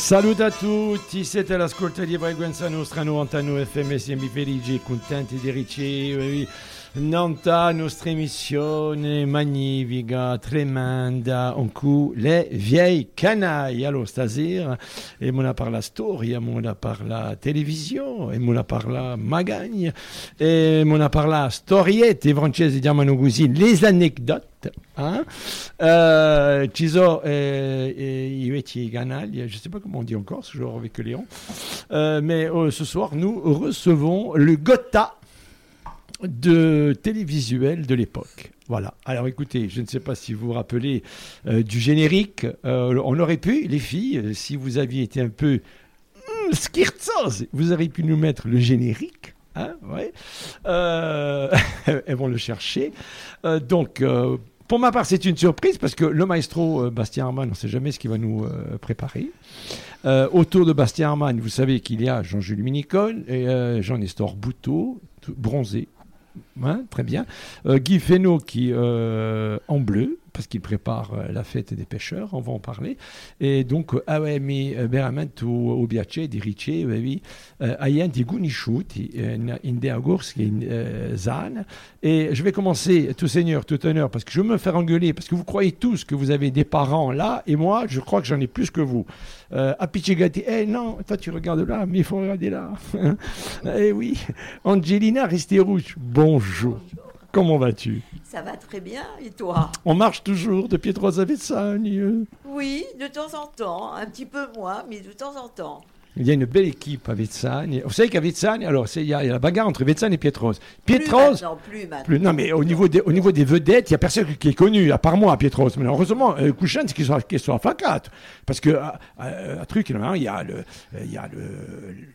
Saluto a tutti, siete all'ascolto di Frequenza Nostra 99 FM, siamo felici e contenti di ricevervi nanta nostra emissione magnifica, tremenda, en cui le vieilles canailles. Alors, c'est-à-dire, et mon a par la storia, mon a par la télévision, et mon a par la magagne, et mon a par la storiette, et francese chiamano così, les anecdotes. Hein? Euh, euh, i vecchi canagli, je ne sais pas comment on dit encore ce jour avec Léon, euh, mais euh, ce soir nous recevons le Gotha de télévisuel de l'époque. Voilà. Alors écoutez, je ne sais pas si vous vous rappelez euh, du générique. Euh, on aurait pu, les filles, euh, si vous aviez été un peu hmm, schirzose, vous auriez pu nous mettre le générique. Hein, ouais. Elles vont le chercher. Donc, pour ma part, c'est une surprise parce que le maestro Bastien Armand, on ne sait jamais ce qu'il va nous préparer. Autour de Bastien Armand, vous savez qu'il y a Jean-Jules Minicole et Jean-Nestor Bouteau, bronzé. Hein, très bien. Euh, Guy Fesneau qui euh, en bleu, parce qu'il prépare euh, la fête des pêcheurs, on va en parler. Et donc, euh, avemi eh, veramente o piacere di ricevervi agli conosciuti in, in dea Gorski, in eh, Zan. Et je vais commencer, tout seigneur, tout honneur, parce que je veux me faire engueuler, parce que vous croyez tous que vous avez des parents là, et moi, je crois que j'en ai plus que vous. Euh, Apicegati, eh non, toi tu regardes là, mais il faut regarder là. eh oui, Angelina Resterouche, bonjour. Comment vas-tu? Ça va très bien, et toi? On marche toujours de Pietrosa Vezzagne. Oui, de temps en temps, un petit peu moins, mais de temps en temps. Il y a une belle équipe à Vezzagne. Vous savez qu'à Vezzagne, alors il y, a y la bagarre entre Vezzagne et Pietros. Plus Pietros, maintenant, plus maintenant. plus- non mais au niveau des, au niveau des vedettes, il n'y a personne qui est connu, à part moi, Pietros. Mais heureusement, euh, c'est qu'il soit, qu'il soit facat. Parce que, à, à- à truc, il y a- y le, euh, il y a le,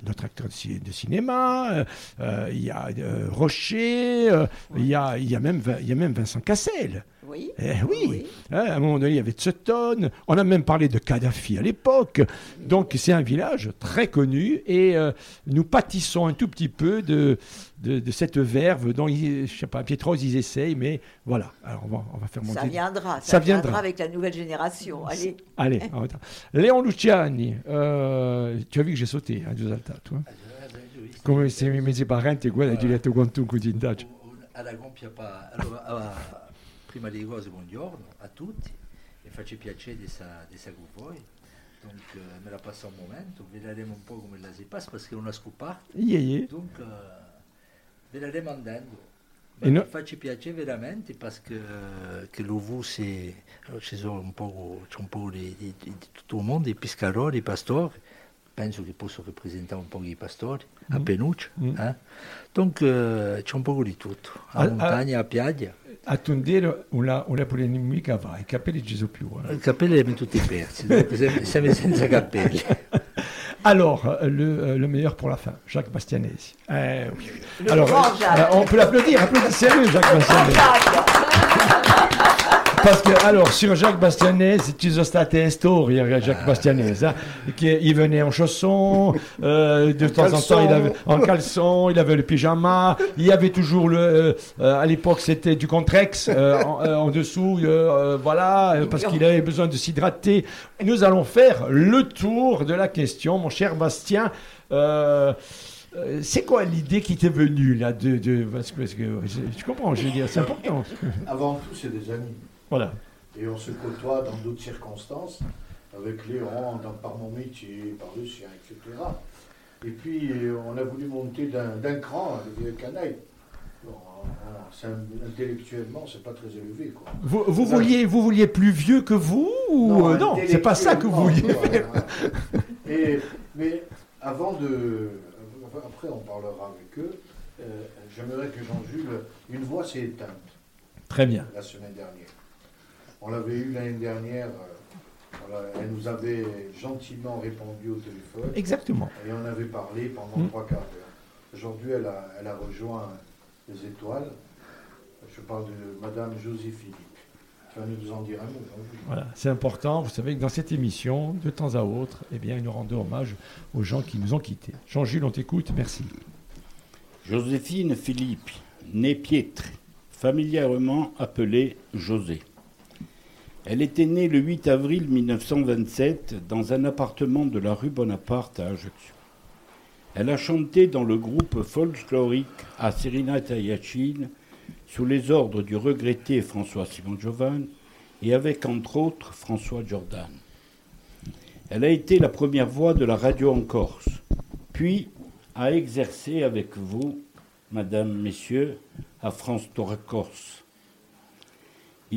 notre acteur de, ci- de cinéma, euh, euh, il y a euh, Rocher, il, y a, il, y a même, il y a même Vincent Cassel. Oui. Eh oui, Hein, à un moment donné, il y avait Sutton, on a même parlé de Kadhafi à l'époque. Donc c'est un village très connu et euh, nous pâtissons un tout petit peu de, de, de cette verve dont, ils, je sais pas, Pietros, ils essayent, mais voilà. Alors on va, on va faire monter. Ça viendra, ça, Ça viendra. viendra. avec la nouvelle génération. Allez, Allez, on va- Léon Luciani, euh, tu as vu que j'ai sauté, hein, Giusalta, toi? Come se mi mesi parenti, guarda, ti ho detto quanto un così in Dutch. alla compia pa- allora, ah, prima di cose buongiorno a tutti mi faccio piacere di essere con voi donc euh, me la passo un momento vedremo un po' come la si passa perché è una scopata Yeah, yeah. donc euh, vedremo andando E Ma no- faccio piacere veramente perché che lo vu sono un po', c'è un po' di, di- di tutto il mondo, i pescatori, i pastori, penso che posso rappresentare un po' i pastori, a Mm. Penuccia, Mm. eh? donc eh, c'è un po' di tutto, a Ah, montagna, a piaggia, A Tondero, una, una polemica va, i capelli ci sono più. eh. i capelli li abbiamo tutti persi, siamo, senza capelli. Alors, euh, le, euh, le meilleur pour la fin, Jacques Bastianesi. Eh, oui. Le Alors, Jacques. euh, on peut l'applaudir, applaudissez-le, Jacques Bastianesi. Parce que, alors, sur Jacques Bastianesi, ci sono state storie, Ah. Jacques Bastianesi, hein, qui- il venait en chaussons, euh, de temps en caleçon. temps, il avait, en caleçon, il avait le pyjama, il y avait toujours le, euh, euh, à l'époque, c'était du Contrex, euh, en, euh, en dessous, euh, euh, voilà, euh, parce qu'il avait besoin de s'hydrater. Nous allons faire le tour de la question, mon cher Bastien. Euh, c'est quoi l'idée qui t'est venue là de, de parce que, parce que je, je comprends, je veux dire, c'est important. Avant tout, c'est des amis. Voilà. Et on se côtoie dans d'autres circonstances, avec Léon, dans, par mon métier, par le sien, etc. Et puis, on a voulu monter d'un cran, le vieux canaille. Bon, un- intellectuellement, c'est pas très élevé, quoi. Vous, vouliez, vous vouliez plus vieux que vous ou euh, non, c'est pas ça que vous vouliez faire. Et, mais avant de... Après, on parlera avec eux. euh, J'aimerais que Jean-Jules... Une voix s'est éteinte Très bien. la semaine dernière. On l'avait eu l'année dernière. euh, voilà, elle nous avait gentiment répondu au téléphone. Exactement. Et on avait parlé pendant Mm. trois quarts d'heure. Aujourd'hui, elle a, elle a rejoint les étoiles. Je parle de Madame Josie Philippe. Tu vas nous en dire un mot, Jean-Jules Voilà, c'est important. Vous savez que dans cette émission, de temps à autre, eh bien, nous rendons hommage aux gens qui nous ont quittés. Jean-Jules, on t'écoute. Merci. Joséphine Philippe, née Pietri, familièrement appelée José. Elle était née le 8 avril 1927 dans un appartement de la rue Bonaparte à Ajaccio. Elle a chanté dans le groupe folklorique à Serenata Yachin sous les ordres du regretté François Simon Jovan et avec entre autres François Jordan. Elle a été la première voix de la radio en Corse, puis a exercé avec vous, Madame, Messieurs, à France Torah Corse.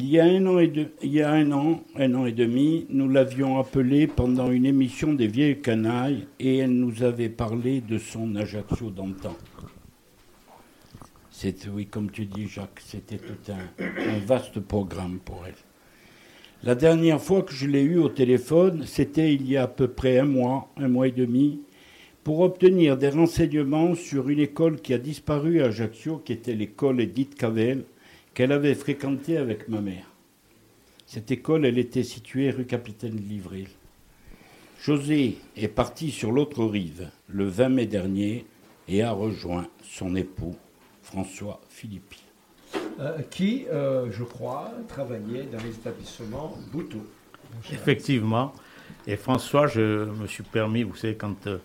Il y a un an et un an, et demi, nous l'avions appelée pendant une émission des vieilles canailles et elle nous avait parlé de son Ajaccio d'antan. Oui, comme tu dis, Jacques, c'était tout un, un vaste programme pour elle. La dernière fois que je l'ai eue au téléphone, c'était il y a à peu près un mois, un mois et demi, pour obtenir des renseignements sur une école qui a disparu à Ajaccio, qui était l'école Edith Cavell, qu'elle avait fréquentée avec ma mère. Cette école, elle était située rue Capitaine Livril. José est parti sur l'autre rive le 20 mai dernier et a rejoint son époux, François Philippi. Euh, qui, euh, je crois, travaillait dans les établissements Bouteau. Effectivement. Et François, je me suis permis, vous savez, quand euh,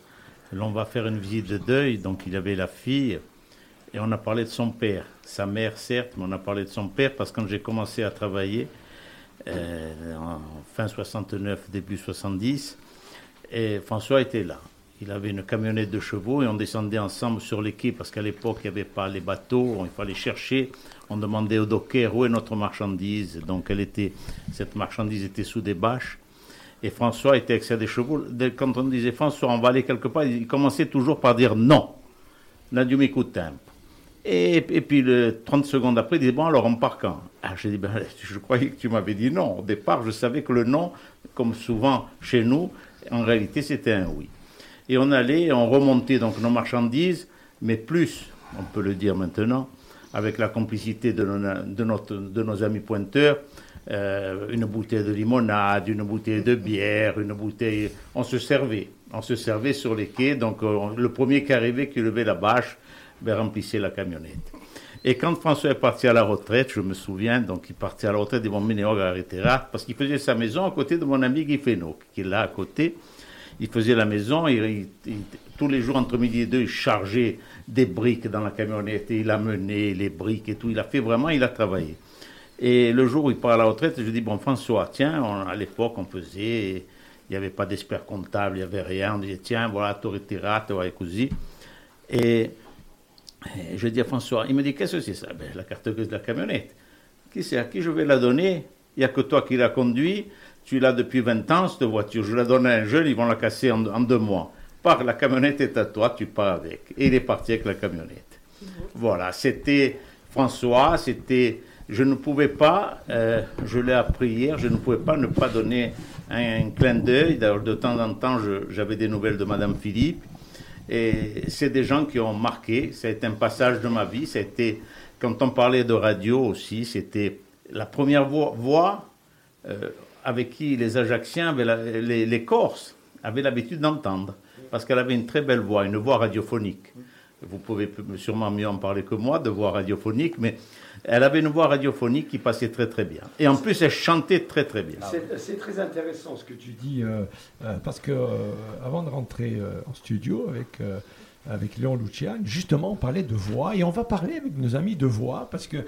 l'on va faire une visite de deuil, donc il avait la fille, et on a parlé de son père. Sa mère, certes, mais on a parlé de son père parce que quand j'ai commencé à travailler, en fin 69, début 70, et François était là. Il avait une camionnette de chevaux et on descendait ensemble sur les quais parce qu'à l'époque, il n'y avait pas les bateaux, il fallait chercher. On demandait au docker où est notre marchandise? Donc, elle était, cette marchandise était sous des bâches. Et François était excès des chevaux. Quand on disait François, on va aller quelque part, il commençait toujours par dire non. Là, du tempo. Et, puis, le, 30 secondes après, il disait Bon, alors on part quand? Ah, J'ai dit ben, Je croyais que tu m'avais dit non. Au départ, je savais que le non, comme souvent chez nous, en réalité, c'était un oui. Et on allait, on remontait donc nos marchandises, mais plus, on peut le dire maintenant, avec la complicité de nos amis pointeurs, euh, une bouteille de limonade, une bouteille de bière, une bouteille. On se servait. On se servait sur les quais. Donc, euh, le premier qui arrivait, qui levait la bâche, ben, remplissait la camionnette. Et quand François est parti à la retraite, je me souviens, donc il partait à la retraite de mon à parce qu'il faisait sa maison à côté de mon ami Guy Fesneau, qui est là à côté il faisait la maison, tous les jours entre midi et deux, il chargeait des briques dans la camionnette et il amenait les briques et tout. Il a fait vraiment, il a travaillé. Et le jour où il part à la retraite, je dis, bon François, tiens, à l'époque on faisait, il n'y avait pas d'expert comptable, il n'y avait rien. On disait, tiens, voilà, tu tirate, voilà, così. Et, et je dis à François, il me dit, qu'est-ce que c'est ça? Ben, La carte de la camionnette. Qui c'est? À qui je vais la donner? Il n'y a que toi qui la conduis tu l'as depuis 20 ans, cette voiture. Je la donne à un jeune, ils vont la casser en, deux mois. Par la camionnette est à toi, tu pars avec. Et il est parti avec la camionnette. Voilà, c'était François, c'était. Je ne pouvais pas, euh, je l'ai appris hier, je ne pouvais pas ne pas donner un, clin d'œil. De temps en temps, j'avais des nouvelles de Madame Philippe. Et c'est des gens qui ont marqué. Été un passage de ma vie. C'était, quand on parlait de radio aussi, c'était la première voix, voix euh, avec qui les Ajacciens, les, Corses, avaient l'habitude d'entendre, parce qu'elle avait une très belle voix, une voix radiophonique. Vous pouvez sûrement mieux en parler que moi de voix radiophonique, mais elle avait une voix radiophonique qui passait très très bien. Et en plus, elle chantait très très bien. C'est très intéressant ce que tu dis, euh, euh, parce que euh, avant de rentrer en studio avec avec Léon Lucian. Justement, on parlait de voix et on va parler avec nos amis de voix parce que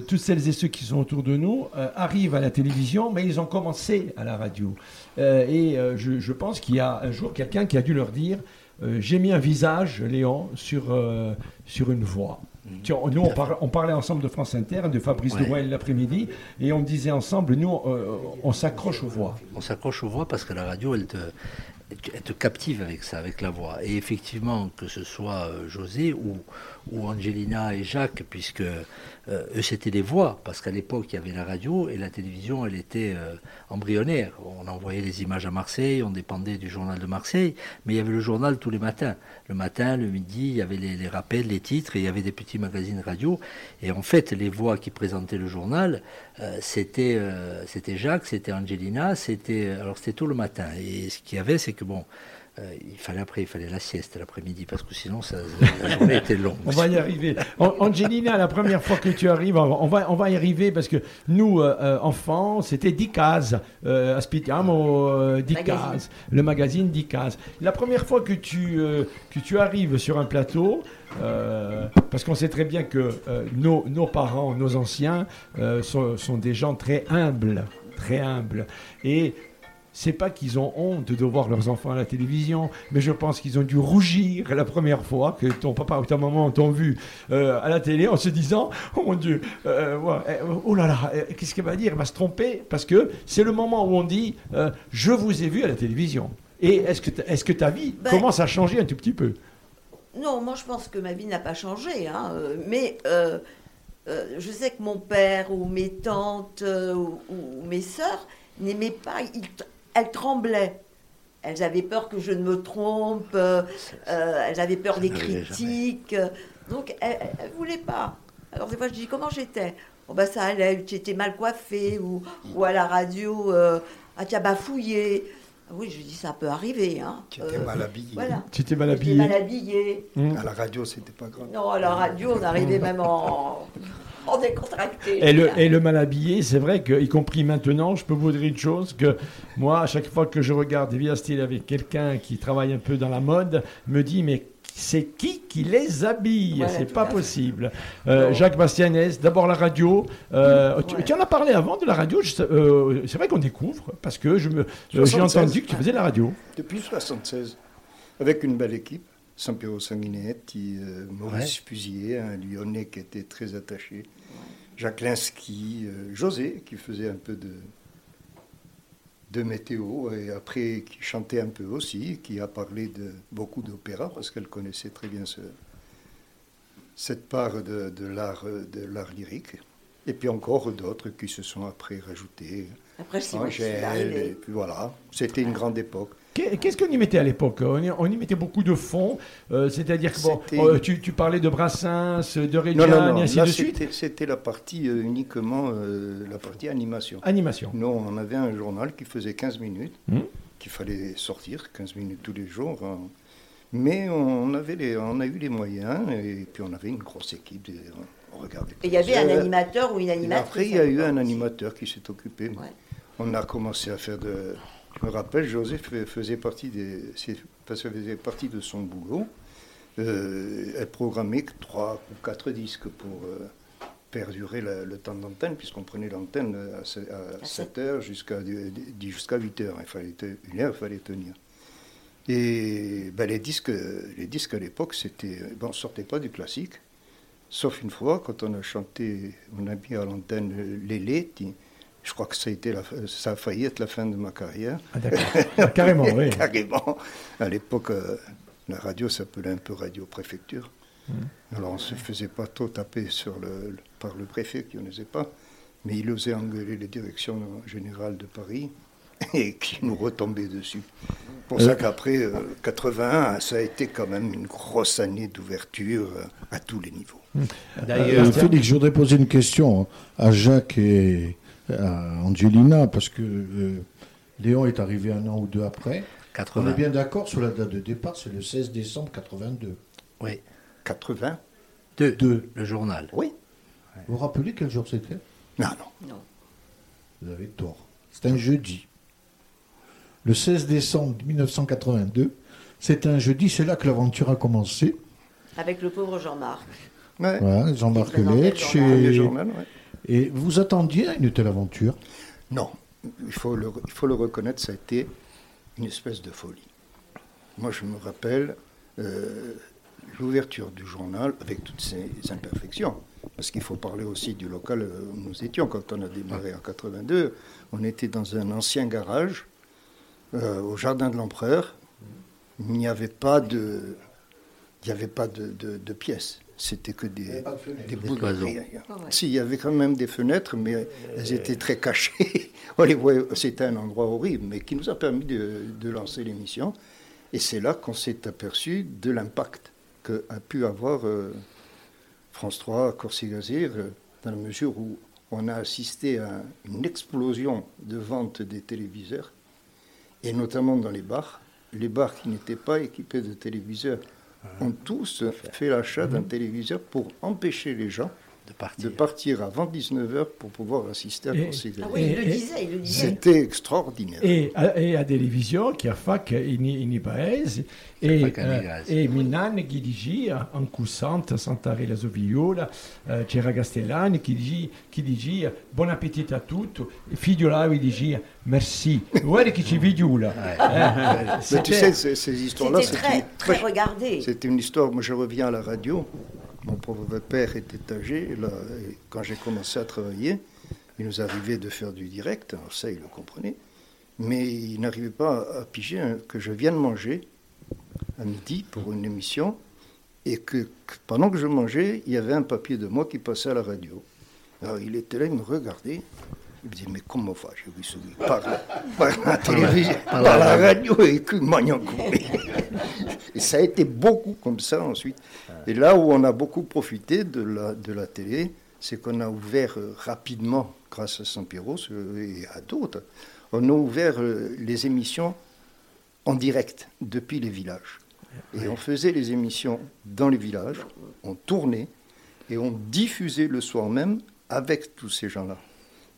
toutes celles et ceux qui sont autour de nous arrivent à la télévision, mais ils ont commencé à la radio. Et je, pense qu'il y a un jour quelqu'un qui a dû leur dire J'ai mis un visage, Léon, sur, sur une voix. Mmh. nous, on, parlait ensemble de France Inter, de Fabrice ouais. l'après-midi, et on disait ensemble, nous, on s'accroche aux voix. On s'accroche aux voix parce que la radio, elle te, elle te captive avec ça, avec la voix. Et effectivement, que ce soit euh, José ou, ou Angelina et Jacques, puisque euh, eux c'était des voix, parce qu'à l'époque il y avait la radio et la télévision elle était euh, embryonnaire. On envoyait les images à Marseille, on dépendait du journal de Marseille, mais il y avait le journal tous les matins. Le matin, le midi, il y avait les, rappels, les titres, et il y avait des petits magazines radio. Et en fait, les voix qui présentaient le journal, euh, c'était c'était Jacques, c'était Angelina, c'était alors c'était tout le matin. Et ce qu'il y avait, c'est que bon. Euh, il fallait après, il fallait la sieste l'après-midi parce que sinon ça, la journée était longue. On va y arriver. An- Angelina, la première fois que tu arrives, on va, on va y arriver parce que nous, euh, euh, enfants, c'était Dicaz, euh, aspettiamo euh, Dicaz, Magazine. le magazine Dicaz. La première fois que tu, euh, que tu arrives sur un plateau, euh, parce qu'on sait très bien que euh, nos, nos parents, nos anciens, euh, sont, sont des gens très humbles, très humbles. Et c'est pas qu'ils ont honte de voir leurs enfants à la télévision, mais je pense qu'ils ont dû rougir la première fois que ton papa ou ta maman t'ont vu euh, à la télé en se disant Oh mon Dieu, euh, ouais, euh, oh là là, euh, qu'est-ce qu'elle va dire? Elle va se tromper parce que c'est le moment où on dit Je vous ai vu à la télévision. Et est-ce que, ta- est-ce que ta vie Ben- commence à changer un tout petit peu? Non, moi je pense que ma vie n'a pas changé, hein, mais je sais que mon père ou mes tantes ou, ou mes sœurs n'aimaient pas, ils elles tremblaient. Elles avaient peur que je ne me trompe, euh, euh, elles avaient peur Ça des critiques, donc elles ne voulaient pas. Alors des fois je dis comment j'étais? Bon bah ça allait, tu étais mal coiffée, ou, ou à la radio, euh, ah tu as bafouillé. Oui, je dis ça peut arriver. Hein. Tu étais Euh, mal habillé. Voilà. Tu t'es mal J'étais habillé mal habillée. Hum. À la radio, c'était pas grave. Non, à la radio, on arrivait même en, en décontracté. Et le, et le mal habillé, c'est vrai que, y compris maintenant, je peux vous dire une chose que moi, à chaque fois que je regarde Via Style avec quelqu'un qui travaille un peu dans la mode, me dit mais c'est qui qui les habille? Voilà, C'est pas possible. Euh. Jacques Bastianès, d'abord la radio. Euh, tu, Ouais. tu en as parlé avant de la radio. euh, c'est vrai qu'on découvre parce que je me, j'ai 76. entendu que tu faisais de la radio. Depuis 76, avec une belle équipe. Sampiero Sanguinetti, euh, Maurice Fusier, un Lyonnais qui était très attaché, Jacques Linsky, euh, José, qui faisait un peu de, de météo, et après qui chantait un peu aussi, qui a parlé de beaucoup d'opéra, parce qu'elle connaissait très bien ce- cette part de, de l'art de l'art lyrique. Et puis encore d'autres qui se sont après rajoutés. Après, Angèle, et arrivée. puis voilà. C'était une grande époque. Qu'est- Qu'est-ce qu'on y mettait à l'époque? On, y- on y mettait beaucoup de fonds, euh, c'est-à-dire que bon, euh, tu, tu parlais de Brassens, de Non, non, non. ainsi Là, de suite. c'était- la partie euh, uniquement euh, la partie animation. Animation. Nous, on avait un journal qui faisait 15 minutes, Mhm. qu'il fallait sortir 15 minutes tous les jours. hein. Mais on, avait les, on a eu les moyens et puis on avait une grosse équipe. et on, on regardait. Et il y avait un animateur ou une et animatrice. Après, il y a eu un animateur qui s'est occupé. Ouais. On a commencé à faire de. Je me rappelle, José fais- faisait partie, des, faisait de son boulot. Euh, elle programmait trois ou quatre disques pour euh, perdurer la- le temps d'antenne, puisqu'on prenait l'antenne à, se- à À 7 heures jusqu'à jusqu'à 8 heures. Il fallait une heure, il fallait tenir. Et ben, les, disques, les disques à l'époque, c'était. Ben, on ne sortait pas du classique. Sauf une fois, quand on a chanté, on a mis à l'antenne Lélé, qui- je crois que ça a, été la, ça a failli être la fin de ma carrière. Ah, d'accord. Ah, Carrément, oui. Carrément. À l'époque, euh, la radio s'appelait un peu Radio Préfecture. Mmh. Alors on ne se faisait pas trop taper sur le, le- par le préfet qui n'osait pas, mais il osait engueuler les directions générales de Paris et qui nous retombait dessus. Pour ça qu'après euh, 81, ça a été quand même une grosse année d'ouverture euh, à tous les niveaux. D'ailleurs, Euh, Félix, je voudrais poser une question à Jacques et à Angelina, parce que euh, Léon est arrivé un an ou deux après. On 80. est bien d'accord sur la date de départ, c'est le 16 décembre 82. Oui. 80 Deux. Deux. Le journal. Oui. Vous vous rappelez quel jour c'était? Non, non. Non. Vous avez tort. C'est un jeudi. Le 16 décembre 1982, c'est un jeudi, c'est là que l'aventure a commencé. Avec le pauvre Jean-Marc. Ouais. Voilà, Jean-Marc Qui présentait le Letch. journal. Le Et, journal, ouais. Et vous attendiez à une telle aventure? Non, il faut, le, il faut le reconnaître, ça a été une espèce de folie. Moi, je me rappelle euh, l'ouverture du journal avec toutes ses imperfections. Parce qu'il faut parler aussi du local où nous étions. Quand on a démarré en 82, on était dans un ancien garage euh, au jardin de l'Empereur. Il n'y avait pas de, de pièces. C'était que des, des bouts de. Ah. Si, il y avait quand même des fenêtres, mais elles étaient très cachées. On les voyait- C'était un endroit horrible, mais qui nous a permis de, de lancer l'émission. Et c'est là qu'on s'est aperçu de l'impact qu'a pu avoir euh, France 3, Corsigazir, euh, dans la mesure où on a assisté à une explosion de vente des téléviseurs, et notamment dans les bars. les bars qui n'étaient pas équipés de téléviseurs ont tous fait. l'achat d'un téléviseur pour empêcher les gens de partir. de partir avant 19h pour pouvoir assister à Et- considérer. Ah oui, il le Et- disait, il le disait. C'était extraordinaire. E a, e a televisio che fa che in, in i paesi e, Fa che nei eh, casi. e Minan che dice anche Santa Santarella Soviola eh, c'era Castellani che dice, che dice buon appetito a tutti e figlio Lavi dice merci guarda che ci figliola eh, Mais tu sais, ces, ces histoires-là, C'était c'est très, très moi, regardé. C'était une histoire, moi je reviens à la radio, mon pauvre père était âgé, et là, et quand j'ai commencé à travailler, il nous arrivait de faire du direct, alors ça il le comprenait, mais il n'arrivait pas à, piger hein, que je viens de manger à midi pour une émission, et que, que pendant que je mangeais, il y avait un papier de moi qui passait à la radio. Alors il était là, il me regardait, il me disait, mais comment va Je lui souris, par, par la télévision, par la radio, et que. Et ça a été beaucoup comme ça ensuite. Et là où on a beaucoup profité de la, de la télé, c'est qu'on a ouvert euh, rapidement, grâce à Saint-Pierrot et à d'autres, on a ouvert euh, les émissions en direct depuis les villages. Et on faisait les émissions dans les villages, on tournait et on diffusait le soir même avec tous ces gens-là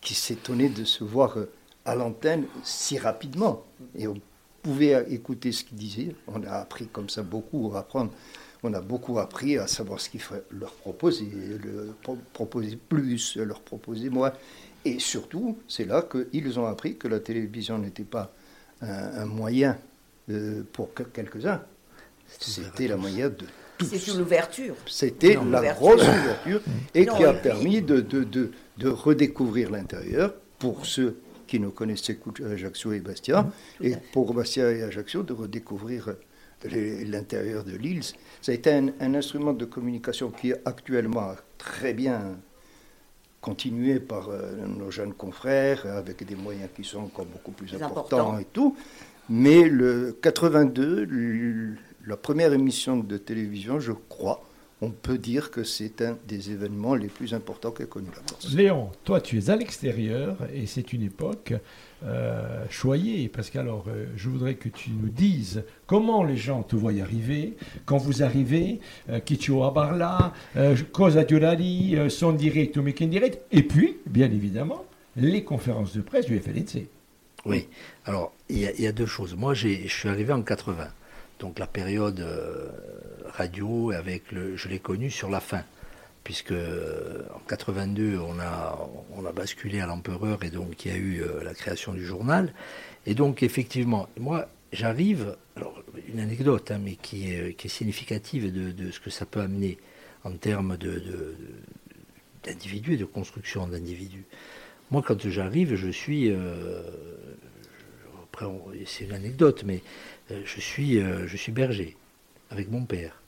qui s'étonnaient de se voir euh, à l'antenne si rapidement. Et on pouvait euh, écouter ce qu'ils disaient. On a appris comme ça beaucoup à apprendre. On a beaucoup appris à savoir ce qu'il fallait leur proposer, leur pro- proposer plus, leur proposer moins. Et surtout, c'est là qu'ils ont appris que la télévision n'était pas un, un moyen euh, pour que- quelques-uns. C'était la moyen de C'est tous. sur l'ouverture. C'était Non, la grosse ouverture et Non, qui a permis de, de, de, de redécouvrir l'intérieur pour ceux qui ne connaissaient qu'Ajaccio et Bastia, et pour Bastia et Ajaccio de redécouvrir les- l'intérieur de l'île. Ça a été un, un instrument de communication qui est actuellement très bien continué par euh, nos jeunes confrères, avec des moyens qui sont encore beaucoup plus Plus importants et tout. Mais le 82, l- la première émission de télévision, je crois, on peut dire que c'est un des événements les plus importants qu'a connu la Corse. Léon, toi tu es à l'extérieur et c'est une époque euh, choyée parce qu'alors euh, je voudrais que tu nous dises comment les gens te voient arriver, quand vous arrivez, euh, qui tu as barla, euh, cosa diorari, euh, son direct ou mais direct, et puis bien évidemment les conférences de presse du FLNC. Oui. Alors, il y, y a deux choses. Moi, j'ai- je suis arrivé en 80. Donc, la période euh, radio, avec le, je l'ai connue sur la fin. Puisque euh, en 82, on a, on a basculé à l'empereur et donc il y a eu euh, la création du journal. Et donc, effectivement, moi, j'arrive. Alors, une anecdote, hein, mais qui est, qui est significative de, ce que ça peut amener en termes de- de- d'individus et de construction d'individus. Moi, quand j'arrive, je suis. euh, c'est une anecdote, mais euh, je, suis, je suis berger avec mon père.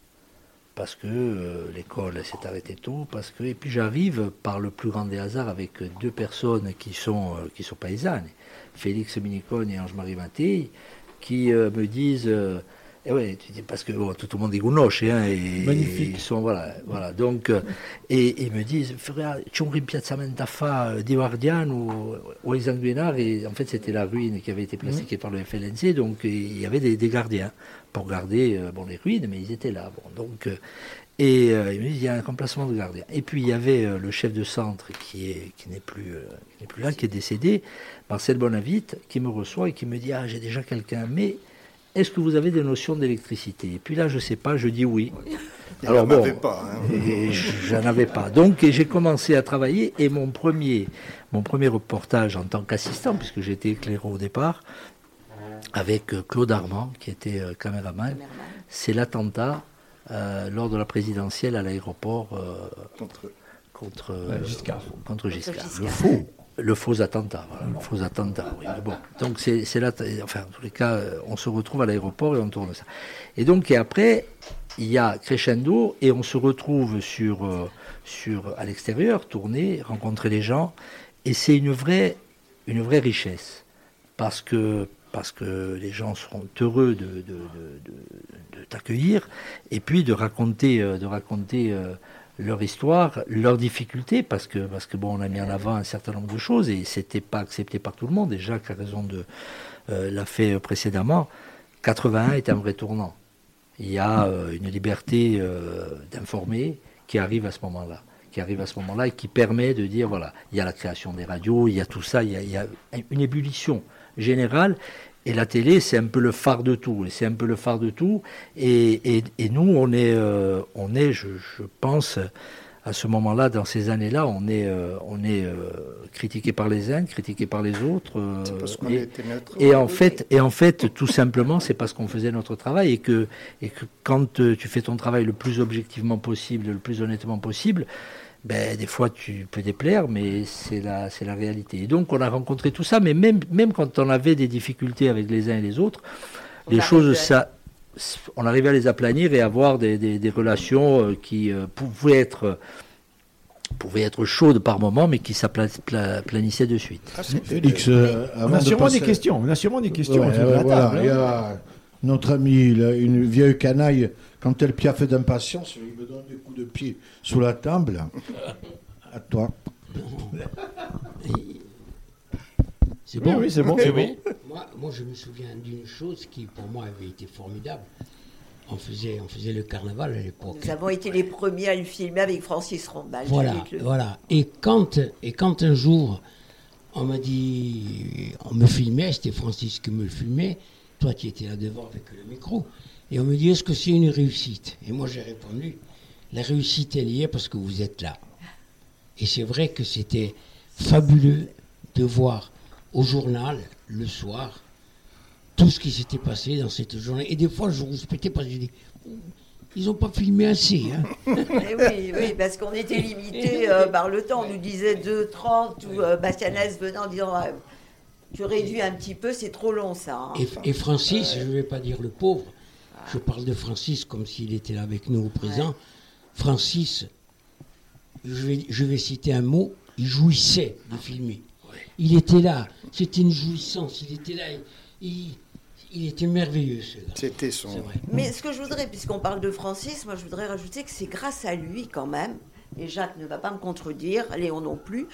Parce que euh, l'école s'est arrêtée tôt, parce que et puis j'arrive par le plus grand des hasards avec deux personnes qui sont euh, qui sont paysannes, Félix Minicone et Ange-Marie Mattei, qui euh, me disent euh, eh tu dis- parce que bon, tout le monde est gounoche, hein, et, Magnifique. ils sont voilà, voilà. Donc euh, et ils me disent frère, c'è un rimpiazzamento a fa di Guardiano ou les Anguinards et en fait c'était la ruine qui avait été plastiquée par le FLNC, donc il y avait des, des gardiens pour garder euh, bon les ruines, mais ils étaient là. Bon, donc euh, et euh, ils me disent il y a un remplacement de gardien. Et puis il y avait euh, le chef de centre qui est qui n'est plus euh, qui n'est plus là, qui est décédé, Marcel Bonavite, qui me reçoit et qui me dit ah j'ai déjà quelqu'un, mais est-ce que vous avez des notions d'électricité? Et puis là je sais pas, je dis oui. Pas. hein. Et j'en avais pas. Donc j'ai commencé à travailler et mon premier, mon premier reportage en tant qu'assistant, puisque j'étais éclaireur au départ, avec euh, Claude Armand, qui était euh, caméraman, c'est l'attentat euh, lors de la présidentielle à l'aéroport euh, Contre- Giscard. contre. Giscard. Le faux. Le faux attentat, le faux attentat, bon. Donc c'est là, enfin, en tous les cas, euh, on se retrouve à l'aéroport et on tourne ça. Et donc, et après, il y a crescendo et on se retrouve sur, euh, sur, à l'extérieur, tourner, rencontrer les gens. Et c'est une vraie, une vraie richesse. Parce que, parce que les gens seront heureux de, de, de- de- t'accueillir et puis de raconter, euh, de raconter leur histoire, leurs difficultés, parce que, parce que bon, on a mis en avant un certain nombre de choses et c'était pas accepté par tout le monde. Et Jacques a raison de euh, l'a fait précédemment. 81 est un vrai tournant. Il y a euh, une liberté euh, d'informer qui arrive à ce moment-là qui arrive à ce moment-là et qui permet de dire voilà, il y a la création des radios, il y a tout ça, il y a, il y a une ébullition générale. Et la télé, c'est un peu le phare de tout. Et c'est un peu le phare de tout. Et, et, et nous, on est, euh, on est je, je pense, à ce moment-là, dans ces années-là, on est, euh, on est euh, critiqué par les uns, critiqué par les autres. euh, parce qu'on et, était neutre. et en fait, et en fait, tout simplement, c'est parce qu'on faisait notre travail et que, et que quand euh, tu fais ton travail le plus objectivement possible, le plus honnêtement possible, ben, des fois tu peux déplaire, mais c'est la, c'est la réalité. Et donc, on a rencontré tout ça, mais même, même quand on avait des difficultés avec les uns et les autres, On les arrivait choses, à- ça, on arrivait à les aplanir et avoir des, des- des relations euh, qui euh, pouvaient être pouvaient être chaudes par moment, mais qui s'aplanissaient de suite. Ah, Félix, euh, On a de passer- des questions. On a sûrement des questions Ouais, voilà, table, il y hein. a notre ami, là, une vieille canaille, quand elle piaffe d'impatience, il me donne des coups de pied sous la table. À toi. C'est Oui, bon oui, c'est bon, c'est bon. Moi, moi, je me souviens d'une chose qui, pour moi, avait été formidable. On faisait, on faisait le carnaval à l'époque. Nous avons été les premiers à le filmer avec Francis Rambal. Voilà, le- voilà. Et quand, et quand un jour, on m'a dit, on me filmait, c'était Francis qui me le filmait, toi tu étais là devant avec le micro, et on me dit, est-ce que c'est une réussite? Et moi j'ai répondu, la réussite elle y est parce que vous êtes là. Et c'est vrai que c'était fabuleux de voir au journal, le soir, tout ce qui s'était passé dans cette journée. Et des fois, je respectais parce que je dis, ils n'ont pas filmé assez. Hein. Eh oui, oui, parce qu'on était limité euh, par le temps. On nous disait 2h30 ou euh, Bastianès venant en disant euh, Tu réduis un petit peu, c'est trop long ça. hein. Et, et Francis, je ne vais pas dire le pauvre, je parle de Francis comme s'il était là avec nous au présent. Francis, je vais, je vais citer un mot, il jouissait de filmer. Il était là, c'était une jouissance, il était là, il, il était merveilleux. C'était son. C'est vrai. Mais ce que je voudrais, puisqu'on parle de Francis, moi je voudrais rajouter que c'est grâce à lui quand même, et Jacques ne va pas me contredire, Léon non plus,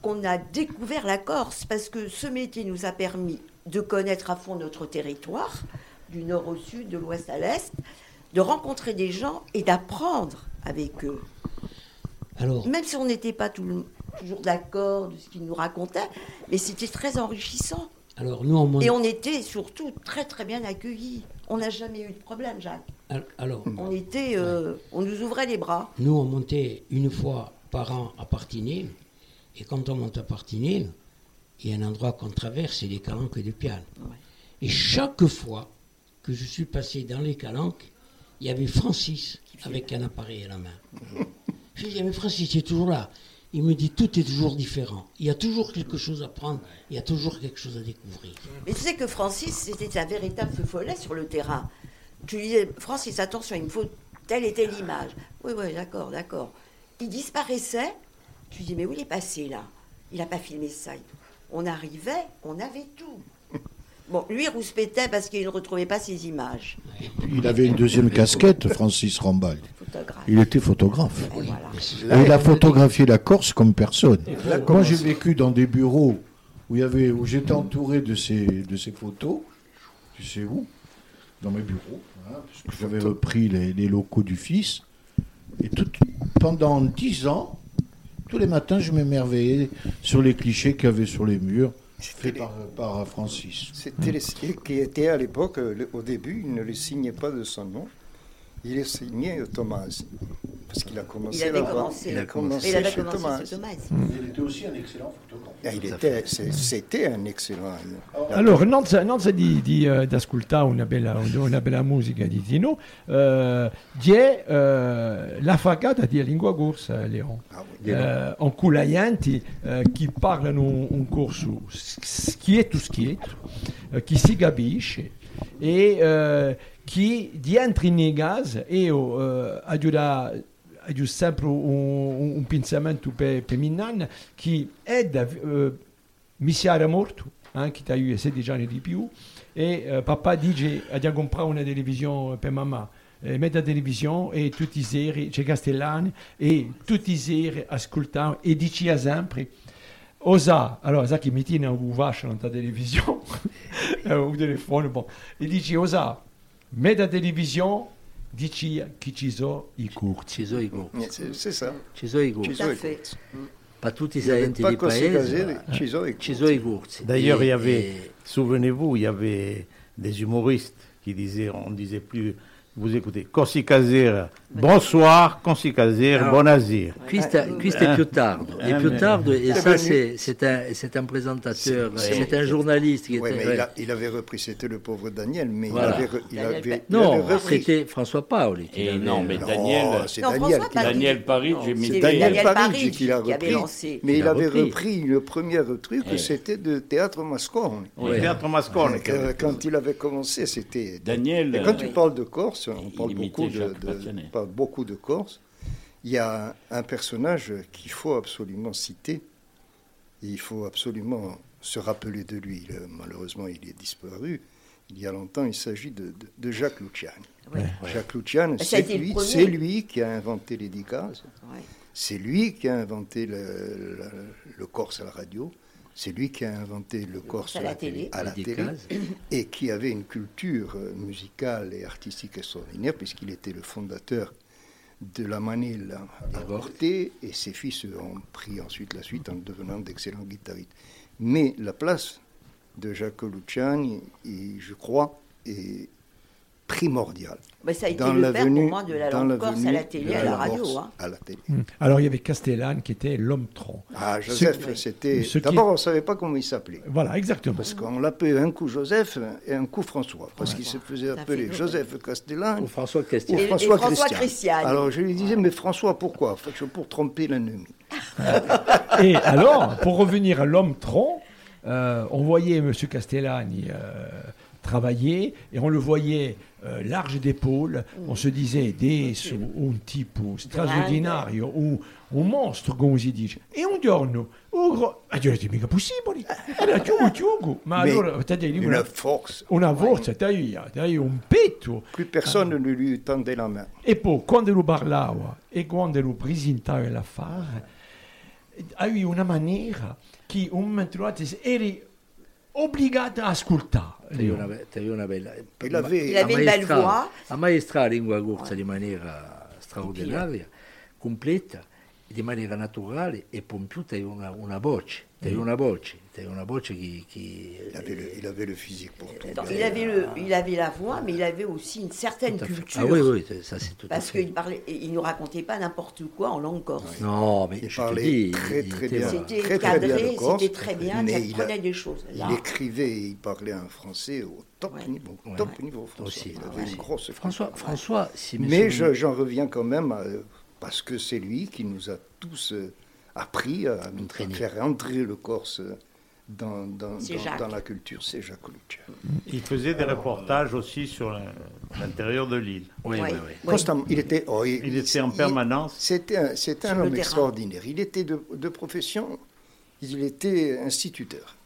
qu'on a découvert la Corse, parce que ce métier nous a permis de connaître à fond notre territoire, du nord au sud, de l'ouest à l'est, de rencontrer des gens et d'apprendre avec eux. Alors, Même si on n'était pas tout toujours d'accord de ce qu'ils nous racontaient, mais c'était très enrichissant. alors nous, on monte- Et on était surtout très très bien accueillis. On n'a jamais eu de problème, Jacques. al- alors, On était, euh, on nous ouvrait les bras. nous, on montait une fois par an à Partinil, et quand on monte à Partinil, il y a un endroit qu'on traverse, c'est les calanques de Piane. Ouais. Et chaque fois que je suis passé dans les calanques, il y avait Francis avec un appareil à la main. Je lui dis, mais Francis, tu es toujours là. Il me dit, tout est toujours différent. Il y a toujours quelque chose à prendre, il y a toujours quelque chose à découvrir. Mais tu sais que Francis, c'était un véritable feu follet sur le terrain. Tu lui disais, Francis, attention, il me faut telle et telle image. Oui, oui, d'accord, d'accord. Il disparaissait. Tu dis, mais où il est passé là? Il n'a pas filmé ça. On arrivait, on avait tout. Bon, lui, il rouspétait parce qu'il ne retrouvait pas ses images. Il avait une deuxième casquette, Francis Rambal. Il était photographe. Et voilà. Et il a photographié la Corse comme personne. Moi, j'ai vécu dans des bureaux où, il y avait, où j'étais entouré de ces, de ces photos. Tu sais où? Dans mes bureaux. hein, parce que j'avais repris les, les locaux du fils. Et tout, pendant dix ans, tous les matins, je m'émerveillais sur les clichés qu'il y avait sur les murs, faits par, par Francis. C'était qui était à l'époque, euh, au début, il ne le signait pas de son nom. Il est signé Thomas. Parce qu'il a commencé Il avait là-bas. commencé. Il a commencé il avait chez commencé Thomas. chez Thomas. Il était aussi un excellent photographe. Ah, il était, c'est- c'était un excellent. Allora, non, non di, di, eh, d'ascoltare una bella, una bella musica di Tino, eh, c'è eh, la fagata di lingua corsa, Leon. Ah oui. Eh, en culaianti eh, chi parlano un, un corso schietto schietto, eh, chi si capisce e eh, chi entra in gas e oh, eh, aiuta aiuta sempre un, per pe Minnan che è da eh, mi si era morto anche da io 16 anni di più e eh, papà dice abbiamo comprato una televisione per mamma eh, mette la televisione e tutti i seri c'è Castellani e tutti i seri ascoltavano e diceva sempre Osa, allora sa che mi tiene un vascio nella televisione, un telefono, bon. e dice Osa, me da televisione dici che ci sono i curti. Ci sono i. C'est ça. Ci sono i Ci corsi. sono i fait. corsi. Pas tutti i Il y avait saenti pas di paese. ci sono i. D'ailleurs, il y avait, souvenez-vous, il y avait des humoristes qui disaient, on disait plus, vous écoutez, Corsi Casera, bonsoir, Corsi Casera, Alors, bon asir. Questo, questo è più tardo, è Eh, mais- e Eh ça ben, c'est un, présentateur, C'est- c'est un journaliste qui Oui, était... mais il, a- il avait repris, c'était le pauvre Daniel, mais Voilà. il avait, il avait, Non, avait repris. c'était François Paoli. qui Et l'avait- non, mais Non, Daniel, c'est Daniel Paris. Daniel Paris, j'ai mis Daniel, Parigi qui l'a repris, mais Il avait repris. repris le premier truc, Ouais. c'était de Théâtre Mascone. Théâtre Mascone. Euh, Quand il avait commencé, c'était... Daniel, Et quand euh, tu parles de Corse, on parle beaucoup de, Beaucoup de Corse. Il y a un personnage qu'il faut absolument citer. Et il faut absolument se rappeler de lui. Malheureusement, il est disparu. Il y a longtemps, il s'agit de, de- de Jacques Luciani. Ouais. Jacques Luciani, c'est lui, lui qui a inventé les Dicas. Ouais. C'est lui qui a inventé le, le- le Corse à la radio. C'est lui qui a inventé le Corse à la télé. à la Les télé Dicas. et qui avait une culture euh, musicale et artistique extraordinaire puisqu'il était le fondateur de la Manille à Corté et ses fils ont pris ensuite la suite en devenant d'excellents guitaristes. Mais la place de Jacques Luciani, et je crois, est primordiale. Mais ça a été dans le père venue- pour moi de la langue corse à la télé, à la radio. Corse hein. à la télé. Hmm. Alors il y avait Castellane qui était l'homme tronc. Ah, Joseph, c'était. qui- D'abord, on ne savait pas comment il s'appelait. Voilà, exactement. Parce qu'on l'appelait un coup Joseph et un coup François. Parce qu'il se faisait appeler. Joseph Castellane Ou François ou Castillo. Et- et François, François Christian. Christian. Alors je lui disais, mais François, pourquoi? Pour tromper l'ennemi. Et alors, pour revenir à l'homme tronc, euh, on voyait M. Castellani euh, travailler et on le voyait euh, large d'épaules. On se disait adesso un tipo straordinario, un, un mostro, come si dice. E un giorno, un gro... Ah, io mica possibile. Era Tiugo, Tiugo. Ma Mais allora, te Une una, force. una forza, dai, un petto. Plus personne ne lui tendait la main. E poi quando lui parlava e quando lui presentava l'affare, avevi una maniera che un momento dato eri obbligato a ascoltare. T'as eu una, eu una bella... Il avait- Il avait une belle voix. la lingua corsa di maniera straordinaria, completa, di maniera naturale e più t'hai una, una voce, voce, voce che... che Il avait le, il avait le physique pour tout. Attends, il, avait le, il avait la voix, mais il avait aussi une certaine fait. culture. Ah oui, oui, ça c'est tout Parce qu'il parlait, il nous racontait pas n'importe quoi en langue corse. Non, mais Il je te parlait dis, très, il très bien. C'était Très, très bien cadré, le corse, c'était très bien, mais il a- prenait des choses. Là, Il écrivait et il parlait un français au top Ouais. niveau. Ouais. Top niveau français. Aussi. Il avait Ouais. une grosse François, François, si Mais j'en reviens quand même, à- parce que c'est lui qui nous a tous euh, appris à, à Entraîné. faire entrer le Corse dans, dans, C'est dans- Jacques. dans la culture. C'est Jacques Luciani. Il faisait des reportages aussi sur l'intérieur de l'île. Oui, oui, oui. Constamment. Il était, oh, Il était en permanence. C'était un, un homme extraordinaire. Il était de, de profession, il était instituteur.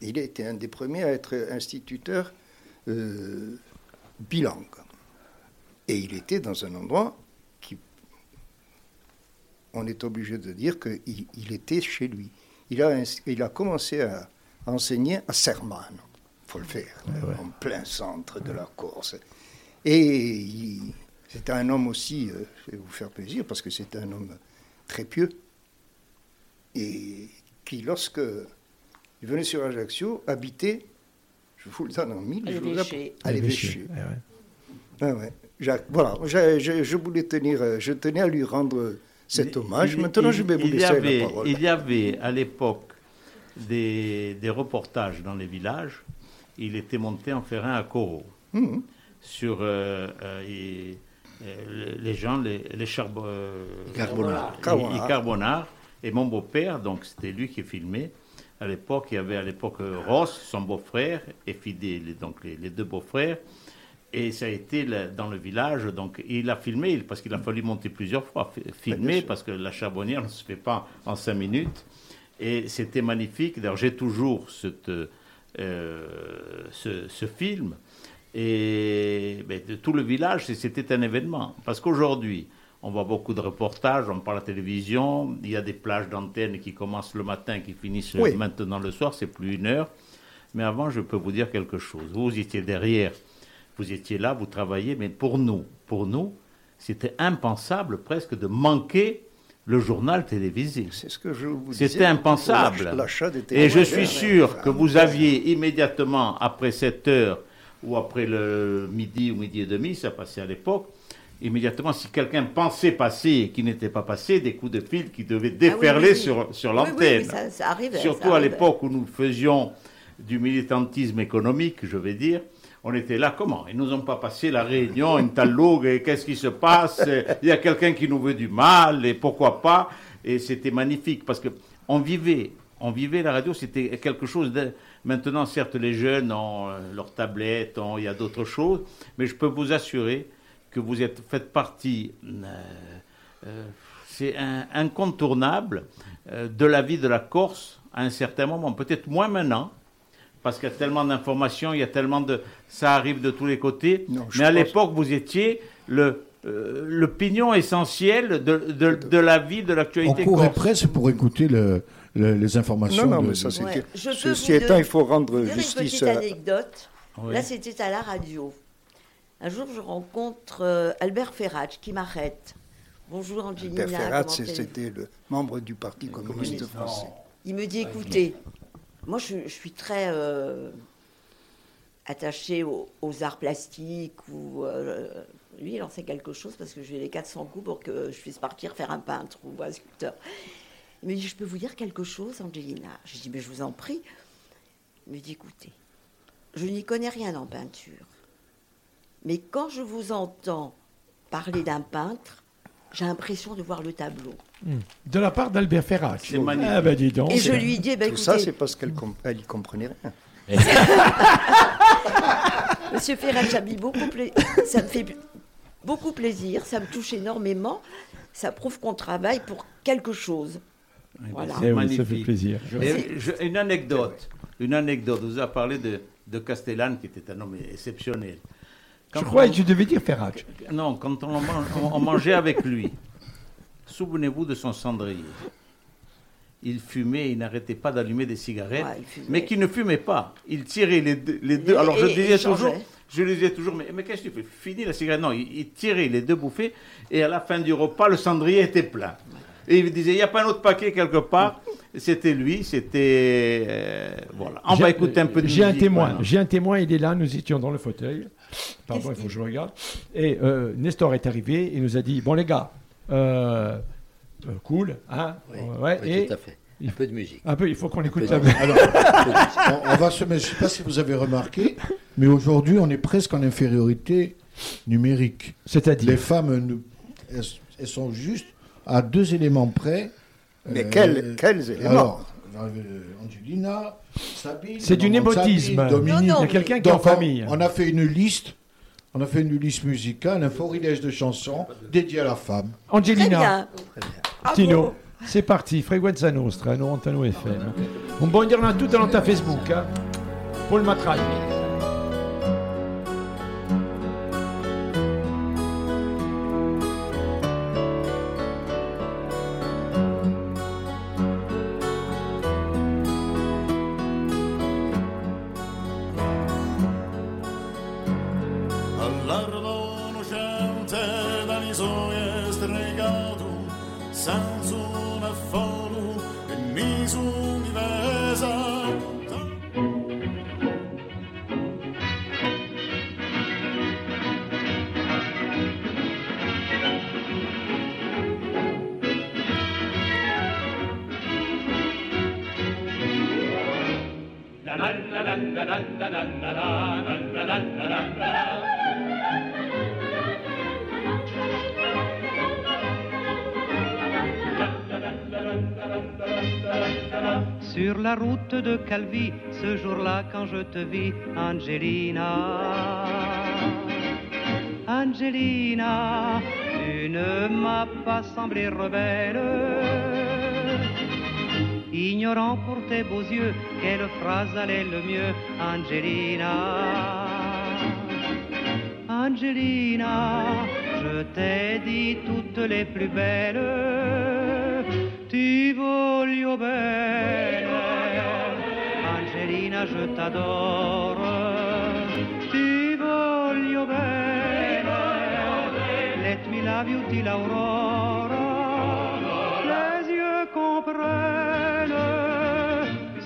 Il était un des premiers à être instituteur euh, bilingue. Et il était dans un endroit on est obligé de dire qu'il il était chez lui. Il a, il a commencé à enseigner à Sermano, il faut le faire, en plein centre de la Corse. Et c'était un homme aussi, euh, je vais vous faire plaisir, parce que c'était un homme très pieux, et qui, lorsque il venait sur Ajaccio, habitait, je vous le donne en mille, À je vous à l'évêché. Ouais. Ah ouais. Jacques, voilà, je, je- je voulais tenir, euh, je tenais à lui rendre cet hommage. il- Maintenant, il- je vais vous laisser avait- la parole. Il y avait à l'époque des, des reportages dans les villages. Il était monté en ferin à Coro Mhm. sur euh, euh, et- euh, les gens, les, les charbo- Carbonara. les- Carbonara. les Carbonara. Et mon beau-père, donc c'était lui qui filmait. À l'époque, il y avait à l'époque Ross, son beau-frère, et Fidé, les- donc les, les deux beaux-frères. Et ça a été le- dans le village, donc il a filmé, parce qu'il a fallu monter plusieurs fois, fi- filmer, parce que la charbonnière ne se fait pas en cinq minutes. Et c'était magnifique. D'ailleurs, j'ai toujours cette, euh, ce, ce film. Et ben, de tout le village, c'était un événement. Parce qu'aujourd'hui, On voit beaucoup de reportages, on parle à la télévision. Il y a des plages d'antenne qui commencent le matin, qui finissent Oui. maintenant le soir. C'est plus une heure. Mais avant, je peux vous dire quelque chose. Vous étiez derrière, vous étiez là, vous travailliez. Mais pour nous, pour nous, c'était impensable presque de manquer le journal télévisé. C'est ce que je vous C'était disais. impensable. L'achat des Et je suis sûr que vous aviez immédiatement, après 7 heures ou après le midi ou midi et demi, ça passait à l'époque, immédiatement, si quelqu'un pensait passer et qui n'était pas passé, des coups de fil qui devaient déferler Ah oui, oui, oui. sur, sur l'antenne. oui, ça- ça arrivait, Surtout ça à l'époque où nous faisions du militantisme économique, je vais dire. On était là, comment? Ils nous ont pas passé la réunion, une talogue, et qu'est-ce qui se passe? Il y a quelqu'un qui nous veut du mal, et pourquoi pas? Et c'était magnifique, parce que on vivait, on vivait la radio, c'était quelque chose de... Maintenant, certes, les jeunes ont euh, leurs tablettes, ont- il y a d'autres choses, mais je peux vous assurer que vous êtes, faites partie, euh, euh, c'est incontournable de la vie de la Corse à un certain moment, peut-être moins maintenant, parce qu'il y a tellement d'informations, il y a tellement de... Ça arrive de tous les côtés, Non, mais à pense- l'époque, vous étiez le, euh, le pignon essentiel de, de, de la vie, de On l'actualité courait corse. presque pour écouter le- le- les informations. Non, non, de- mais ça, c'est Ouais. Je Ceci étant, il faut rendre justice une petite à- anecdote. Oui. Là, c'était à la radio. Un jour, je rencontre euh, Albert Ferrach qui m'arrête. Bonjour Angelina. Albert Ferrat, c'était le membre du Parti communiste communiste. français. Il me dit écoutez, moi je, suis très euh, attaché aux, aux arts plastiques. Ou, euh, lui, il en sait quelque chose parce que j'ai les 400 coups pour que je puisse partir faire un peintre ou un sculpteur. Il me dit je peux vous dire quelque chose, Angelina Je dis mais je vous en prie. Il me dit écoutez, je n'y connais rien en peinture. Mais quand je vous entends parler d'un peintre, j'ai l'impression de voir le tableau. De la part d'Albert Ferrac. C'est magnifique. Ah ben dis donc. Et je lui dis, ben, Tout ça, c'est parce qu'elle com- elle y comprenait rien. Monsieur Ferrat, ça, me beaucoup pla- ça me fait beaucoup plaisir, ça me touche énormément. Ça prouve qu'on travaille pour quelque chose. Voilà. Eh oui, ça fait Magnifique. plaisir. Et je- une anecdote, une anecdote. Vous avez parlé de, de Castellane, qui était un homme exceptionnel. Quand Je croyais on- que tu devais dire Ferrac. Non, quand on, mange- on- on mangeait avec lui, souvenez-vous de son cendrier. Il fumait, il n'arrêtait pas d'allumer des cigarettes, Ouais, mais qui ne fumait pas. Il tirait les deux. les deux. Et- Alors je et- et disais toujours, je lui disais toujours, mais, mais qu'est-ce que tu fais? Fini la cigarette. Non, il, il tirait les deux bouffées, et à la fin du repas, le cendrier était plein. Et il me disait, il n'y a pas un autre paquet quelque part. C'était lui, c'était... euh, voilà. On va J'ai- écouter un peu de J'ai un témoin. J'ai un témoin. Il est là. Nous étions dans le fauteuil. Pardon, il faut que je regarde. Et euh, Nestor est arrivé. Il nous a dit bon les gars, euh, euh, cool, hein. Oui, ouais, oui, et tout à fait. Un peu de musique. un peu. Il faut qu'on écoute peu la. de- Alors, on, on va se mettre, je ne sais pas si vous avez remarqué, mais aujourd'hui, on est presque en infériorité numérique. C'est-à-dire. Les femmes, elles, elles sont juste à deux éléments près. Mais Euh, quels, quels éléments Alors, Angelina, Sabine. C'est du népotisme. Sabine, Dominique. Non, non, Il y a quelqu'un qui est en on- famille. On, a fait une liste. On a fait une liste musicale, un florilège de chansons dédiées à la femme. Angelina. Tino, c'est parti, Frequenza Nostra, 91 FM. Un buongiorno a tutti dans ta Facebook, hein. Paul Matraille. Calvi, ce jour-là quand je te vis, Angelina. Angelina, tu ne m'as pas semblé rebelle. Ignorant pour tes beaux yeux quelle phrase allait le mieux, Angelina? Angelina, je t'ai dit toutes les plus belles. Je t'adore. Ti voglio bene. Let me love you till. Les yeux comprennent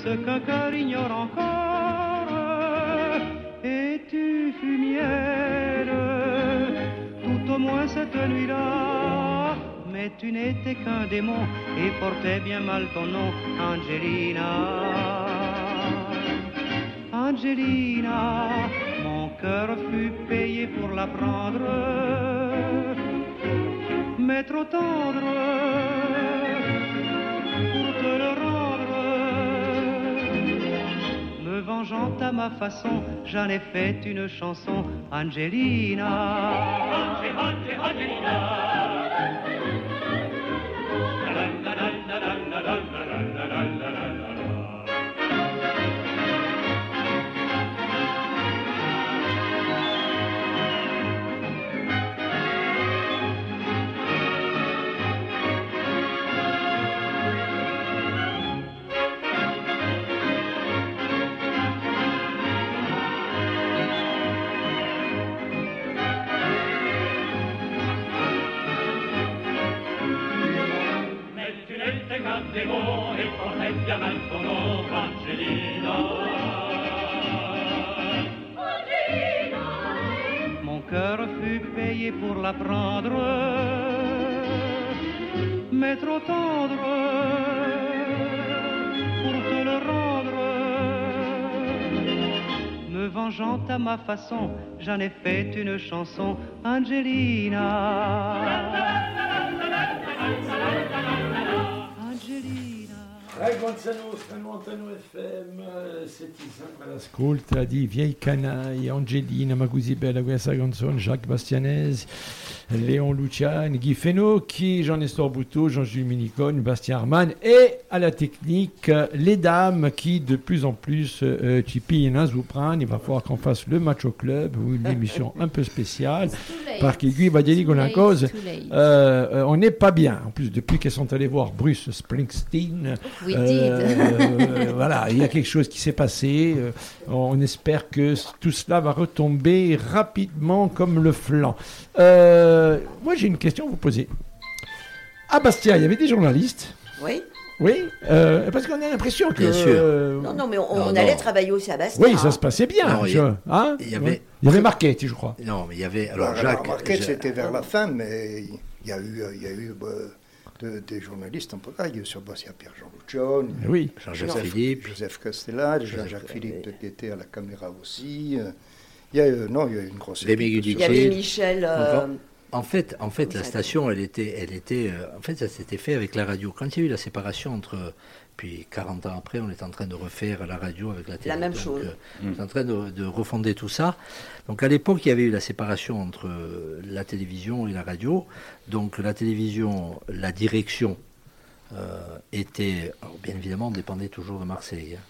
ce qu'un cœur ignore encore. Et tu fus mienne, tout au moins cette nuit-là. Mais tu n'étais qu'un démon et portais bien mal ton nom, Angelina. Angelina, mon cœur fut payé pour la prendre, mais trop tendre pour te le rendre. Me vengeant à ma façon, j'en ai fait une chanson, Angelina. Mais prendre, mais trop tendre pour te le rendre. Me vengeant à ma façon, j'en ai fait une chanson, Angelina. Gonzalo, Strano Antano FM, eh, siete sempre all'ascolto di Viei Canai, Angelina, ma così bella questa canzone, Jacques Bastianesi, Léon Luciani, Guy Fenocchi, Jean-Nestor Bouteau, Jean-Jules Minicone, Bastien Arman et à la technique, euh, les dames qui de plus en plus euh, pillent un Zoupran. Il va falloir qu'on fasse le match au club ou une émission un peu spéciale. que Guy va dire qu'on a cause. Euh, euh, on n'est pas bien. En plus, depuis qu'elles sont allées voir Bruce Springsteen, We euh, voilà, il y a quelque chose qui s'est passé. Euh, on espère que tout cela va retomber rapidement comme le flanc. Euh, moi, j'ai une question à vous poser. À Bastia, il y avait des journalistes. Oui. Oui, euh, parce qu'on a l'impression que. Bien sûr. euh, Non, non, mais on, Non, on non. allait travailler aussi à Bastia. oui, ça se passait bien. Non, il y je- a- hein il y avait- Ouais. il y avait Marquette, je crois. Non, mais il y avait. Alors, Alors, Jacques. Marquette, c'était vers la fin, mais il y a eu, il y a eu bah, de- des journalistes en pagaille sur Bastia, Pierre-Jean Lucione, Eh Oui. Jean-Jacques Joseph, Philippe. Joseph Castellade, Jean-Jacques Philippe qui était à la caméra aussi. euh, Il y a eu, non, il y a eu une grosse Il y avait. Michel. euh, En fait, en fait, la station, elle était, elle était, euh, en fait, ça s'était fait avec la radio. Quand il y a eu la séparation entre, puis 40 ans après, on est en train de refaire la radio avec la télé. La même Donc, chose. euh, On est en train de, de refonder tout ça. Donc à l'époque, il y avait eu la séparation entre euh, la télévision et la radio. Donc la télévision, la direction euh, était, alors, bien évidemment, on dépendait toujours de Marseille. hein.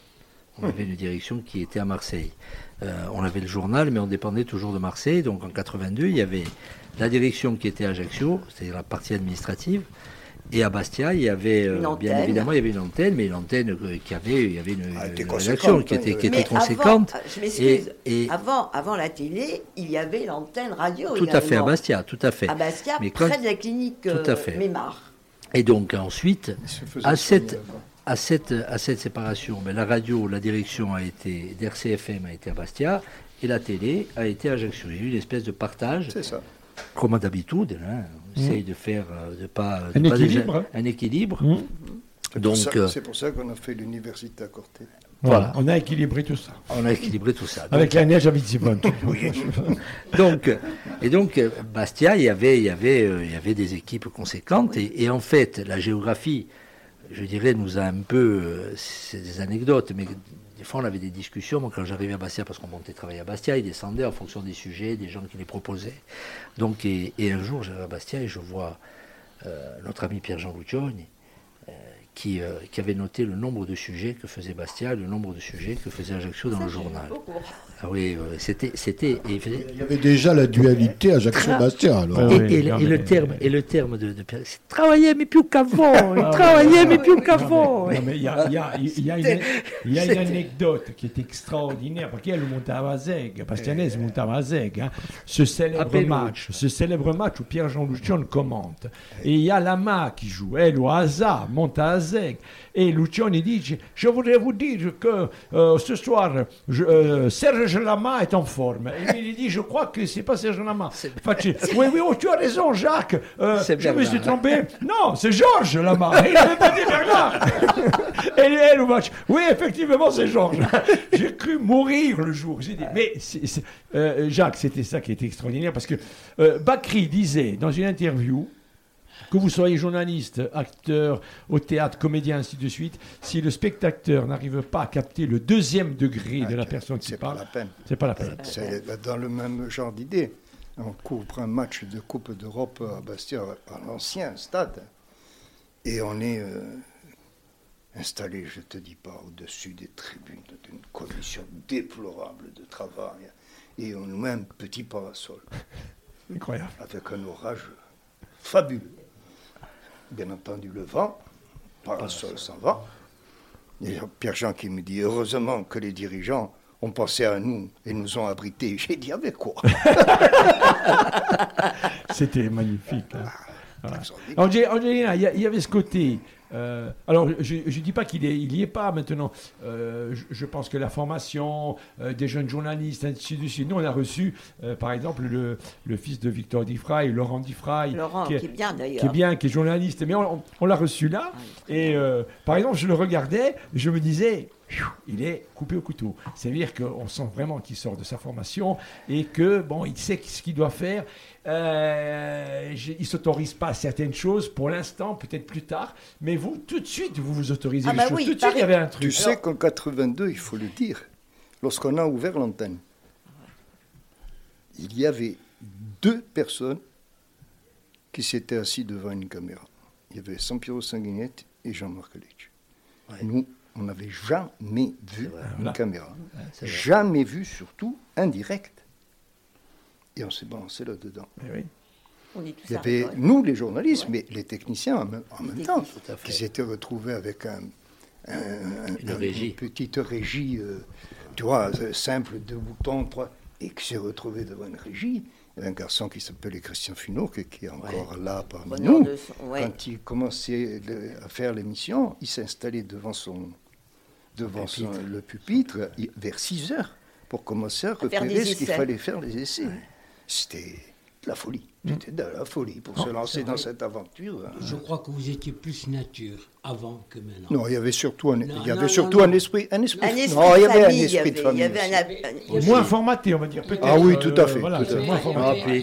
On avait une direction qui était à Marseille. Euh, on avait le journal, mais on dépendait toujours de Marseille. Donc en 82, il y avait la direction qui était à Ajaccio, c'est-à-dire la partie administrative. Et à Bastia, il y avait, euh, Une bien antenne. évidemment, il y avait une antenne, mais une antenne euh, qui avait, il y avait une, Ah, une rédaction qui hein, était, qui était Mais conséquente. avant, je m'excuse, Et- et- avant, avant la télé, il y avait l'antenne radio. Tout à fait, à. Bastia, tout à fait. À Bastia, Mais quand- près de la clinique Tout à euh, fait. Mémar. Et donc ensuite, à cette, à cette, à cette séparation, ben, la radio, la direction a été, d'RCFM a été à Bastia, et la télé a été à Ajaccio. Il y a eu une espèce de partage, C'est ça. Comme d'habitude, hein, on essaye de faire, euh, de pas... de Un pas déjà- équilibre. un équilibre. Mmh. C'est Donc, pour ça- euh, c'est pour ça qu'on a fait l'université à Corté. Voilà, Voilà. on a équilibré tout ça. on a équilibré tout ça. Donc, Avec la neige à Vitsibon. donc, et donc, Bastia, il y avait, il y avait, euh, il y avait des équipes conséquentes. Et, et en fait, la géographie, je dirais, nous a un peu. euh, c'est des anecdotes, mais des fois, on avait des discussions. Moi, quand j'arrivais à Bastia, parce qu'on montait travailler à Bastia, ils descendaient en fonction des sujets, des gens qui les proposaient. Donc, et, et un jour, j'arrive à Bastia et je vois euh, notre ami Pierre-Jean Lucioni, euh, qui, euh, qui avait noté le nombre de sujets que faisait Bastia, le nombre de sujets que faisait Ajaccio dans le journal. Ah oui, oui, c'était, c'était, et il faisait- Il y avait déjà la dualité alors. et, oui, et le- non, et le mais- terme, et le terme de, de Pierre, c'est travailler mais plus qu'avant, Ah, travaillait ouais, mais plus qu'avant. Il y a, il y a- il y a une, il y a une anecdote qui est extraordinaire, perché elle montava a Zeg, Bastianese montava a Zeg, hein, ce célèbre À match, ce célèbre match où Pierre-Jean Lucion commente. Et il y a Lama qui joue, elle ou Asa monte à Zeg. Et Lucioni dit, je voudrais vous dire que euh, ce soir, je- euh, Serge Lama est en forme. Et il dit, je crois que c'est pas Serge Lama. Facci, oui, oui, oh, tu as raison, Jacques. Euh, je me suis trompé. Non, c'est Georges Lama. Il n'avait pas dit Bernard. Elle au match. Oui, effectivement, c'est Georges. J'ai cru mourir le jour. J'ai dit, mais euh, Jacques, c'était ça qui était extraordinaire parce que euh, Bakri disait dans une interview que vous soyez journaliste, acteur, au théâtre, comédien, ainsi de suite, si le spectateur n'arrive pas à capter le deuxième degré de la personne qui C'est pas parle, la peine. c'est pas la peine. C'est dans le même genre d'idée. On couvre un match de Coupe d'Europe à Bastia, à l'ancien stade, et on est euh, installé, je te dis pas, au-dessus des tribunes d'une commission déplorable de travail, et on nous met un petit parasol Incroyable. avec un orage fabuleux. Bien entendu, le vent, parasol s'en va. Et Pierre-Jean qui me dit heureusement que les dirigeants ont pensé à nous et nous ont abrités. J'ai dit avec quoi? C'était magnifique. hein. Ah, Voilà. extraordinaire. Angé- Angelina, il y, a- il y avait ce côté. Euh, alors, je ne dis pas qu'il n'y est pas maintenant. Euh, je, je pense que la formation euh, des jeunes journalistes, ainsi de suite. Nous, on a reçu, par exemple, le, le fils de Victor Diffray, Laurent Diffray. Laurent, qui est bien d'ailleurs. Qui est bien, qui est journaliste. Mais on, on- on l'a reçu là. Et euh, par exemple, je le regardais, je me disais, il est coupé au couteau. C'est-à-dire qu'on sent vraiment qu'il sort de sa formation et que, bon, il sait ce qu'il doit faire. Euh, je- il ne s'autorise pas certaines choses pour l'instant, peut-être plus tard. Mais vous, tout de suite, vous vous autorisez Ah les bah choses. oui, tout de suite, il y avait un truc. Tu sais qu'en 82, il faut le dire, lorsqu'on a ouvert l'antenne, il y avait deux personnes qui s'étaient assis devant une caméra. Il y avait Sampiero Sanguinetti et Jean-Marc Lecce. Nous, on n'avait jamais vu une Voilà. caméra. Jamais vu, surtout, un direct. Et on s'est balancé là-dedans. Oui. On est tous Il y avait nous, les journalistes, mais les techniciens en même, en même Les temps, à qui s'étaient retrouvés avec un, un- Une un- régie. petite régie, euh, tu vois, euh, simple, deux boutons, trois, et qui s'est retrouvé devant une régie. Il y avait un garçon qui s'appelait Christian Finot, qui, qui est encore là parmi Preneur nous. de son- ouais. Quand il commençait le- à faire l'émission, il s'installait devant son devant son- le pupitre il- vers 6 heures pour commencer à des repérer ce qu'il fallait faire les essais. C'était de la folie. C'était de la folie pour se lancer dans cette aventure. Je crois que vous étiez plus nature avant que maintenant. Non, il y avait surtout un, Non, il y avait non, surtout non, un esprit, un esprit. Un esprit non, de il y avait famille, un esprit de il y famille. avait aussi. un- Il y avait- Moins formaté, on va dire, peut-être. Ah oui, tout à fait, voilà, tout à c'est fait. moins.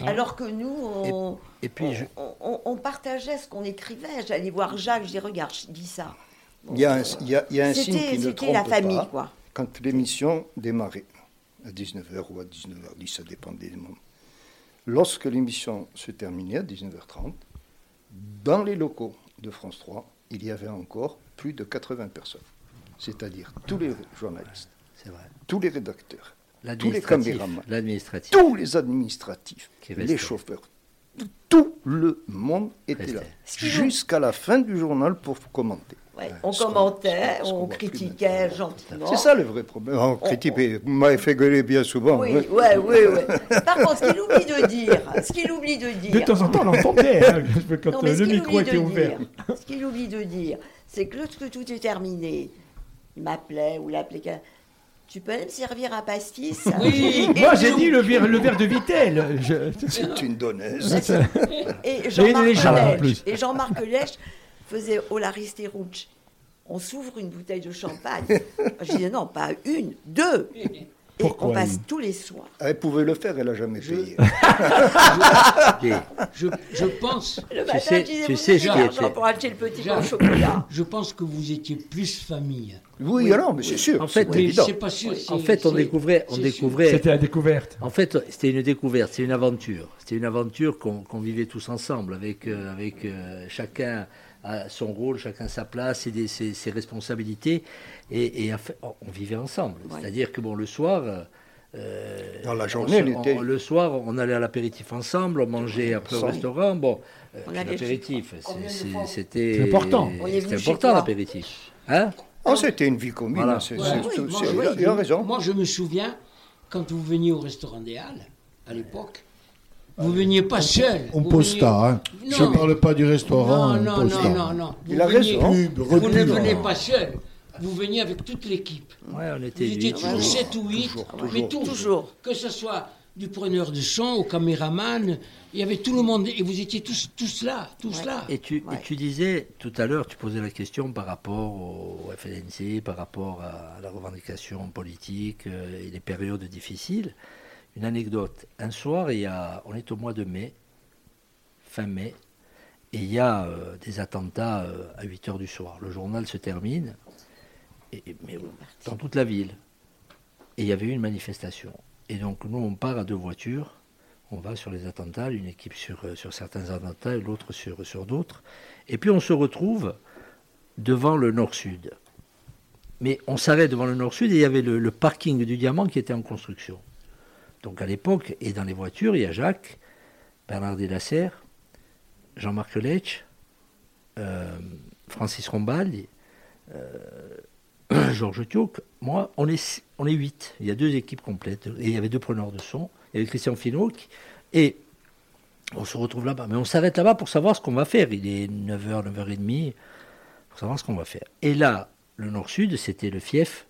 Ah, Alors que nous, on, Et puis, je- on, on- on partageait ce qu'on écrivait. J'allais voir Jacques, je dis regarde, je dis ça. Bon, Il y a un, il y a- il y a un signe C'était qui ne c'était trompe la famille, pas. quoi. Quand l'émission démarrait, à 19h ou à 19h10, ça dépendait des moments. Lorsque l'émission se terminait à 19h30, dans les locaux de France 3, il y avait encore plus de 80 personnes. C'est-à-dire tous les journalistes, vrai. tous les rédacteurs, tous les caméramans, L'administratif. tous les administratifs, les chauffeurs. Tout le monde était là, jusqu'à la fin du journal pour commenter. Ouais, on commentait, on critiquait gentiment. C'est ça le vrai problème. On critique, vous m'avez fait gueuler bien souvent. Oui, ouais, ouais, ouais. Par contre, ce qu'il oublie de dire, ce qu'il oublie de dire. De temps en temps, on l'entendait, hein, quand Non, mais ce le qu'il micro oublie était de ouvert. dire, ce qu'il oublie de dire, c'est que lorsque tout est terminé, il m'appelait ou l'appelait. quelqu'un, Tu peux aller me servir un pastis Oui. Moi, j'ai dit le verre, le verre de Vitel. Je- C'est une donneuse. Et une Jean-Marc légende, en Lèche, faisait Olariste Rouge. On s'ouvre une bouteille de champagne. Je disais non, pas une, deux. Et Pourquoi on passe une tous les soirs. Elle pouvait le faire, elle n'a jamais payé. Je, je pense, Le matin, sais- je disais, tu sais ce qui était- pour acheter le petit pain au Jacques. chocolat. je pense que vous étiez plus famille. Oui, alors, mais c'est sûr. En fait, c'est Mais évident. c'est pas sûr. En fait, on découvrait, on c'est découvrait. C'était la découverte. En fait, c'était une découverte, c'est une aventure. C'était une aventure qu'on vivait tous ensemble, avec, euh, avec euh, chacun a son rôle, chacun sa place, et des- ses, ses responsabilités, et, on vivait ensemble. Ouais. C'est-à-dire que bon, le soir. euh, Dans la on journée, on était- le soir, on allait à l'apéritif ensemble, on mangeait après au restaurant. Bon, euh, l'apéritif, c'était important. C'était important l'apéritif. Hein Oh, c'était une vie commune. Voilà. Ouais, oui, moi, oui, il a raison. Moi, je me souviens, quand vous veniez au restaurant des Halles, à l'époque, vous veniez pas seul. On vous posta, hein. Je ne parle pas du restaurant, Non, on non, non, non, non. Vous Il a veniez- raison. Pub, Vous ne venez pas seul. Vous veniez avec toute l'équipe. Ouais, on Vous était étiez huit. toujours 7 ou 8, Toujours, mais toujours. Que ce soit du preneur de son au caméraman, il y avait tout le monde, et vous étiez tous, tous là, tous Ouais. là. Et tu, Ouais. et tu disais tout à l'heure, tu posais la question par rapport au FLNC, par rapport à la revendication politique euh, et les périodes difficiles. Une anecdote. Un soir, on est au mois de mai, fin mai, et il y a euh, des attentats euh, à 8 heures du soir. Le journal se termine, dans toute la ville. Et il y avait eu une manifestation. Et donc nous, on part à deux voitures. On va sur les attentats, une équipe sur, euh, sur certains attentats et l'autre sur, d'autres. Et puis on se retrouve devant le nord-sud. Mais on s'arrête devant le nord-sud et il y avait le parking du Diamant qui était en construction. Donc à l'époque, et dans les voitures, il y a Jacques, Bernard Delasserre, Jean-Marc Lech, euh, Francis Rombaldi, euh, Georges Thioc, moi, on est, huit. Il y a deux équipes complètes. Et il y avait deux preneurs de son. Il y avait Christian Finot. Et on se retrouve là-bas. Mais on s'arrête là-bas pour savoir ce qu'on va faire. Il est 9h, 9h30. Pour savoir ce qu'on va faire. Et là, le nord-sud, c'était le fief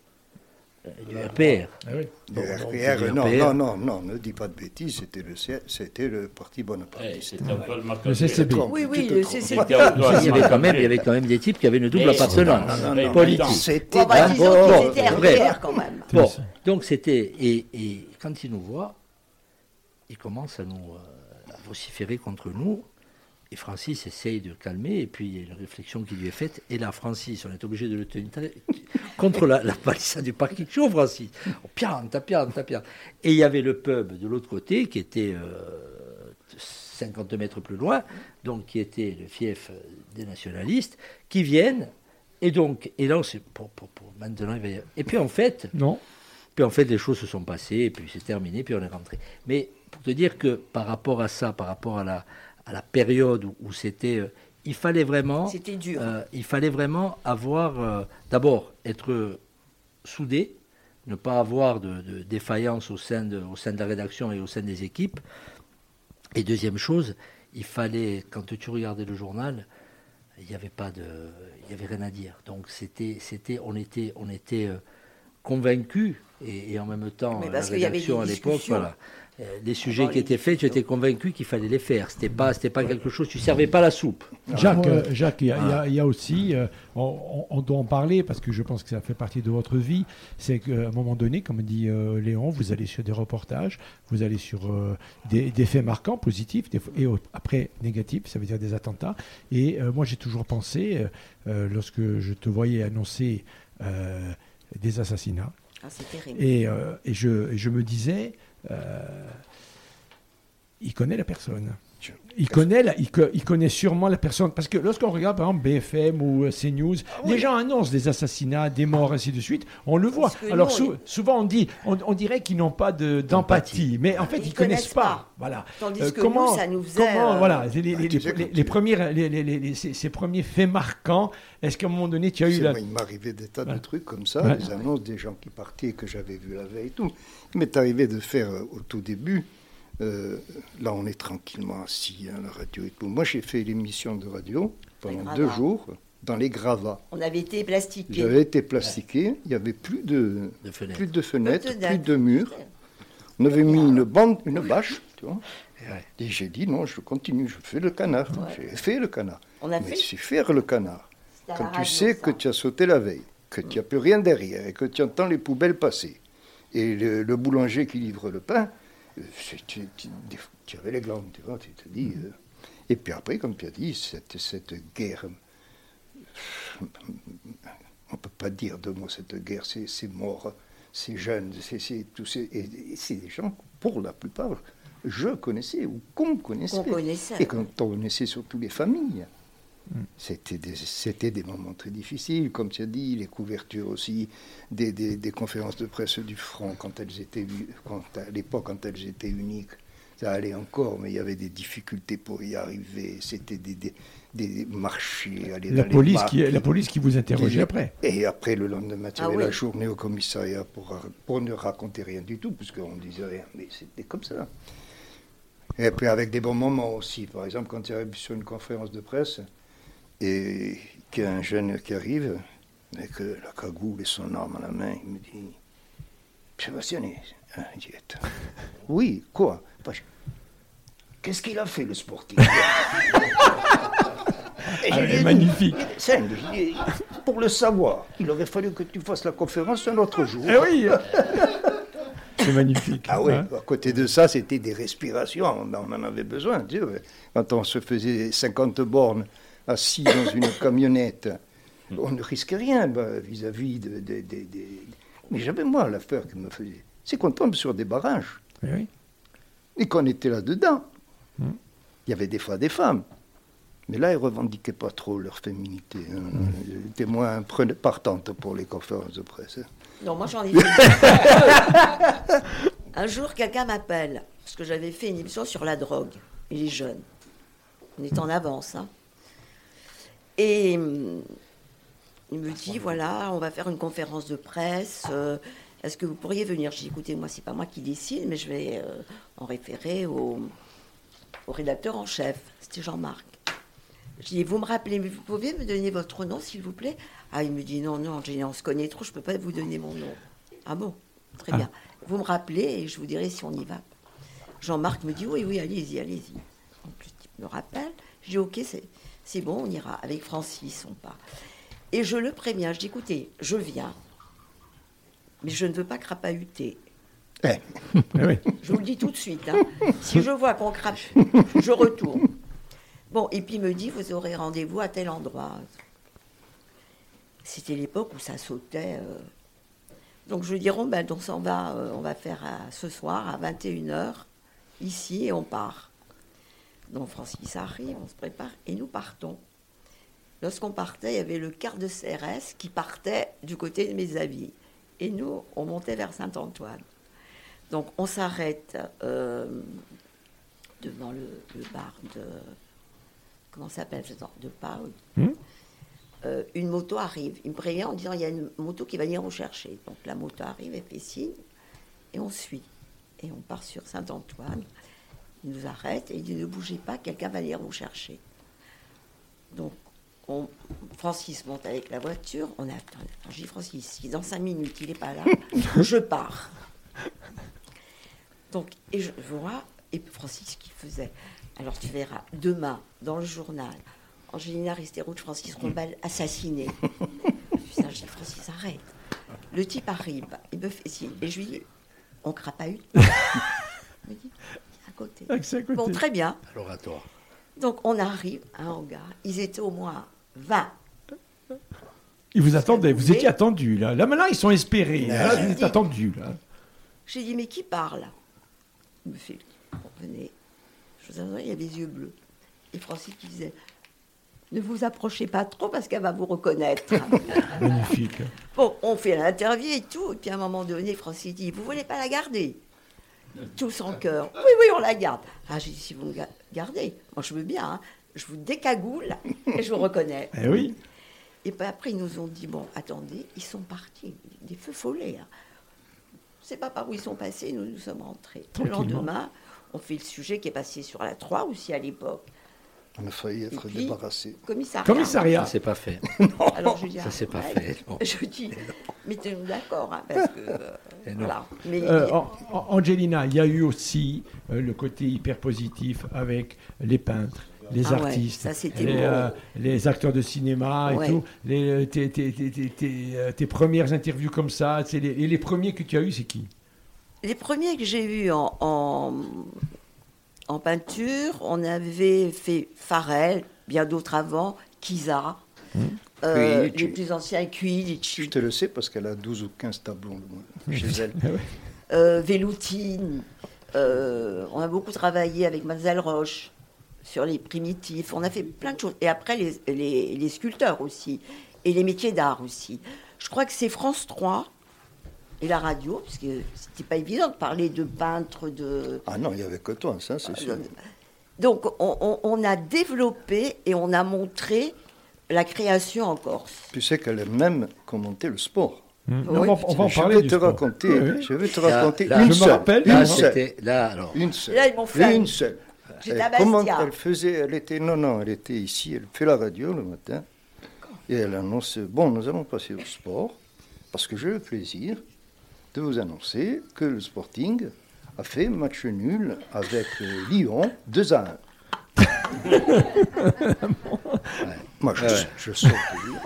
du RPR. Ah oui. Bon, RPR, le non, RPR. non, non, non, ne dis pas de bêtises, c'était le, C- c'était le Parti bonapartiste. C'était un peu le CCB. Oui, oui, le. CCB. Il y, avait quand même, il y avait quand même des types qui avaient une double Et- appartenance Non, non, non, politique. C'était Bon, bah, Hein, bon. RPR quand même. Bon, donc c'était. Et, et quand ils nous voient, ils commencent à nous euh, à vociférer contre nous. Et Francis essaye de calmer, et puis il y a une réflexion qui lui est faite. Et là, Francis, on est obligé de le tenir contre la, la palissade du parking chaud, Francis. On piante, on piante, on piante. Et il y avait le pub de l'autre côté, qui était euh, 50 mètres plus loin, donc qui était le fief des nationalistes, qui viennent. Et donc, et là, c'est pour, pour, pour maintenant, il va y avoir- Et puis en fait, Non. puis en fait, les choses se sont passées, et puis c'est terminé, puis on est rentré. Mais pour te dire que par rapport à ça, par rapport à la, à la période où, où c'était. euh, il fallait vraiment. C'était dur. euh, il fallait vraiment avoir. euh, D'abord, être soudé, ne pas avoir de, de défaillance au sein, de, au sein de la rédaction et au sein des équipes. Et deuxième chose, il fallait, quand tu regardais le journal, il n'y avait pas de, il y avait rien à dire. Donc c'était, c'était, on était, on était convaincus et, et en même temps Mais la parce qu'il y avait rédaction à des l'époque, voilà, les sujets Avant qui étaient faits, tu étais convaincu qu'il fallait les faire. C'était pas, c'était pas quelque chose, tu servais pas la soupe. Jacques, Ouais. euh, Jacques, il y, a- y y aussi, euh, on, doit en parler parce que je pense que ça fait partie de votre vie, c'est qu'à un moment donné, comme dit euh, Léon, vous allez sur des reportages, vous allez sur euh, des, des faits marquants, positifs, des et après négatifs, ça veut dire des attentats. Et euh, moi, j'ai toujours pensé, euh, euh, lorsque je te voyais annoncer euh, des assassinats, Ah, c'est terrible. et, euh, et je, et je me disais, euh, il connaît la personne. Il connaît, la- il, co- il connaît sûrement la personne. Parce que lorsqu'on regarde, par exemple, BFM ou euh, CNews, les gens annoncent des assassinats, des morts, ainsi de suite. On le voit. Alors sou- souvent, on dit, on, on dirait qu'ils n'ont pas de- d'empathie. Mais en fait, ils, Ils connaissent, connaissent pas. pas. Voilà. Tandis Euh, que comment- nous, ça nous faisait. Comment, euh, voilà, les, les- les- les- les les- les- les- les- ces, ces premiers faits marquants, est-ce qu'à un moment donné, tu as eu la... moi, il m'arrivait des tas de Ouais. trucs comme ça, Ouais. des annonces des gens qui partaient que j'avais vu la veille et tout. Il m'est arrivé de faire au tout début, euh, là on est tranquillement assis à la radio et tout. Moi j'ai fait l'émission de radio pendant deux jours dans les gravats. On avait été plastiqués. J'avais été plastiqué, il n'y avait plus de, De fenêtres. plus de fenêtres, Plus de plus dates. de murs. On avait mis une bande, une bâche, tu vois. Et j'ai dit non, je continue, je fais le canard. Ouais. J'ai fait le canard. On a Mais fait. c'est faire le canard. Quand tu radio, sais ça. que tu as sauté la veille, que tu n'as plus rien derrière et que tu entends les poubelles passer, et le, le boulanger qui livre le pain, euh, tu, avais les glandes, tu vois, tu te dis. euh. Et puis après, comme tu as dit, cette, cette guerre, on ne peut pas dire de moi cette guerre, c'est c'est mort, c'est jeune, c'est c'est tous ces- et, et c'est des gens, pour la plupart, je connaissais ou qu'on connaissait. Qu'on connaissait. Et qu'on connaissait surtout les familles. C'était des, c'était des moments très difficiles, comme tu as dit, les couvertures aussi, des, des- des conférences de presse du front, quand elles étaient, quand, à l'époque, quand elles étaient uniques. Ça allait encore, mais il y avait des difficultés pour y arriver. C'était des, des, des marchés. aller La dans les police, qui, marques. la police qui vous interrogeait après. Et après, le lendemain, tu Ah avais oui. la journée au commissariat pour, pour ne raconter rien du tout, puisqu'on ne disait rien. Mais c'était comme ça. Et après, avec des bons moments aussi. Par exemple, quand tu arrives sur une conférence de presse et qu'il y a un jeune qui arrive, avec la cagoule et son arme à la main, il me dit Sébastien. Oui, quoi? Qu'est-ce qu'il a fait, le sportif? Et Ah, dit, magnifique. Pour le savoir, il aurait fallu que tu fasses la conférence un autre jour. Eh oui C'est magnifique. Ah oui, hein. à côté de ça, c'était des respirations, on en avait besoin. sais. Quand on se faisait 50 bornes assis dans une camionnette, on ne risquait rien bah, vis-à-vis de, de- de- de- Mais j'avais moi l'affaire qui me faisait. C'est qu'on tombe sur des barrages Eh oui. et qu'on était là-dedans. Hmm. Il y avait des fois des femmes. Mais là, ils revendiquaient pas trop leur féminité. hein. Ils étaient moins partantes pour les conférences de presse. hein. Non, moi j'en ai fait. Un jour, quelqu'un m'appelle, parce que j'avais fait une émission sur la drogue et les jeunes. On est en avance. hein. Et hum, il me dit voilà, on va faire une conférence de presse. euh, Est-ce que vous pourriez venir? Je dis écoutez, moi, c'est pas moi qui décide, mais je vais euh, en référer au, au rédacteur en chef. C'était Jean-Marc. Je dis, vous me rappelez, mais vous pouvez me donner votre nom, s'il vous plaît? Ah, il me dit, non, non, on se connaît trop, je ne peux pas vous donner mon nom. Ah bon? Très Ah. bien. Vous me rappelez et je vous dirai si on y va. Jean-Marc me dit, oui, oui, allez-y, allez-y. Donc type me rappelle. Je dis, ok, c'est, c'est bon, on ira. Avec Francis, on part. Et je le préviens, je dis, écoutez, je viens, mais je ne veux pas crapahuter. Eh, Eh. Je vous le dis tout de suite. hein. Si je vois qu'on crape, je retourne. Bon, et puis il me dit, vous aurez rendez-vous à tel endroit. C'était l'époque où ça sautait. euh. Donc je lui dis, bon, ben, on s'en va, euh, on va faire à- ce soir à 21h, ici, et on part. Donc Francis arrive, on se prépare, et nous partons. Lorsqu'on partait, il y avait le quart de CRS qui partait du côté de mes avis. Et nous, on montait vers Saint-Antoine. Donc on s'arrête euh, devant le, le bar de. Comment ça s'appelle De Paul. Hmm? Euh, une moto arrive. Il me prévient en disant il y a une moto qui va venir vous chercher. Donc la moto arrive, elle fait signe, et on suit. Et on part sur Saint-Antoine. Il nous arrête et il dit ne bougez pas, quelqu'un va venir vous chercher. Donc on- Francis monte avec la voiture, on attend. Dis Francis, si dans cinq minutes il n'est pas là, je pars. Donc, et je vois, et Francis qui faisait. Alors tu verras, demain, dans le journal, Angelina Risterouche, Francis Rombal assassiné. Putain, je dis, Francis, arrête. Le type arrive, il me fait signe, et je lui dis, on crapahute. côté. Ah, c'est à côté. Bon, très bien. À l'oratoire. Donc on arrive à un hangar, ils étaient au moins 20. Ils vous attendaient, vous étiez attendus là. Là maintenant ils sont espérés. Là, Ouais. vous êtes attendus là. J'ai dit, mais qui parle? Il me fait, bon, venez. Je vous annonce, il a les yeux bleus. Et Francis qui disait, ne vous approchez pas trop parce qu'elle va vous reconnaître. Magnifique. bon, on fait l'interview et tout. Et puis à un moment donné, Francis dit, vous voulez pas la garder? Tous en cœur. Oui, oui, on la garde. Ah, j'ai dit, si vous me ga- gardez, moi je veux bien, hein. je vous décagoule et je vous reconnais. Eh oui. Et puis après, ils nous ont dit, bon, attendez, ils sont partis, des feux follets. Hein. Sais pas par où ils sont passés, nous nous sommes rentrés. Le lendemain, on fait le sujet qui est passé sur la 3 aussi à l'époque. On a failli être puis, débarrassé. Commissariat. Commissariat. Ça, c'est pas fait. Alors je dis, Ça, c'est pas fait, non. Je dis, mettez-nous d'accord, hein, parce que. euh, non. voilà. Mais Euh, An- Angelina, il y a eu aussi euh, le côté hyper positif avec les peintres, les Ah ouais, artistes, ça, les, euh, acteurs de cinéma et tout. Les, tes, tes- tes- tes- tes, tes premières interviews comme ça, les, et les premiers que tu as eus, c'est qui? Les premiers que j'ai en, en, en peinture, on avait fait Farel, bien d'autres avant, Kiza. euh, Quilici. les plus anciens, Quilici. Je te le sais parce qu'elle a 12 ou 15 tableaux chez elle. euh, Véloutine. euh, on a beaucoup travaillé avec Mademoiselle Roche. sur les primitifs. On a fait plein de choses. Et après, les, les- les sculpteurs aussi. Et les métiers d'art aussi. Je crois que c'est France 3 et la radio, parce que c'était pas évident de parler de peintres, de. Ah non, il n'y avait que toi, ça, c'est sûr. Donc, on, on- on a développé et on a montré la création en Corse. Tu sais qu'elle a même commenté le sport. Hmm. Oui. On va, on va en je parler vais du te sport. raconter, Oui, oui. je vais te Là- raconter là- une je me seule. rappelle, une Là, seule. Là, alors. Une seule. Là, ils m'ont fait. Une seule. Comment elle faisait Elle était non non, elle était ici. Elle fait la radio le matin et elle annonce bon, nous allons passer au sport parce que j'ai le plaisir de vous annoncer que le Sporting a fait match nul avec euh, Lyon 2 à 1. Ouais. Moi, je, je sors de Lyon,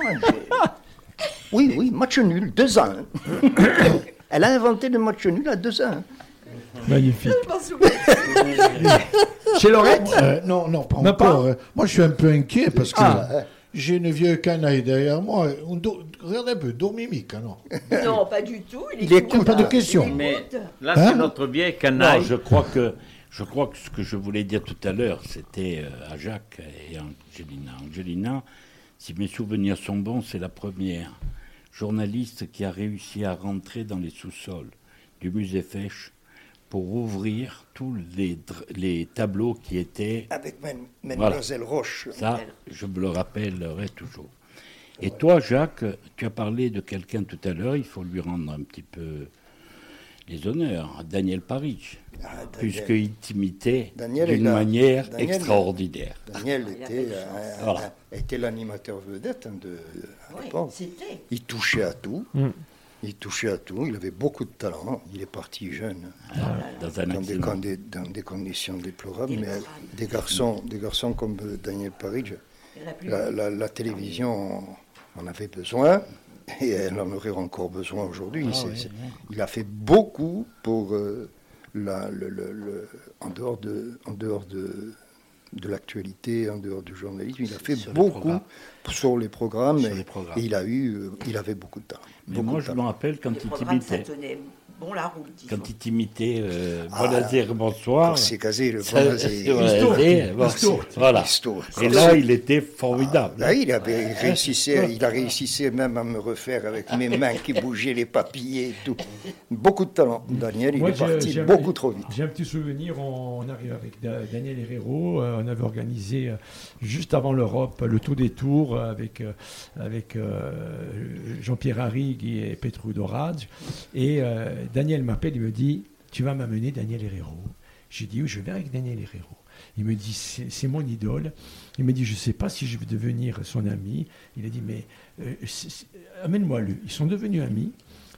Oui, oui, match nul, 2 à 1. Elle a inventé le match nul à 2 à 1. Magnifique. Chez Laurette? Euh, non, non, pas encore. pas Euh, Moi, je suis un peu inquiet parce que Ah. J'ai une vieille canaille derrière moi. On do- Regarde un peu, dormimique, alors. Non, pas du tout. Il, Il écoute. Pas de question. Mais là, Hein c'est notre vieille Non, canaille. je crois que je crois que ce que je voulais dire tout à l'heure, c'était euh, à Jacques et Angelina. Angelina, si mes souvenirs sont bons, c'est la première journaliste qui a réussi à rentrer dans les sous-sols du musée Fèche pour ouvrir tous les, tableaux qui étaient Avec Mme- Voilà. Mademoiselle Roche. ça, je me le rappellerai toujours. Et toi, Jacques, tu as parlé de quelqu'un tout à l'heure, il faut lui rendre un petit peu les honneurs, Daniel Parich, Ah, Daniel. puisqu'il t'imitait Daniel, d'une manière Daniel- extraordinaire. Daniel il a était, euh, Voilà. était l'animateur vedette hein, de, à Oui. Il touchait à tout. Mm. Il touchait à tout. Il avait beaucoup de talent. Il est parti jeune, Dans un dans des, dans des conditions déplorables. Mais des garçons, des garçons comme euh, Daniel Parridge, la, la- la télévision en avait besoin. Et elle en aurait encore besoin aujourd'hui. Ah. Il a fait beaucoup pour euh, la- le- le- le- en dehors de, en dehors de, de l'actualité, en dehors du journalisme. Il a fait Sur beaucoup sur les programmes. Sur et, les programmes. et il a eu, euh, il avait beaucoup de talent. Mais Beaucoup moi, de je talent. me rappelle quand Les il programmes, bon la route. disons. Quand il t'imitait euh, Ah, Bonazir, bonsoir. C'est casé le Bonazir. Voilà. Et là, il était formidable. Là, il avait réussi, il a réussi même à me refaire avec mes mains qui bougeaient les papillers et tout. Beaucoup de talent. Daniel, il est parti beaucoup trop vite. J'ai un petit souvenir, on, on arrive avec Da- Daniel Herrero, euh, on avait organisé euh, juste avant l'Europe le Tour des Tours euh, avec, avec euh, Jean-Pierre Harrigue et Petru Dorage. Et euh, Daniel m'appelle, il me dit, tu vas m'amener Daniel Herrero. J'ai dit, oui, je vais avec Daniel Herrero. Il me dit, c'est mon idole. Il me dit, je ne sais pas si je vais devenir son ami. Il a dit, mais euh, amène-moi le. Ils sont devenus amis.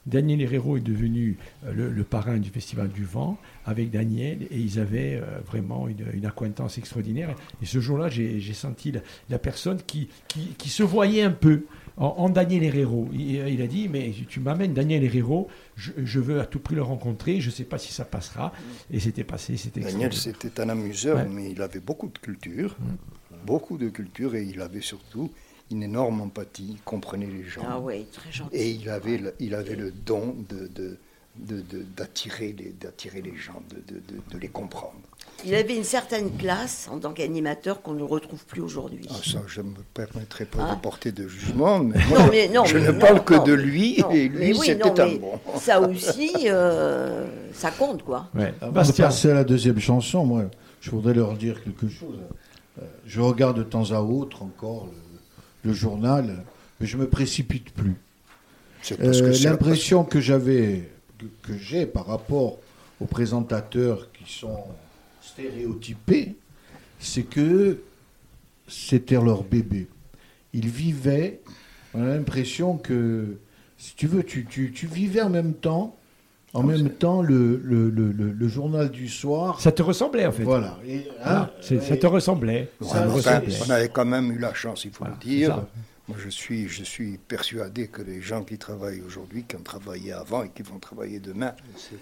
Daniel Herrero est devenu euh, le, parrain du Festival du Vent avec Daniel et ils avaient euh, vraiment une, une acquaintance extraordinaire. Et ce jour-là, j'ai senti la, personne qui, qui, se voyait un peu en, en Daniel Herrero. Il, il a dit, mais tu m'amènes Daniel Herrero, je, je veux à tout prix le rencontrer, je ne sais pas si ça passera. Et c'était passé, c'était Daniel, c'était un amuseur, Ouais. mais il avait beaucoup de culture. Beaucoup de culture et il avait surtout une énorme empathie. Il comprenait les gens. Ah oui, très gentil. Et il avait le, il avait le don de, de, de- de- d'attirer les, d'attirer les gens, de, de- de- de les comprendre. Il avait une certaine classe en tant qu'animateur qu'on ne retrouve plus aujourd'hui. Ah, ça, je ne me permettrai pas Hein de porter de jugement, mais moi, Non, mais- non, je mais ne non, parle que non, de lui, non, et lui, oui, c'était un bon. Ça aussi, euh, ça compte, quoi. Ouais. Avant Bastien. de passer à la deuxième chanson, moi, je voudrais leur dire quelque chose. Euh, Je regarde de temps à autre encore le, le journal, mais je me précipite plus. C'est parce Euh, L'impression que j'avais, que, que j'ai par rapport aux présentateurs qui sont stéréotypés, c'est que c'était leur bébé. Ils vivaient, on a l'impression que, si tu veux, tu, tu, tu vivais en même temps, en même temps le, le, le, le- le journal du soir. Ça te ressemblait en fait. Voilà. Et, Voilà. hein, C'est- ça te ressemblait. Ça enfin, ressemblait. on avait quand même eu la chance, il faut Voilà, le dire. Moi, je suis, je suis persuadé que les gens qui travaillent aujourd'hui, qui ont travaillé avant et qui vont travailler demain,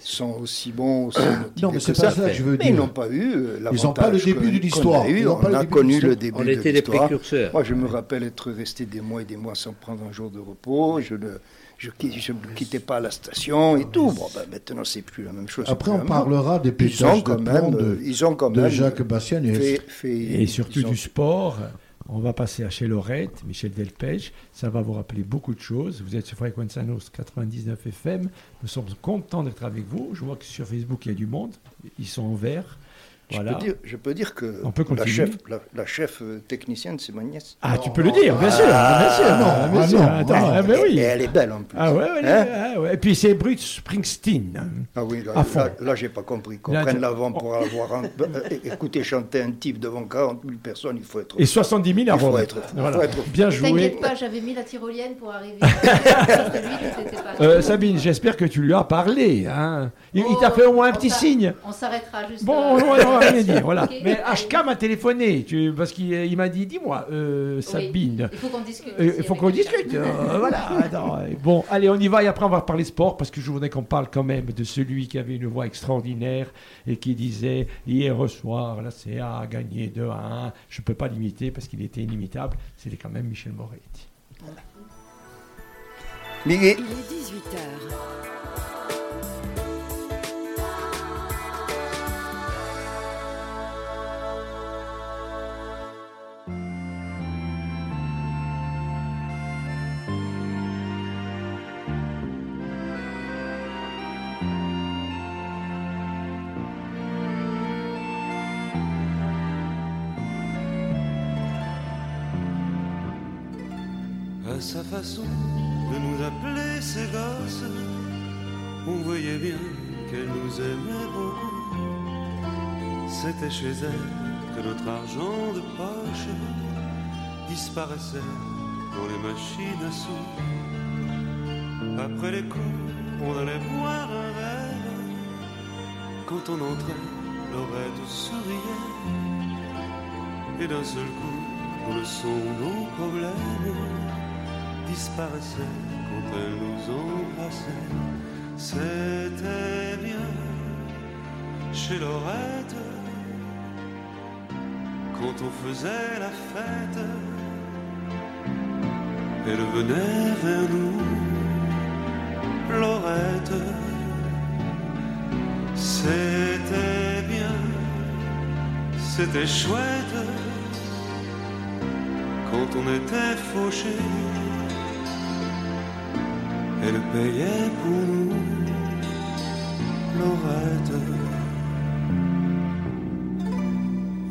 sont aussi bons, aussi Non, mais c'est que pas ça que je veux Mais dire. ils n'ont pas eu euh, Ils n'ont pas le début de l'histoire. qu'on a eu. Ils n'ont pas On le début de connu l'histoire. On était des précurseurs. Moi, je me rappelle être resté des mois et des mois sans prendre un jour de repos. Je ne, je, ne quittais pas la station et tout. Bon, ben, maintenant, c'est plus la même chose. Après, on parlera des pétages de quand plomb même, de, ils ont quand de même Jacques Bastian. Et fait- fait- Et surtout du sport. On va passer à chez Lorette, Michel Delpech. Ça va vous rappeler beaucoup de choses. Vous êtes sur Frequenza Nostra 99 FM. Nous sommes contents d'être avec vous. Je vois que sur Facebook, il y a du monde. Ils sont en vert. Je, peux dire, je peux dire que On peut la chef, la, la chef euh, technicienne, c'est ma nièce. Ah, tu peux le dire, bien sûr. bien sûr. Non, bien ah sûr. non, Attends, non. ah, ben oui. Et elle est belle en plus. Ah ouais, ouais, Hein ah ouais. Et puis c'est Bruce Springsteen. Ah oui, là, là, là, j'ai pas compris. Qu'on prenne tu- l'avant pour avoir un- euh, écouter chanter un type devant 40 000 personnes, il faut être. Et 70 000 à Il faut Rome. être- il Voilà. faut être- Bien joué. T'inquiète pas, j'avais mis la tyrolienne pour arriver. Euh, Sabine, j'espère que tu lui as parlé. Hein. Il, il Oh, t'a fait au moins un petit signe. On s'arrêtera juste. Bon, on va rien dire, voilà. Mais HK m'a téléphoné, tu- parce qu'il il m'a dit, dis-moi, euh, Sabine, Il faut qu'on discute. euh, il faut qu'on discute. euh, voilà. attends, bon, allez, on y va et après on va parler sport, parce que je voudrais qu'on parle quand même de celui qui avait une voix extraordinaire et qui disait, hier au soir, la CA a gagné 2 à 1. Je ne peux pas l'imiter parce qu'il était inimitable. C'était quand même Michel Moretti. Miguel. Il est 18h. De nous appeler ses gosses, on voyait bien qu'elle nous aimait beaucoup. C'était chez elle que notre argent de poche disparaissait dans les machines à sous. Après les cours, on allait boire un verre. Quand on entrait, Lorette souriait. Et d'un seul coup, dans le son, nos problèmes disparaissaient quand elle nous embrassait. C'était bien chez Lorette quand on faisait la fête. Elle venait vers nous, Lorette. C'était bien, c'était chouette quand on était fauchés. Elle payait pour nous, Lorette.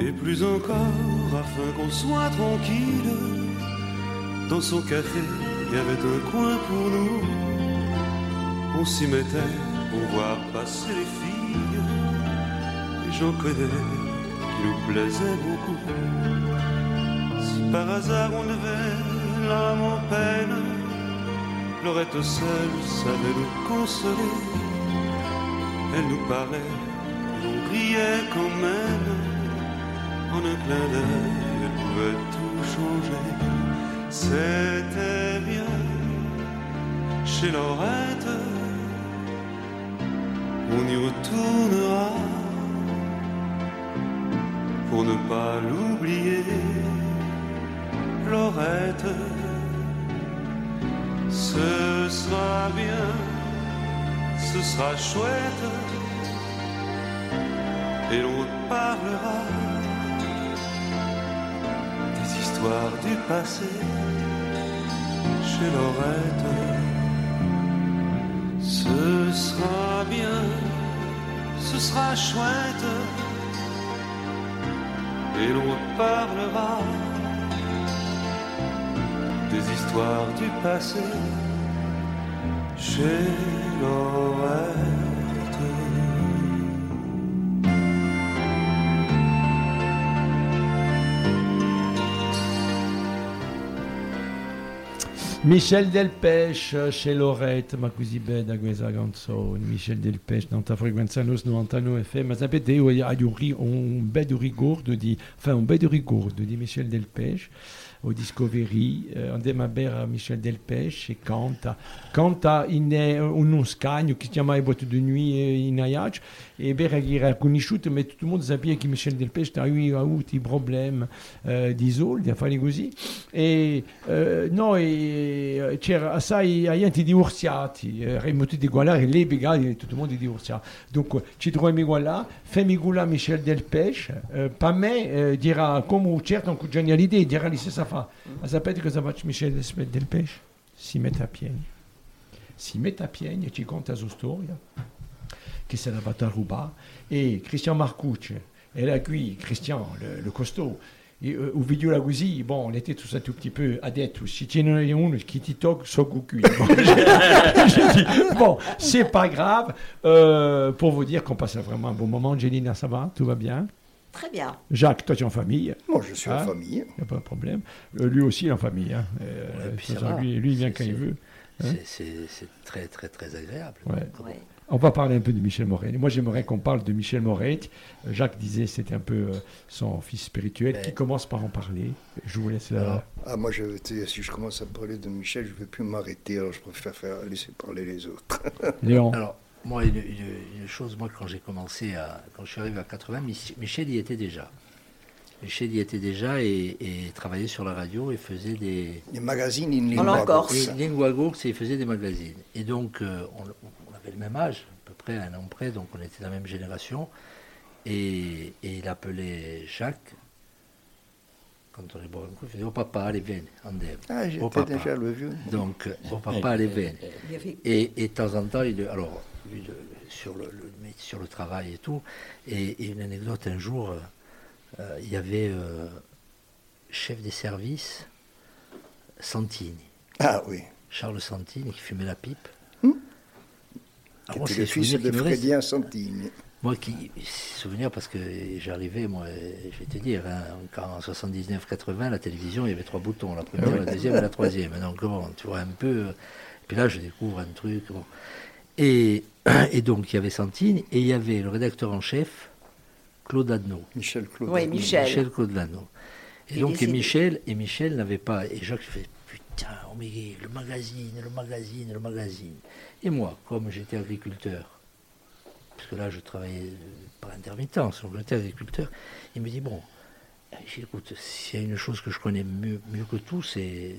Et plus encore, afin qu'on soit tranquille, dans son café, il y avait un coin pour nous. On s'y mettait pour voir passer les filles. Et j'en connais qui nous plaisaient beaucoup. Si par hasard on devait l'âme en peine, Lorette seule savait nous consoler. Elle nous parlait, et on riait quand même. En un clin d'œil, elle pouvait tout changer. C'était bien chez Lorette. On y retournera pour ne pas l'oublier. Lorette, ce sera bien, ce sera chouette, et l'on parlera des histoires du passé chez Lorette. Ce sera bien, ce sera chouette, et l'on parlera des histoires du passé Michel Delpech chez Lorette, ma così bella questa canzone. Michel Delpech, dans ta frequenza nos 99 FM. Ma sapete, io ho un, bel ricordo di, enfin un bel ricordo di Michel Delpech. Au Discovery, eh, andiamo a bere a Michel Delpech e canta. Canta in eh, uno scagno che si boîte de nuit eh, in Aiac e ma tutto il mondo sapeva che Michel Delpech aveva avuto i problemi eh, di soldi, così. E noi c'era assai eravamo tutti uguali, lei tutto il mondo. Dunque ci troviamo là Michel Delpech, eh, per me eh, dirà come certo Hallyday, dirà Ma sapete cosa fa Michel Delpech? Si mette a piedi. Si mette a piedi e ci conta la sua storia, che se l'ha fatta rubare. E Christian Marcucci, et là, lui, Christian, le, le costaud, et, euh, au vidéo così, bon, on était tous un tout petit peu adeptes. Si tu une qui toque, so bon, c'est pas grave. Euh, pour vous dire qu'on passe vraiment un bon moment. Angelina, ça va? Tout va bien? Très bien. Jacques, toi tu es en famille Moi, je suis en Hein famille. Il n'y a pas de problème. Euh, lui aussi il est en famille. Hein. Euh, ça lui, lui, il vient quand il veut. Hein C'est- très, très, très agréable. Ouais. Donc, Ouais. On va parler un peu de Michel Moret. Moi, j'aimerais qu'on parle de Michel Moret. Jacques disait c'était un peu euh, son fils spirituel Ben. qui commence par en parler? Je vous laisse la... Alors, Ah, moi, je, si je commence à parler de Michel, je ne vais plus m'arrêter, alors je préfère faire, laisser parler les autres. Léon. Alors, moi, une, une- une chose, moi, quand j'ai commencé à. Quand je suis arrivé à 80, Mich- Michel y était déjà. Michel y était déjà et, et travaillait sur la radio et faisait des. Les magazines in En lingua Corse. corse. Et Lingua et il faisait des magazines. Et donc, euh, on, on avait le même âge, à peu près un an près, donc on était de la même génération. Et, et il appelait Jacques, quand on est boire un coup, il faisait Oh papa, allez, viens, andem. Ah, Oh j'étais déjà le vieux. Donc, oh papa, allez, viens. Et, et de temps en temps, il, alors, lui, sur, le, le- mais sur le travail et tout, et, et une anecdote, un jour, euh, euh, il y avait euh, chef des services, Santini, Ah oui. Charles Santini, qui fumait la pipe. Alors, Qui moi, le fils de. Frédien Santini. Moi, qui, souvenir parce que j'arrivais, moi, je vais te dire, hein, quand en 79-80, la télévision, il y avait trois boutons, la première, la deuxième et la troisième. Donc, bon, tu vois un peu. Puis là, je découvre un truc. bon. Et, et donc, il y avait Santine et il y avait le rédacteur en chef, Claude Adnaud. Michel Claude. Oui, Michel. Michel Claude Lano. Et donc, et. Michel, et Michel n'avait pas. Et Jacques fait Putain, oh, mais le magazine, le magazine, le magazine. Et moi, comme j'étais agriculteur, parce que là, je travaillais par intermittence, donc j'étais agriculteur, il me dit Bon, euh, j'ai dit, écoute, s'il y a une chose que je connais mieux, mieux que tout, c'est.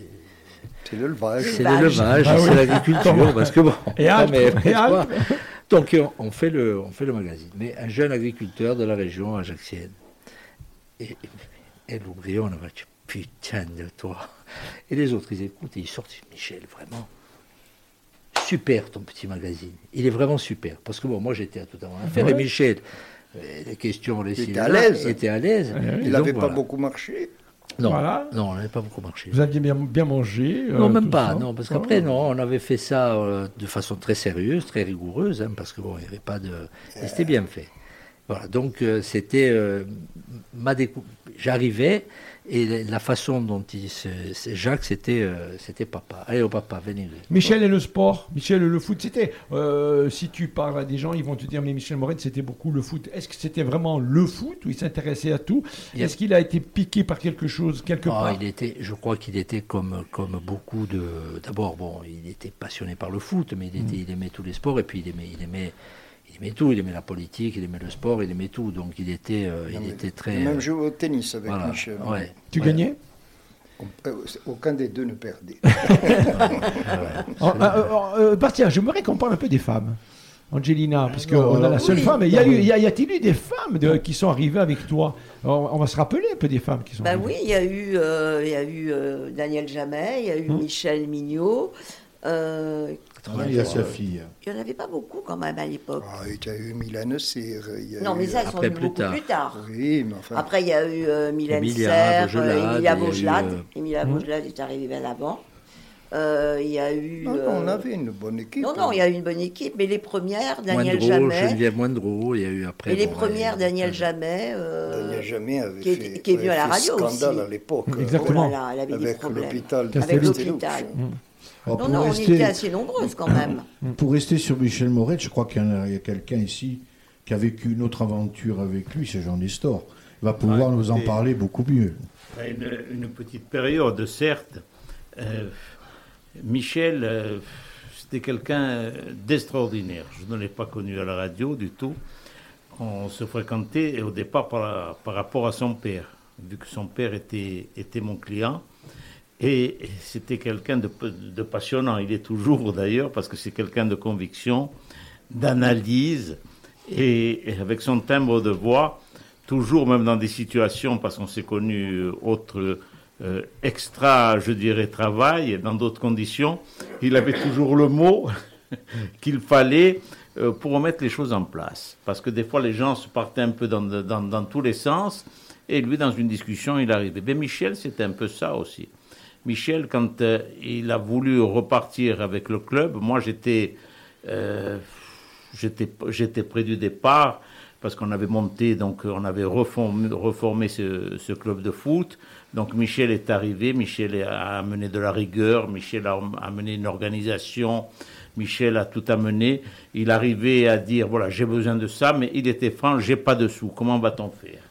C'est l'élevage. C'est L'élevage. l'élevage, Ah oui. c'est l'agriculture, parce que bon. Et mais, et donc euh, on fait, le, on fait le magazine. Mais un jeune agriculteur de la région ajaxienne. Et, et l'ouvrier, on a dit putain de toi. Et les autres, ils écoutent et ils sortent. Michel, vraiment, super ton petit magazine. Il est vraiment super. Parce que bon, moi j'étais à tout à l'heure à faire. Et Ouais. Michel, euh, les questions, les Il était à l'aise. il était à l'aise. Ouais, ouais. Et Il donc, n'avait pas voilà. beaucoup marché. Non, Voilà. non, on n'avait pas beaucoup marché. Vous aviez bien, bien mangé euh, Non, même pas, ça non, parce qu'après, Ah. non, on avait fait ça euh, de façon très sérieuse, très rigoureuse, hein, parce que bon, il n'y avait pas de. et C'était bien fait. Voilà, donc euh, c'était euh, ma décou... J'arrivais et la- façon dont il se... Jacques, c'était euh, c'était papa. Allez, au papa, venez. Michel et le sport, Michel et le foot, c'était. euh, si tu parles à des gens, ils vont te dire mais Michel Moret, c'était beaucoup le foot. Est-ce que c'était vraiment le foot où il s'intéressait à tout? Est-ce qu'il a été piqué par quelque chose quelque Ah, part? il était, je crois qu'il était comme, comme beaucoup de. D'abord, bon, il était passionné par le foot, mais il, était, il aimait tous les sports et puis il aimait, il aimait, il aimait tout. Il aimait la politique, il aimait le sport, il aimait tout. Donc il était, euh, il était très. même euh, joué au tennis avec voilà, Michel. ouais, Tu ouais. gagnais? Euh, Aucun des deux ne perdait. Euh, euh, euh, bah, tiens, j'aimerais qu'on parle un peu des femmes. Angelina, parce qu'on a la seule oui. femme. Il y, a eu- il y a- y a-t-il eu des femmes de- qui sont arrivées avec toi? On, on va se rappeler un peu des femmes qui sont Bah arrivées. oui, il y a eu, euh, il y a eu euh, Daniel Jamet, il y a eu Hum. Michel Mignot. Euh, Ah, il y a sa fille. il n'y en avait pas beaucoup quand même à l'époque. Ah, il y a eu Mylène Serre. il y a non, mais eu- ça, ils sont venus plus beaucoup tard. plus tard. Oui, mais enfin. Après, il y a eu euh, Mylène Emilia Serre, Baugelade, euh, il y Emilia euh, Emilia. Baugelade est arrivée bien avant. Euh, Il y a eu. Non, non, on euh, avait une bonne équipe. Non, non, il y a eu une bonne équipe, mais les premières, Daniel Moindreau, Jamet. Geneviève Moindreau, il y a eu après. Et les bon, premières, Daniel Jamet. euh, Daniel Jamais avait qui est- fait, qui est venu à la radio scandale aussi. à l'époque. Exactement. Oh là là, elle avait des Avec problèmes. l'hôpital de Avec l'hôpital. Alors, Non, pour, non, on rester, était assez nombreuses quand même. pour rester sur Michel Moret, je crois qu'il y, a- il y a quelqu'un ici qui a vécu une autre aventure avec lui, c'est Jean Nestor. va pouvoir Ah, nous en parler beaucoup mieux. Une, une petite période, certes. Euh, Michel, euh, c'était quelqu'un d'extraordinaire. Je ne l'ai pas connu à la radio du tout. On se fréquentait au départ par, par rapport à son père, vu que son père était, était mon client. Et c'était quelqu'un de, passionnant. Il est toujours d'ailleurs, parce que c'est quelqu'un de conviction, d'analyse, et, avec son timbre de voix, toujours même dans des situations, parce qu'on s'est connu autre euh, extra, je dirais, travail, dans d'autres conditions, il avait toujours le mot qu'il fallait euh, pour remettre les choses en place. Parce que des fois, les gens se partaient un peu dans, dans, dans tous les sens, et lui, dans une discussion, il arrivait. Mais Michel, c'était un peu ça aussi. Michel, quand euh, il a voulu repartir avec le club, moi j'étais euh, j'étais j'étais près du départ parce qu'on avait monté, donc on avait reformé, reformé ce, ce, club de foot. Donc Michel est arrivé, Michel a amené de la rigueur, Michel a amené une organisation, Michel a tout amené. Il arrivait à dire voilà j'ai besoin de ça, mais il était franc, j'ai pas de sous, comment va-t-on faire?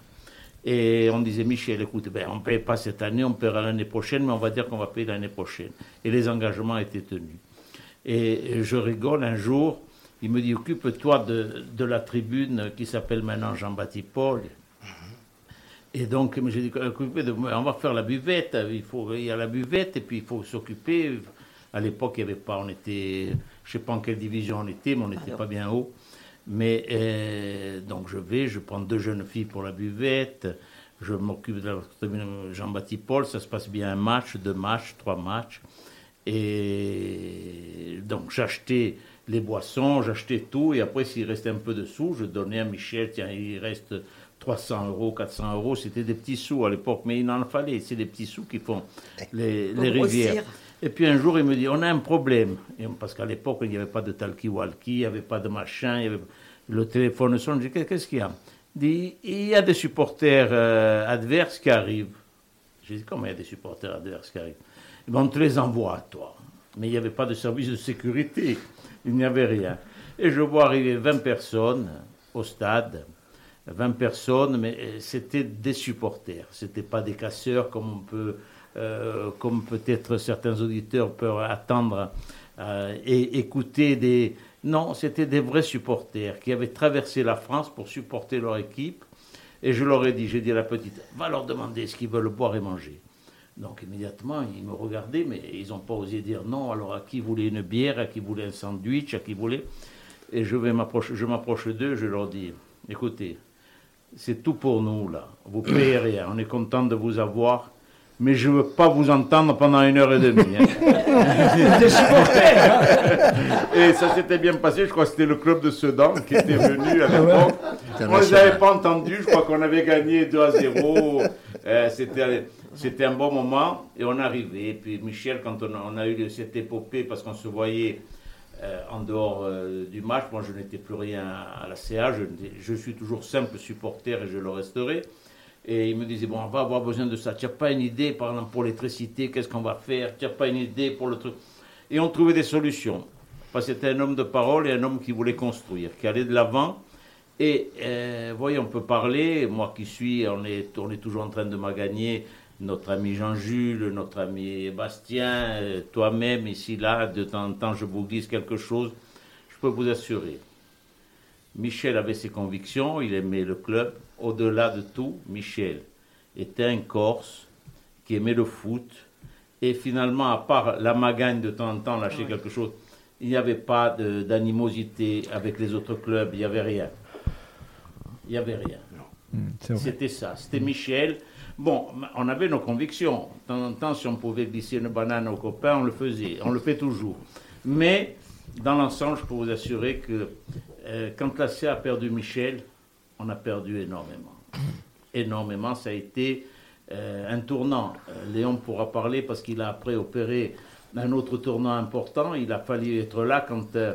Et on disait, Michel, écoute, ben, on ne paye pas cette année, on paiera l'année prochaine, mais on va dire qu'on va payer l'année prochaine. Et les engagements étaient tenus. Et je rigole, un jour, il me dit, occupe-toi de, de, la tribune qui s'appelle maintenant Jean-Baptiste Paul. Et donc, j'ai dit, on va faire la buvette, il, faut, il y a la buvette, et puis il faut s'occuper. À l'époque, il n'y avait pas, on était, je ne sais pas en quelle division on était, mais on n'était pas bien haut. Mais euh, donc je vais, je prends deux jeunes filles pour la buvette, je m'occupe de la Jean-Baptiste Paul, ça se passe bien un match, deux matchs, trois matchs. Et donc j'achetais les boissons, j'achetais tout, et après s'il restait un peu de sous, je donnais à Michel, tiens, il reste 300 euros, 400 euros, c'était des petits sous à l'époque, mais il en fallait, c'est des petits sous qui font les, les rivières. Et puis un jour, il me dit, on a un problème. Parce qu'à l'époque, il n'y avait pas de talkie-walkie, il n'y avait pas de machin, il y avait... le téléphone sonne. Je dis, qu'est-ce qu'il y a? Il dit, il y a des supporters euh, adverses qui arrivent. J'ai dit, comment il y a des supporters adverses qui arrivent? Ben, On te les envoie, toi. Mais il n'y avait pas de service de sécurité, il n'y avait rien. Et je vois arriver 20 personnes au stade, 20 personnes, mais c'était des supporters, ce n'étaient pas des casseurs comme on peut... Euh, comme peut-être certains auditeurs peuvent attendre euh, et écouter des... Non, c'était des vrais supporters qui avaient traversé la France pour supporter leur équipe. Et je leur ai dit, j'ai dit à la petite, va leur demander ce qu'ils veulent boire et manger. Donc immédiatement, ils me regardaient, mais ils n'ont pas osé dire non. Alors à qui voulait une bière, à qui voulait un sandwich, à qui voulait... Et je, m'approche d'eux, je leur dis, écoutez, c'est tout pour nous là. Vous payez rien, on est content de vous avoir mais je ne veux pas vous entendre pendant une heure et demie. Hein. Des supporters Et ça s'était bien passé, je crois que c'était le club de Sedan qui était venu à l'époque. On ne les avait pas entendus, je crois qu'on avait gagné 2 à 0. Euh, c'était, c'était un bon moment et on arrivait. Et puis Michel, quand on a, on a eu cette épopée, parce qu'on se voyait euh, en dehors euh, du match, moi je n'étais plus rien à la CA, je, je suis toujours simple supporter et je le resterai. Et il me disait, bon, on va avoir besoin de ça. Tu n'as pas une idée, par exemple, pour l'électricité, qu'est-ce qu'on va faire? Tu n'as pas une idée pour le truc. Et on trouvait des solutions. Parce que c'était un homme de parole et un homme qui voulait construire, qui allait de l'avant. Et, euh, voyez, on peut parler, moi qui suis, on est, toujours en train de m'agagner, notre ami Jean-Jules, notre ami Bastien, toi-même, ici, là, de temps en temps, je vous glisse quelque chose. Je peux vous assurer. Michel avait ses convictions, il aimait le club. Au-delà de tout, Michel était un Corse qui aimait le foot. Et finalement, à part la magagne de temps en temps, lâcher quelque chose, il n'y avait pas d'animosité avec les autres clubs, il n'y avait rien. Il n'y avait rien. C'était ça, c'était Michel. Bon, on avait nos convictions. De temps en temps, si on pouvait glisser une banane aux copains, on le faisait. On le fait toujours. Mais, dans l'ensemble, je peux vous assurer que euh, quand la CA a perdu Michel, on a perdu énormément. Énormément, ça a été euh, un tournant. Euh, Léon pourra parler parce qu'il a après opéré un autre tournant important. Il a fallu être là quand, euh,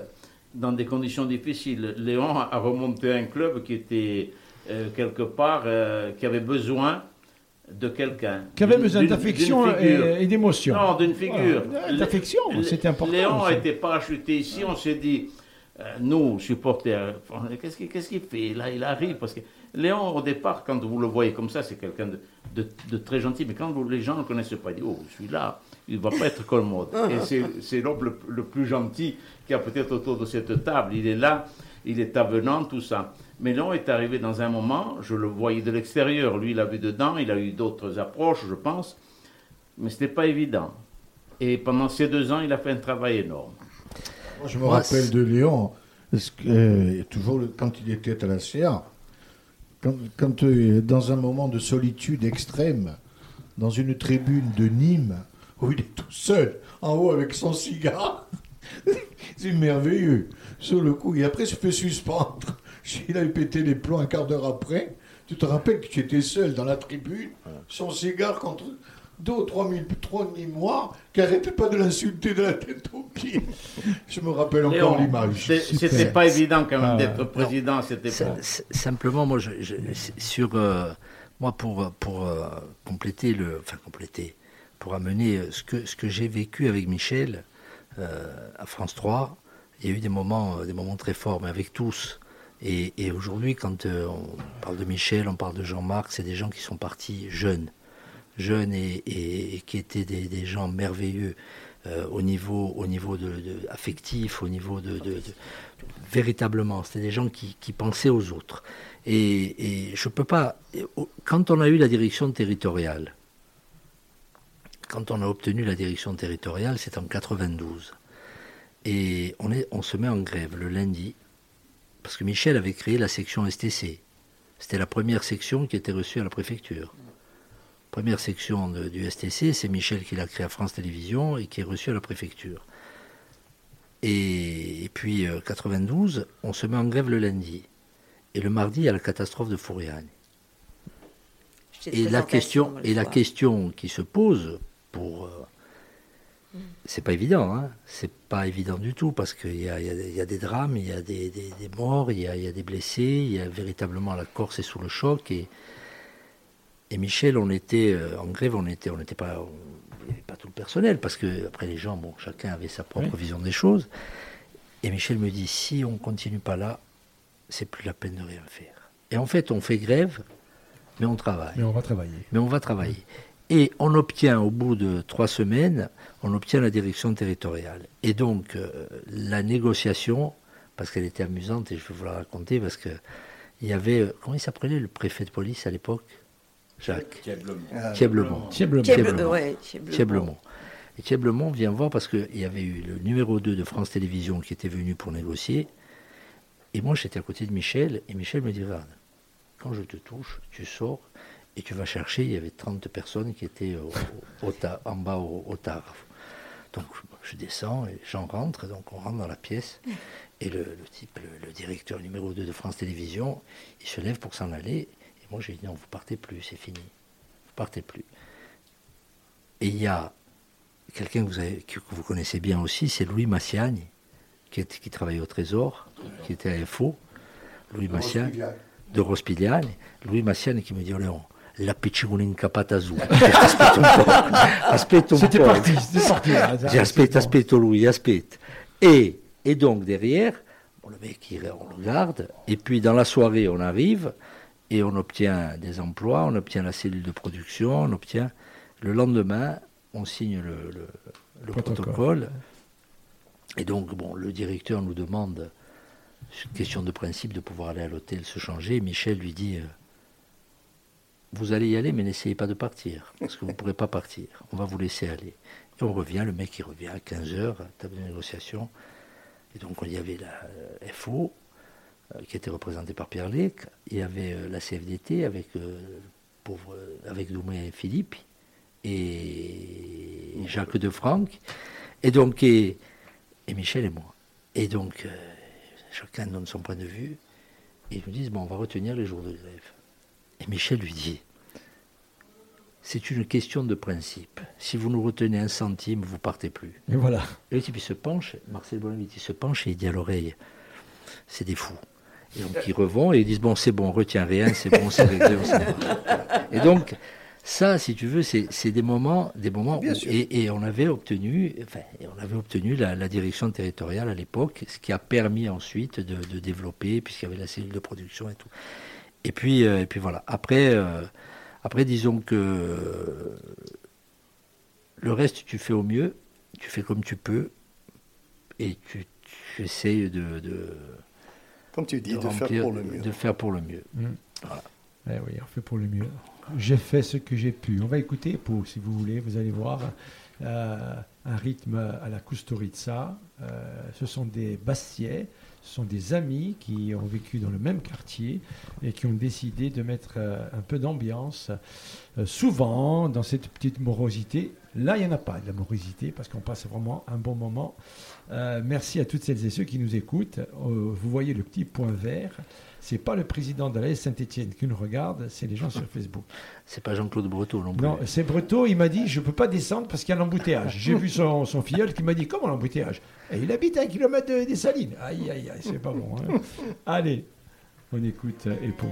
dans des conditions difficiles. Léon a remonté un club qui était quelque part, qui avait besoin de quelqu'un. Qui avait besoin d'affection et, et d'émotion. Non, d'une figure. Ah, D'affection, c'était important. Léon a été parachuté ici, on s'est dit, nous, supporters, qu'est-ce qu'il fait? Là, il arrive parce que Léon, au départ, quand vous le voyez comme ça, c'est quelqu'un de, de- de très gentil, mais quand les gens ne le connaissent pas, ils disent Oh, je suis là, il ne va pas être commode. Et c'est- l'homme le, le plus gentil qu'il y a peut-être autour de cette table. Il est là, il est avenant, tout ça. Mais Léon est arrivé dans un moment, je le voyais de l'extérieur, lui, il a vu dedans, il a eu d'autres approches, je pense, mais ce n'était pas évident. Et pendant ces deux ans, il a fait un travail énorme. Moi, je me Moi, rappelle de Léon, parce que, euh, toujours le- quand il était à la CA, quand, quand, euh, dans un moment de solitude extrême, dans une tribune de Nîmes, où il est tout seul, en haut avec son cigare, c'est merveilleux. Sur le coup, et après, il se fait suspendre. Il a pété les plombs un quart d'heure après. Tu te rappelles que tu étais seul dans la tribune, son cigare contre deux ou trois mille, trois Nîmois qui n'arrêtaient pas de l'insulter de la tête aux pieds. Je me rappelle encore l'image. C'était pas évident quand même Ah, d'être président à cette Ça- époque. s- Simplement, moi, je, je- c'est sur euh, moi pour pour euh, compléter le, enfin compléter, pour amener euh, ce que ce que j'ai vécu avec Michel euh, à France 3, il y a eu des moments euh, des moments très forts, mais avec tous. Et, et aujourd'hui, quand euh, on parle de Michel, on parle de Jean-Marc, c'est des gens qui sont partis jeunes, jeunes et, qui étaient des, gens merveilleux euh, au niveau, au niveau de, affectif, au niveau de, véritablement. C'était des gens qui, pensaient aux autres. Et, et je peux pas. Quand on a eu la direction territoriale, quand on a obtenu la direction territoriale, c'est en 92. Et on se met en grève le lundi, parce que Michel avait créé la section STC. C'était la première section qui était reçue à la préfecture. Première section de- du STC, c'est Michel qui l'a créée à France Télévisions et qui est reçue à la préfecture. Et, et puis, euh, 92, on se met en grève le lundi. Et le mardi, il y a la catastrophe de Fouriane. Et la, question, et la question qui se pose pour. euh, c'est pas évident, hein. c'est pas évident du tout, parce qu'il y a, y des- il y a des drames, il y a des, des- des morts, il y a, il y a des blessés, il y a véritablement la Corse est sous le choc. Et, et Michel, on était euh, en grève, on était, on n'était pas, on- n'y avait pas tout le personnel, parce que après les gens, bon, chacun avait sa propre vision des choses. Et Michel me dit, si on continue pas là, c'est plus la peine de rien faire. Et en fait, on fait grève, mais on travaille. Mais on va travailler. Mais on va travailler. Et on obtient, au bout de trois semaines, on obtient la direction territoriale. Et donc, euh, la négociation, parce qu'elle était amusante, et je vais vous la raconter, parce que il y avait, euh, comment il s'appelait le préfet de police à l'époque? Jacques. Thieblemont. Thieblemont. Thieblemont. Et Thieblemont vient voir parce qu'il y avait eu le numéro 2 de France Télévisions qui était venu pour négocier. Et moi, j'étais à côté de Michel, et Michel me dit, regarde, quand je te touche, tu sors, et tu vas chercher, il y avait 30 personnes qui étaient au- au ta- en bas au, au tard. Donc je descends et j'en rentre, donc on rentre dans la pièce, et le, le type, le, le directeur numéro 2 de France Télévisions, il se lève pour s'en aller, moi j'ai dit, non, vous partez plus, c'est fini, vous partez plus. Et il y a quelqu'un que vous, avez- que vous connaissez bien aussi, c'est Louis Massiagne, qui, est- qui travaillait au Trésor, qui était à FO. Louis Massiagne, Rospigliane. de Rospigliane. Louis Massiagne qui me dit, oh Léon, la piccicolinca patazu. Aspetta un po'. Aspetta un C'était po'. parti, c'était parti, là. J'ai aspetta, aspetta Louis, aspetta. Et, et donc derrière, bon, le mec, il- on le garde. Et puis dans la soirée, on arrive et on obtient des emplois, on obtient la cellule de production, on obtient. Le lendemain, on signe le, le- le Protocole. protocole. Et donc, bon, le directeur nous demande, question de principe, de pouvoir aller à l'hôtel se changer. Michel lui dit euh, Vous allez y aller, mais n'essayez pas de partir, parce que vous ne pourrez pas partir. On va vous laisser aller. Et on revient, le mec il revient à 15h, table de négociation. Et donc, il y avait la euh, FO, qui était représentée par Pierre Lec. Il y avait euh, la CFDT avec, euh, pauvre, euh, avec et Philippe, et Jacques de Franck. Et donc, et, et Michel et moi. Et donc, euh, chacun donne son point de vue. Et ils nous disent, bon, on va retenir les jours de grève. Et Michel lui dit, c'est une question de principe. Si vous nous retenez un centime, vous partez plus. Et voilà. Et le type, il se penche, Marcel Bonavite, il se penche et il dit à l'oreille, c'est des fous. Et donc ils revont et ils disent, bon, c'est bon, on retient rien, c'est bon, c'est réglé. Et donc, Ça, si tu veux, c'est des moments, des moments où- et, et on avait obtenu, enfin, on avait obtenu la, la direction territoriale à l'époque, ce qui a permis ensuite de, de développer, puisqu'il y avait la cellule de production et tout. Et puis, euh, et puis voilà. Après, euh, après, disons que euh, le reste, tu fais au mieux, tu fais comme tu peux, et tu, tu essayes de, de Comme tu dis, de faire remplir- pour le mieux. De faire pour le mieux. Mm. Voilà. Eh oui, on fait pour le mieux. J'ai fait ce que j'ai pu. On va écouter, pour, si vous voulez, vous allez voir euh, un rythme à la Kusturica. Euh, ce sont des Bastiais, ce sont des amis qui ont vécu dans le même quartier et qui ont décidé de mettre euh, un peu d'ambiance. Euh, souvent, dans cette petite morosité, là, il n'y en a pas de la morosité parce qu'on passe vraiment un bon moment. Euh, merci à toutes celles et ceux qui nous écoutent. Euh, vous voyez le petit point vert. C'est pas le président de la Saint-Etienne qui nous regarde, c'est les gens sur Facebook. C'est pas Jean-Claude Breteau non plus. Non, c'est Breton, il m'a dit je peux pas descendre parce qu'il y a l'embouteillage. J'ai vu son, son filleul qui m'a dit comment l'embouteillage? Et il habite à un kilomètre de- des Salines. Aïe aïe aïe, c'est pas bon. hein. Allez, on écoute euh, Epo.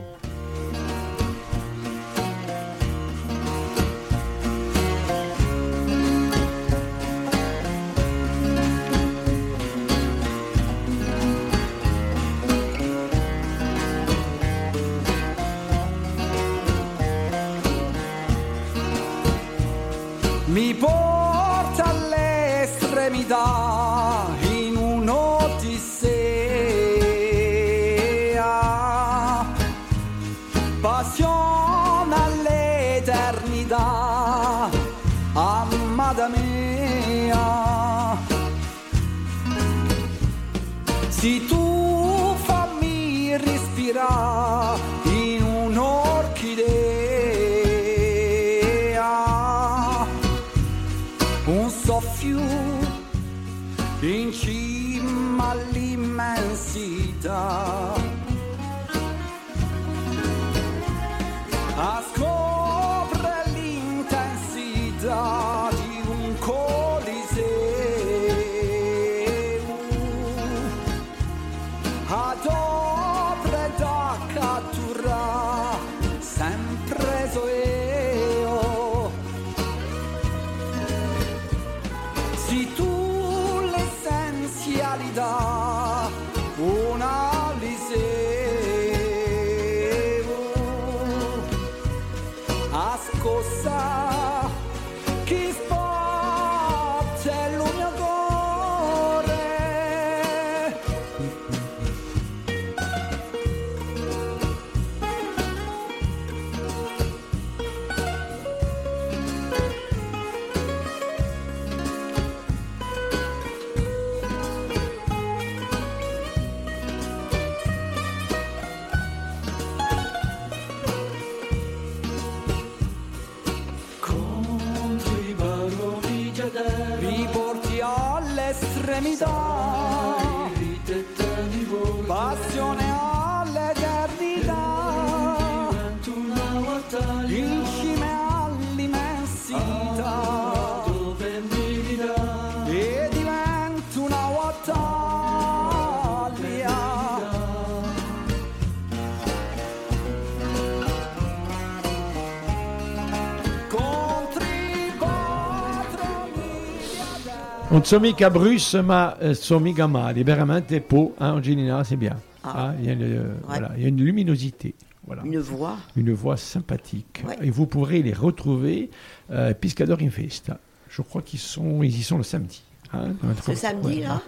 Non so mica Bruce, ma eh, so mica male. Veramente Po, hein, Angelina, c'est bien. Ah. Ah, il, y a une, voilà, il y a une luminosité. Voilà. Une voix. Une voix sympathique. Ouais. Et vous pourrez les retrouver euh, Piscador in Festa. Je crois qu'ils sont, ils y sont le samedi. hein, C'est samedi, là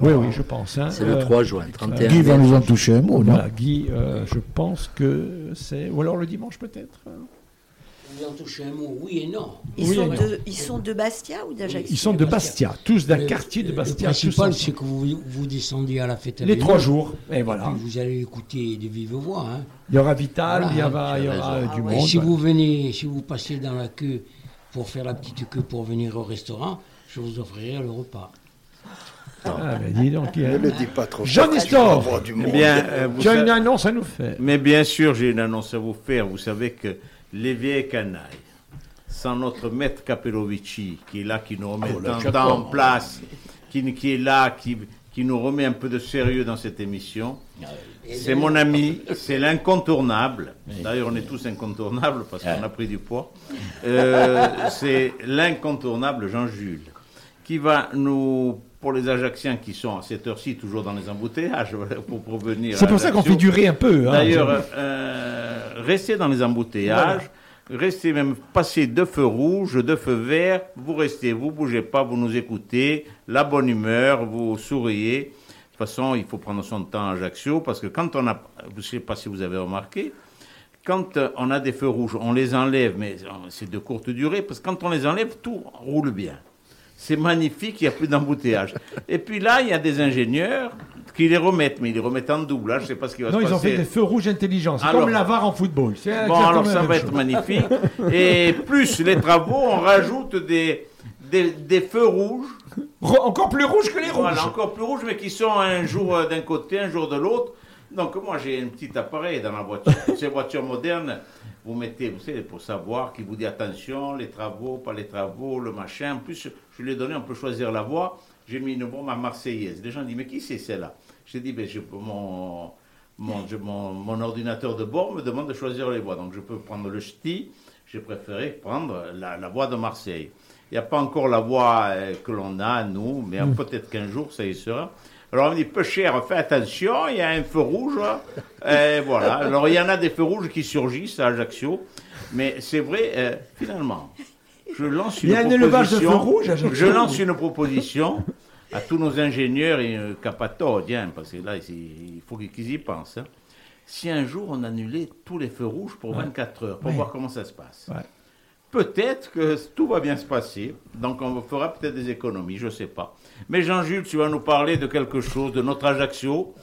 Oui, oui, je pense. hein. C'est le 3 juin, 31 Guy va nous en toucher un mot, non Voilà, Guy, euh, je pense que c'est... Ou alors le dimanche peut-être hein. Vous en touchez un mot, oui et non. Ils, Oui, sont mais- de, ils sont de Bastia ou d'Ajaccio Ils sont de Bastia, tous d'un Le- quartier de le Bastia. tous principal, c'est que vous, vous descendiez à la fête à Les trois jours, et voilà. puis vous allez écouter de vive voix. hein. Il y aura Vital, Voilà, il y hein, aura, il y aura du Et monde. si vous venez, si vous passez dans la queue pour faire la petite queue pour venir au restaurant, je vous offrirai le repas. Ah, ben dis donc, Ne le dis pas trop Jean fort, Nestor, tu vas avoir du Eh bien, euh, tu as une annonce à nous faire. Mais bien sûr, j'ai une annonce à vous faire. Vous savez que les vieilles canailles, sans notre maître Caperovici, qui est là, qui nous remet Oh, en chapeau. temps en place, qui, qui est là, qui, qui nous remet un peu de sérieux dans cette émission. C'est mon ami, c'est l'incontournable. D'ailleurs, on est tous incontournables parce qu'on a pris du poids. Euh, c'est l'incontournable Jean-Jules qui va nous, pour les Ajacciens qui sont à cette heure-ci toujours dans les embouteillages, pour provenir. C'est pour ça qu'on fait durer un peu. hein. D'ailleurs, euh, restez dans les embouteillages, restez même passer deux feux rouges, deux feux verts, vous restez, vous bougez pas, vous nous écoutez, la bonne humeur, vous souriez. De toute façon, il faut prendre son temps à Ajaccio, parce que quand on a, je ne sais pas si vous avez remarqué, quand euh, on a des feux rouges, on les enlève, mais euh, c'est de courte durée, parce que quand on les enlève, tout roule bien. C'est magnifique, il n'y a plus d'embouteillage. Et puis là, il y a des ingénieurs qui les remettent, mais ils les remettent en double. Là, je ne sais pas ce qui va Non, se ils ont passer. fait des feux rouges intelligents. C'est comme la VAR en football. Bon, alors ça va être magnifique. Et plus les travaux, on rajoute des, des, des feux rouges. Encore plus rouges que les rouges. Voilà, encore plus rouges, mais qui sont un jour euh, d'un côté, un jour de l'autre. Donc moi, j'ai un petit appareil dans la voiture. Ces voitures modernes, vous mettez, vous savez, pour savoir, qui vous dit attention, les travaux, pas les travaux, le machin. En plus, je lui ai donné, on peut choisir la voie. J'ai mis une bombe à Marseillaise. Les gens disent, mais qui c'est celle-là? J'ai dit, ben, je, mon, mon, je- mon, mon ordinateur de bord me demande de choisir les voies. Donc je peux prendre le ch'ti. J'ai préféré prendre la, la voie de Marseille. Il n'y a pas encore la voie euh, que l'on a, nous, mais euh, peut-être qu'un jour, ça y sera. Alors on me dit, peu cher, fais attention, il y a un feu rouge. Et voilà. Alors il y en a des feux rouges qui surgissent à Ajaccio. Mais c'est vrai, euh, finalement, je lance une Il y a un élevage de proposition. feux rouges à Ajaccio. Je lance une proposition à tous nos ingénieurs et euh, parce que là, il faut qu'ils y pensent. hein. Si un jour on annulait tous les feux rouges pour 24 heures, pour Ouais. voir comment ça se passe. Ouais. Peut-être que tout va bien se passer, donc on fera peut-être des économies, je ne sais pas. Mais Jean-Jules, tu vas nous parler de quelque chose, de notre Ajaccio,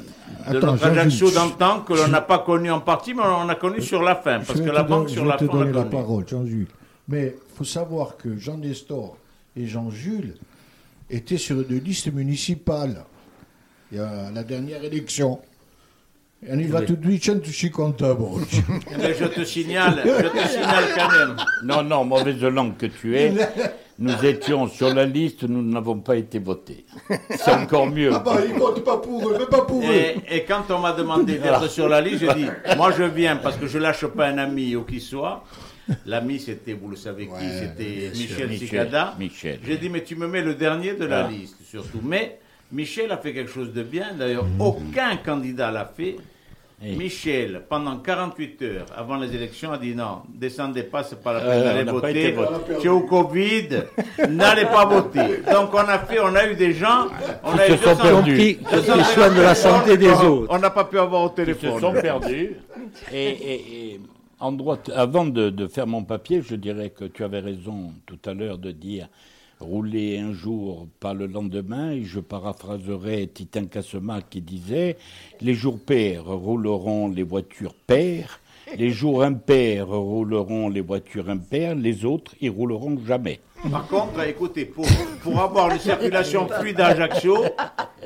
de Attends, notre Ajaccio d'antan que l'on je- n'a pas connu en partie, mais on a connu sur la fin, parce Je que vais la te banque don- sur je la vais te fin, on l'a donner la parole, Jean-Jules. Mais il faut savoir que Jean Nestor et Jean-Jules étaient sur une liste municipale il y a la dernière élection. Et on y va Oui. tout de suite, je suis content. bon. Mais je te signale, je te signale quand même. Non, non, mauvaise langue que tu es. Nous étions sur la liste, nous n'avons pas été votés. C'est encore mieux. Ah bah, ils votent pas pour eux, mais pas pour eux. Et, et quand on m'a demandé d'être sur la liste, j'ai dit, moi je viens parce que je lâche pas un ami ou qui soit. L'ami, c'était, vous le savez qui, c'était. Michel Michel, Cicada. Michel. J'ai dit, mais tu me mets le dernier de la Ah. liste, surtout. Mais Michel a fait quelque chose de bien. D'ailleurs, aucun candidat l'a fait. Michel, pendant 48 heures avant les élections, a dit non, descendez pas, c'est pas la peine Euh, d'aller pas voter. C'est au Covid, n'allez pas voter. Donc on a fait, on a eu des gens, on Qui a se eu sont 200 perdus. Qui soignent de la santé des autres. On n'a pas pu avoir au Ils téléphone. se sont perdus. Et, et- et en droite, avant de, de faire mon papier, je dirais que tu avais raison tout à l'heure de dire rouler un jour, pas le lendemain. Et je paraphraserai Titin Cassema qui disait les jours pairs rouleront les voitures paires. Les jours impairs rouleront les voitures impaires, les autres, ils rouleront jamais. Par contre, écoutez, pour, pour avoir une circulation fluide à Ajaccio,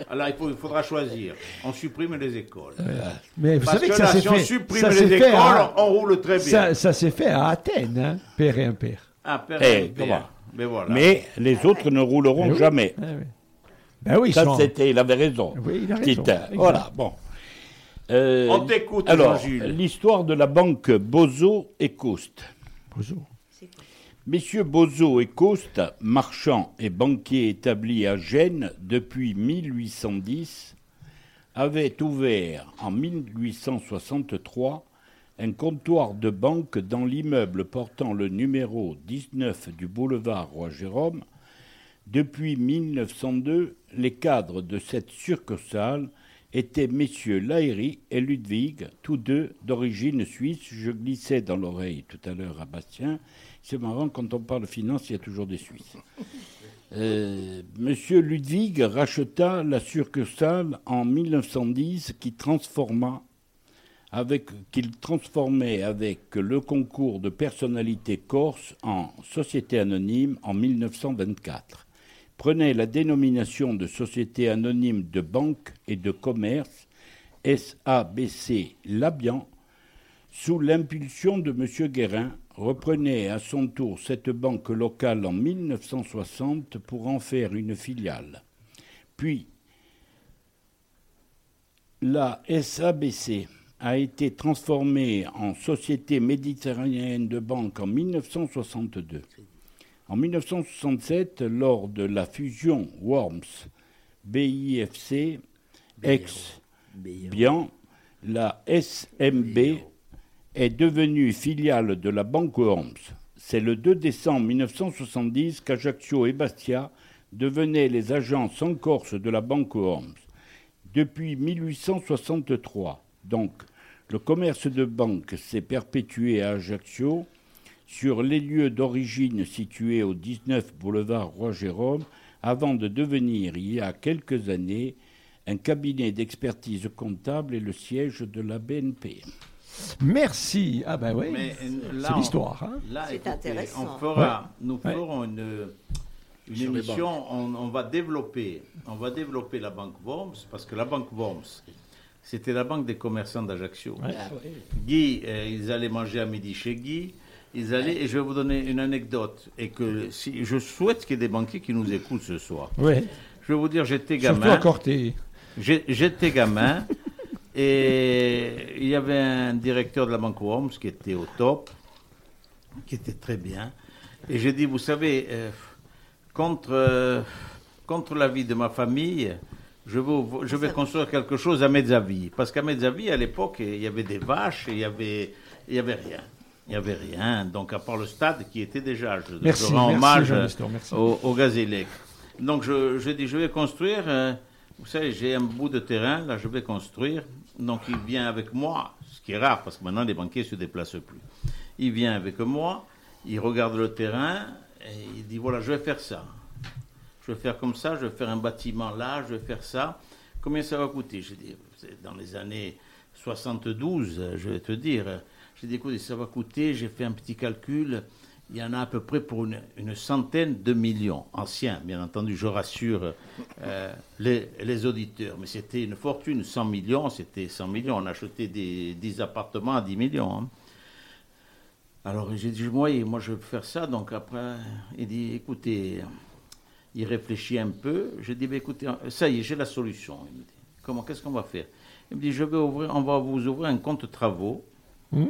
alors il, faut- il faudra choisir. On supprime les écoles. Mais vous Parce savez que, que ça là, si fait. on supprime ça les écoles, à- on roule très bien. Ça, ça s'est fait à Athènes, hein, père et impair. Ah, père Eh, et père. comment Mais voilà. Mais les autres ne rouleront Eh oui. jamais. Eh. Ben oui, Ça, sont- c'était, il avait raison. Oui, il a raison. Voilà, bon. Euh, On t'écoute, Alors, Jean-Jules. l'histoire de la banque Bozo et Coste. Bozo. Messieurs Bozo et Coste, marchands et banquiers établis à Gênes depuis 1810, avaient ouvert en 1863 un comptoir de banque dans l'immeuble portant le numéro 19 du boulevard Roi-Jérôme. Depuis 1902, les cadres de cette succursale étaient messieurs Laéry et Ludwig, tous deux d'origine suisse. Je glissais dans l'oreille tout à l'heure à Bastien. C'est marrant, quand on parle finance, il y a toujours des Suisses. Euh, Monsieur Ludwig racheta la succursale en 1910 qui transforma qu'il transformait avec le concours de personnalité corse en société anonyme en 1924. Prenait la dénomination de société anonyme de banque et de commerce SABC Labian sous l'impulsion de M. Guérin, reprenait à son tour cette banque locale en 1960 pour en faire une filiale. Puis, La SABC a été transformée en Société méditerranéenne de banque en 1962. En 1967, lors de la fusion Worms BIFC ex Bian, la SMB est devenue filiale de la Banque Worms. C'est le 2 décembre 1970 qu'Ajaccio et Bastia devenaient les agences en Corse de la Banque Worms. Depuis 1863, donc, le commerce de banque s'est perpétué à Ajaccio sur les lieux d'origine situés au 19 boulevard Roi-Jérôme avant de devenir, il y a quelques années, un cabinet d'expertise comptable et le siège de la BNP. Merci. Ah ben oui, euh, là, c'est l'histoire. hein. Là, C'est intéressant. On fera, Ouais. Nous Ouais. ferons une, émission, on, on va développer, on va développer la banque Worms, parce que la banque Worms, c'était la banque des commerçants d'Ajaccio. Ouais. Guy, euh, ils allaient manger à midi chez Guy. Ils allaient, et je vais vous donner une anecdote, et que si, je souhaite qu'il y ait des banquiers qui nous écoutent ce soir. Ouais. Je vais vous dire, j'étais gamin. J'étais gamin et il y avait un directeur de la Banque Worms qui était au top, qui était très bien. Et j'ai dit, vous savez, euh, contre, euh, contre la vie de ma famille, je vais, ouvre- je vais construire quelque chose à Mezzavi. Parce qu'à Mezzavi, à l'époque, il y avait des vaches et il y avait, il y avait rien. Il n'y avait rien. Donc, à part le stade qui était déjà. Je, Merci, je rends merci, hommage euh, au, au Gazélec. Donc, je, je dis, je vais construire. euh, vous savez, j'ai un bout de terrain, là, je vais construire. Donc, il vient avec moi, ce qui est rare, parce que maintenant, les banquiers ne se déplacent plus. Il vient avec moi, il regarde le terrain, et il dit, voilà, je vais faire ça. Je vais faire comme ça, je vais faire un bâtiment là, je vais faire ça. Combien ça va coûter? J'ai dit, dans les années 72, euh, je vais te dire. J'ai dit, écoutez, ça va coûter, j'ai fait un petit calcul, il y en a à peu près pour une, centaine de millions, anciens, bien entendu, je rassure euh, les, les auditeurs. Mais c'était une fortune, 100 millions, c'était 100 millions, on achetait des 10 appartements à 10 millions. hein. Alors j'ai dit, moi, moi je veux faire ça, donc après, il dit, écoutez, il réfléchit un peu. Je dis, ben, écoutez, ça y est, j'ai la solution. Il me dit, comment, qu'est-ce qu'on va faire? Il me dit, je vais ouvrir, on va vous ouvrir un compte travaux. Hmm?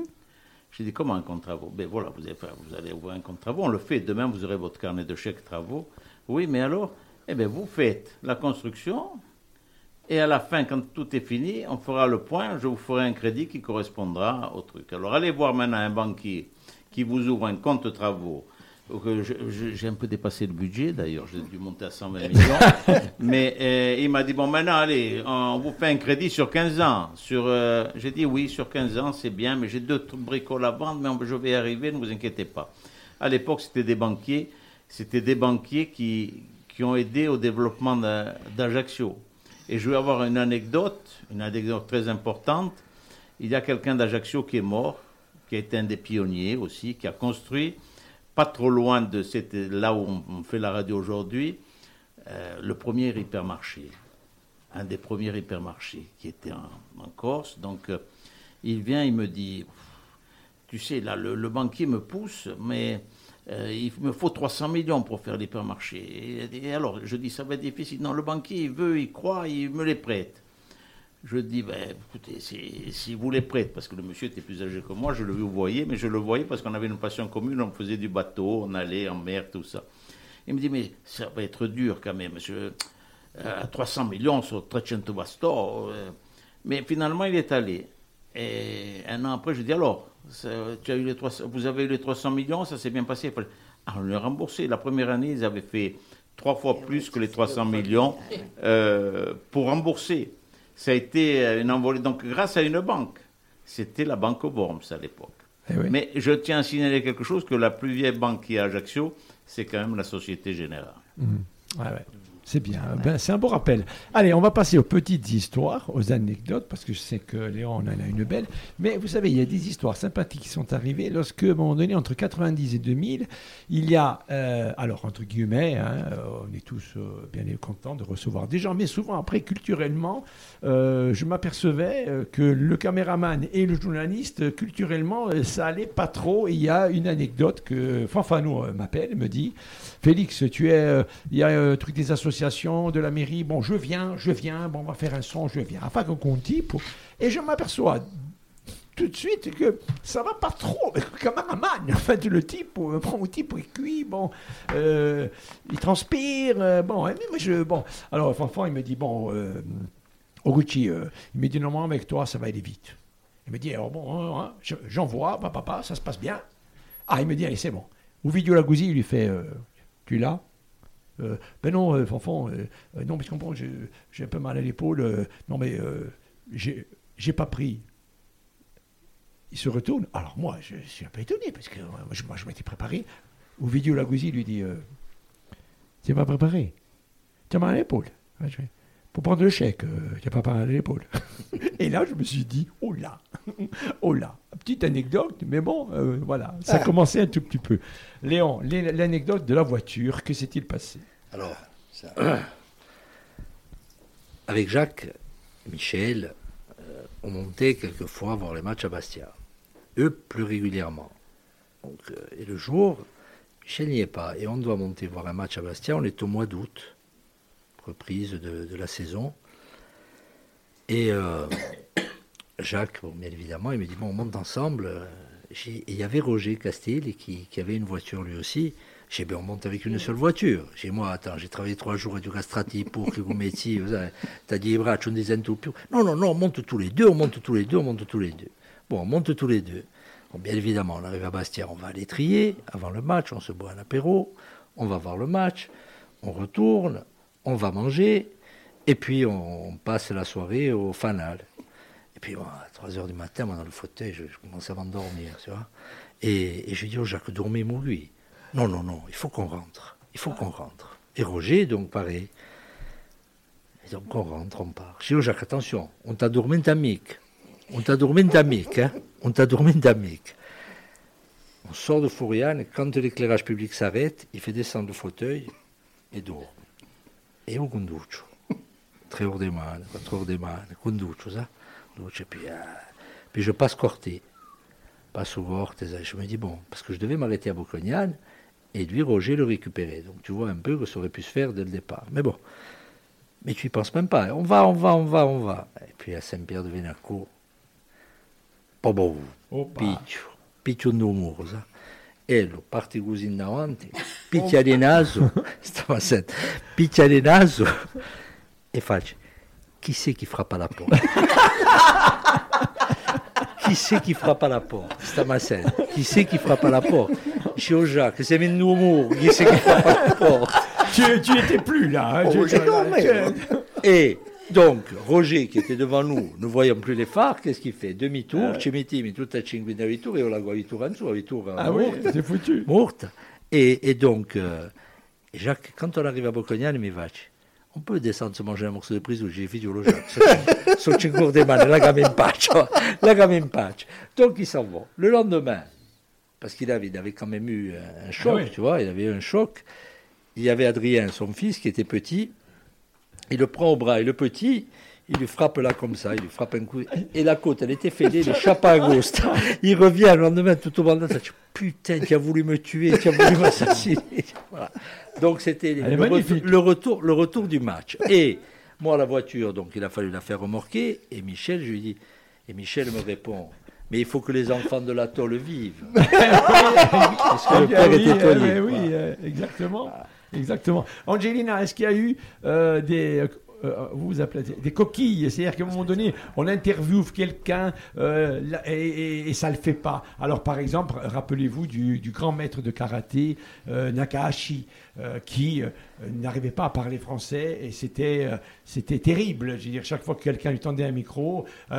J'ai dit, comment un compte travaux? Ben voilà, vous allez, vous allez ouvrir un compte travaux, on le fait. Demain, vous aurez votre carnet de chèques travaux. Oui, mais alors, eh bien, vous faites la construction. Et à la fin, quand tout est fini, on fera le point, je vous ferai un crédit qui correspondra au truc. Alors allez voir maintenant un banquier qui vous ouvre un compte travaux. J'ai un peu dépassé le budget d'ailleurs, j'ai dû monter à 120 millions. Mais euh, il m'a dit, bon maintenant allez, on vous fait un crédit sur 15 ans. Sur, euh, j'ai dit oui, sur 15 ans c'est bien, mais j'ai deux bricoles à vendre, mais je vais y arriver, ne vous inquiétez pas. À l'époque c'était des banquiers, c'était des banquiers qui, qui ont aidé au développement d'A- d'Ajaccio. Et je vais avoir une anecdote, une anecdote très importante. Il y a quelqu'un d'Ajaccio qui est mort, qui a été un des pionniers aussi, qui a construit, pas trop loin de cette, là où on, fait la radio aujourd'hui, euh, le premier hypermarché. Un des premiers hypermarchés qui était en, Corse. Donc, euh, il vient, il me dit, tu sais, là, le, le banquier me pousse, mais euh, il me faut 300 millions pour faire l'hypermarché. Et, et alors, je dis, ça va être difficile. Non, le banquier, il veut, il croit, il me les prête. Je dis, ben, écoutez, si, si vous les prêtez, parce que le monsieur était plus âgé que moi, je le voyais, mais je le voyais parce qu'on avait une passion commune, on faisait du bateau, on allait en mer, tout ça. Il me dit, mais ça va être dur quand même, monsieur. Euh, 300 millions sur 300 basto. euh. Mais finalement, il est allé. Et un an après, je dis, alors, ça- tu as eu les 300 vous avez eu les 300 millions, ça s'est bien passé. Ah, on les a remboursé. La première année, ils avaient fait trois fois plus que les 300 millions euh, pour rembourser. Ça a été euh, une envolée. Donc, grâce à une banque, c'était la banque Worms à l'époque. Eh oui. Mais je tiens à signaler quelque chose que la plus vieille banque qui est à Ajaccio, c'est quand même la Société Générale. Mhm. Ouais, ouais. C'est bien, Ben, c'est un beau rappel. Allez, on va passer aux petites histoires, aux anecdotes, parce que je sais que Léon en a une belle. Mais vous savez, il y a des histoires sympathiques qui sont arrivées lorsque, à un moment donné, entre 90 et 2000, il y a, euh, alors entre guillemets, hein, euh, on est tous euh, bien contents de recevoir des gens, mais souvent après, culturellement, euh, je m'apercevais que le caméraman et le journaliste, culturellement, ça allait pas trop. Et il y a une anecdote que Fanfano m'appelle, me dit, Félix, tu es, il y a un truc des associations de la mairie. Bon, je viens, je viens, bon, on va faire un son, je viens. Enfin, qu'on pour... Et je m'aperçois tout de suite que ça va pas trop. Le cameraman, en fait, le type, euh, prend le type est cuit, bon, euh, il transpire, euh, bon, moi, je, bon. Alors, Fanfan, il me dit, bon, euh, Oguchi, euh, il me dit, normalement, avec toi, ça va aller vite. Il me dit, alors bon, hein, je- j'envoie, papa, ça se passe bien. Ah, il me dit, c'est bon. Ovidio Lagouzi, il lui fait, tu l'as? Euh, Ben non, euh, Fanfan, euh, non, mais je comprends, j'ai un peu mal à l'épaule. non, mais j'ai pas pris. Il se retourne. Alors moi, je suis un peu étonné parce que moi, je, m'étais préparé. Ovidio Lagouzi lui dit Tu n'es pas préparé. Tu as mal à l'épaule. Fais, Pour prendre le chèque, euh, tu n'as pas mal à l'épaule. Et là, je me suis dit Oh là Oh là Petite anecdote, mais bon, euh, voilà, ça Ah. commençait un tout petit peu. Léon, l'é- l'anecdote de la voiture, que s'est-il passé? Alors, avec Jacques, Michel, euh, on montait quelquefois voir les matchs à Bastia. Eux, plus régulièrement. Donc, euh, et le jour, Michel n'y est pas. Et on doit monter voir un match à Bastia. On est au mois d'août, reprise de, la saison. Et euh, Jacques, bien évidemment, il me dit, bon, on monte ensemble. Il y avait Roger Castel qui, qui avait une voiture lui aussi. J'ai dit, ben, on monte avec une seule voiture. J'ai moi, attends, j'ai travaillé trois jours à du Castrati pour avez- t'as dit, disent tout più. Non, non, non, on monte tous les deux, on monte tous les deux, on monte tous les deux. Bon, on monte tous les deux. Bon, bien évidemment, on arrive à Bastia, on va à l'étrier, avant le match, on se boit un apéro, on va voir le match, on retourne, on va manger, et puis on, passe la soirée au fanal. Et puis, à 3 heures du matin, moi, dans le fauteuil, je, je commence à m'endormir, tu vois. Et, je dis au Jacques, dormez-moi. Non, non, non, il faut qu'on rentre. Il faut qu'on rentre. Et Roger, donc, pareil. Donc, on rentre, on part. Je dis au Jacques, attention, on t'a dormi d'amique. On t'a dormi d'amique, hein. On t'a dormi d'amique. On sort de et quand l'éclairage public s'arrête, il fait descendre le fauteuil et dort. E io conduco. Tre ore di mano, quattro ore di mano, conduco, ça. Et puis, euh, puis je passe Corté. Passe au ça. je me dis, bon, parce que je devais m'arrêter à Bocognane, et lui, Roger, le récupérer. Donc tu vois un peu que ça aurait pu se faire dès le départ. Mais bon, mais tu y penses même pas. On va, on va, on va, on va. Et puis à Saint-Pierre de Venaco, pas bon, piccio, piccio no ça? E lo parti così in davanti, picchia di naso, stava sent- picchia di naso. E faccio, chi c'est qui frappe à la porte Qui c'est qui frappe à la porte Stava sent- Qui c'est qui frappe à la porte Je dis au Jacques, c'est un nuovo, chi c'est qui frappe à la porte tu, tu étais plus là. hein, tu- Oh, tu- dormi. tu- Et donc, Roger, qui était devant nous, ne voyant plus les phares, qu'est-ce qu'il fait? Demi-tour, ci mettiamo tutta cinquina vittoria, io la vittoria in su, la vittoria Ah oui, c'est foutu. Morta. Et, et donc, euh, Jacques, quand on arrive à Bocognane, il me va, on peut descendre se manger un morceau de prise où j'ai fait du Jacques. Sul cinque de mano, la gamme in pace, la gamme in pace. Donc, ils s'en vont. Le lendemain, parce qu'il avait, il avait quand même eu un choc, Ah oui. tu vois, il avait eu un choc. Il y avait Adrien, son fils, qui était petit. Il le prend au bras et le petit, il lui frappe là comme ça, il lui frappe un coup. Et la côte, elle était fêlée, le chapeau à gauche. Il revient le lendemain tout au bandage. il dit, Putain, tu as voulu me tuer, tu as voulu m'assassiner. Voilà. Donc c'était le, retour, le retour du match. Et moi, la voiture, donc il a fallu la faire remorquer. Et Michel, je lui dis, et Michel me répond. Mais il faut que les enfants de l'atoll vivent. Parce que le Ah père oui, était poli. mais oui, euh, exactement. Exactement. Angelina, est-ce qu'il y a eu euh, des. Euh, euh, vous vous appelez des coquilles, c'est-à-dire qu'à un moment donné, on interviewe quelqu'un euh, et, et- et ça le fait pas. Alors, par exemple, rappelez-vous du, du grand maître de karaté euh, Nakahashi, qui n'arrivait pas à parler français et c'était c'était terrible. Je veux dire, chaque fois que quelqu'un lui tendait un micro,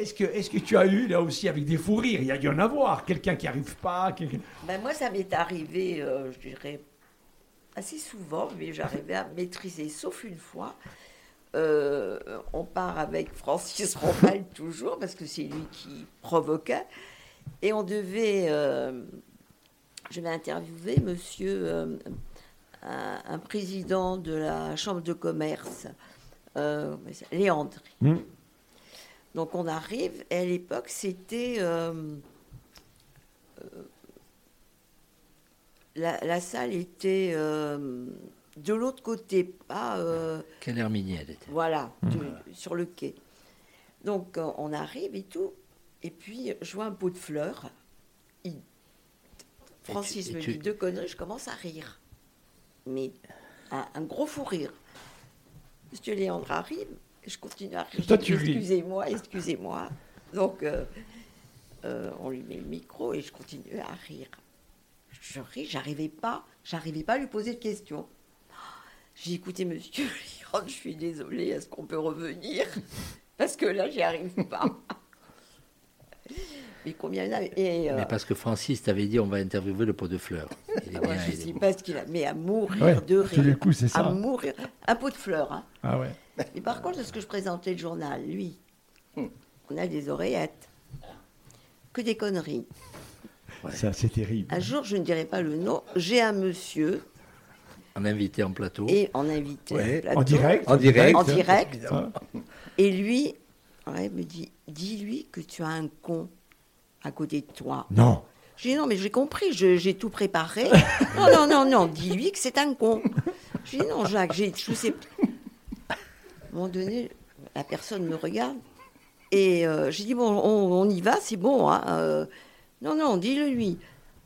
est-ce que est-ce que tu as eu là aussi avec des fous rires? Il y a dû en avoir. Quelqu'un qui arrive pas. quelqu'un- Ben, moi, ça m'est arrivé, je dirais, assez souvent, mais j'arrivais à maîtriser, sauf une fois. Euh, on part avec Francis Romal toujours, parce que c'est lui qui provoquait. Et on devait. euh, je vais interviewer monsieur, euh, un, un président de la Chambre de commerce, Léandre. Hmm. Donc on arrive, et à l'époque, c'était la, la salle était euh, de l'autre côté, pas. euh, Quelle Herminie elle était Voilà, de- sur le quai. Donc, euh, on arrive et tout. Et puis, je vois un pot de fleurs. Il- Francis et me tu- dit deux conneries, je commence à rire. Mais un, un gros fou rire. Monsieur Léandre arrive, je continue à rire. Excusez-moi, excusez-moi. Donc, euh, euh, on lui met le micro et je continue à rire. Je ris, j'arrivais pas, j'arrivais pas à lui poser de questions. J'ai écouté monsieur je suis désolée, est-ce qu'on peut revenir? Parce que là, j'y arrive pas. Mais combien il y en a et, euh, Mais parce que Francis t'avait dit on va interviewer le pot de fleurs. Il est ouais, bien, Je il sais pas ce qu'il a, mais à mourir Ouais, de tous rire. les coups, c'est ça. À mourir. Un pot de fleurs. Hein. Ah ouais. Mais par contre, lorsque je présentais le journal, lui, Hmm. on a des oreillettes. Que des conneries. Ça, c'est terrible. Un jour, je ne dirai pas le nom, j'ai un monsieur En invité en plateau. et en invité Ouais. au plateau. En direct En direct. En direct. Et lui, ouais, il me dit, dis-lui que tu as un con à côté de toi. Non. J'ai dit, non, mais j'ai compris, je- j'ai tout préparé. non, non, non, non, dis-lui que c'est un con. J'ai dit, non, Jacques, j'ai, je sais. À un moment donné, la personne me regarde. Et euh, j'ai dit, bon, on, on y va, c'est bon. hein, euh, non, non, dis-le lui.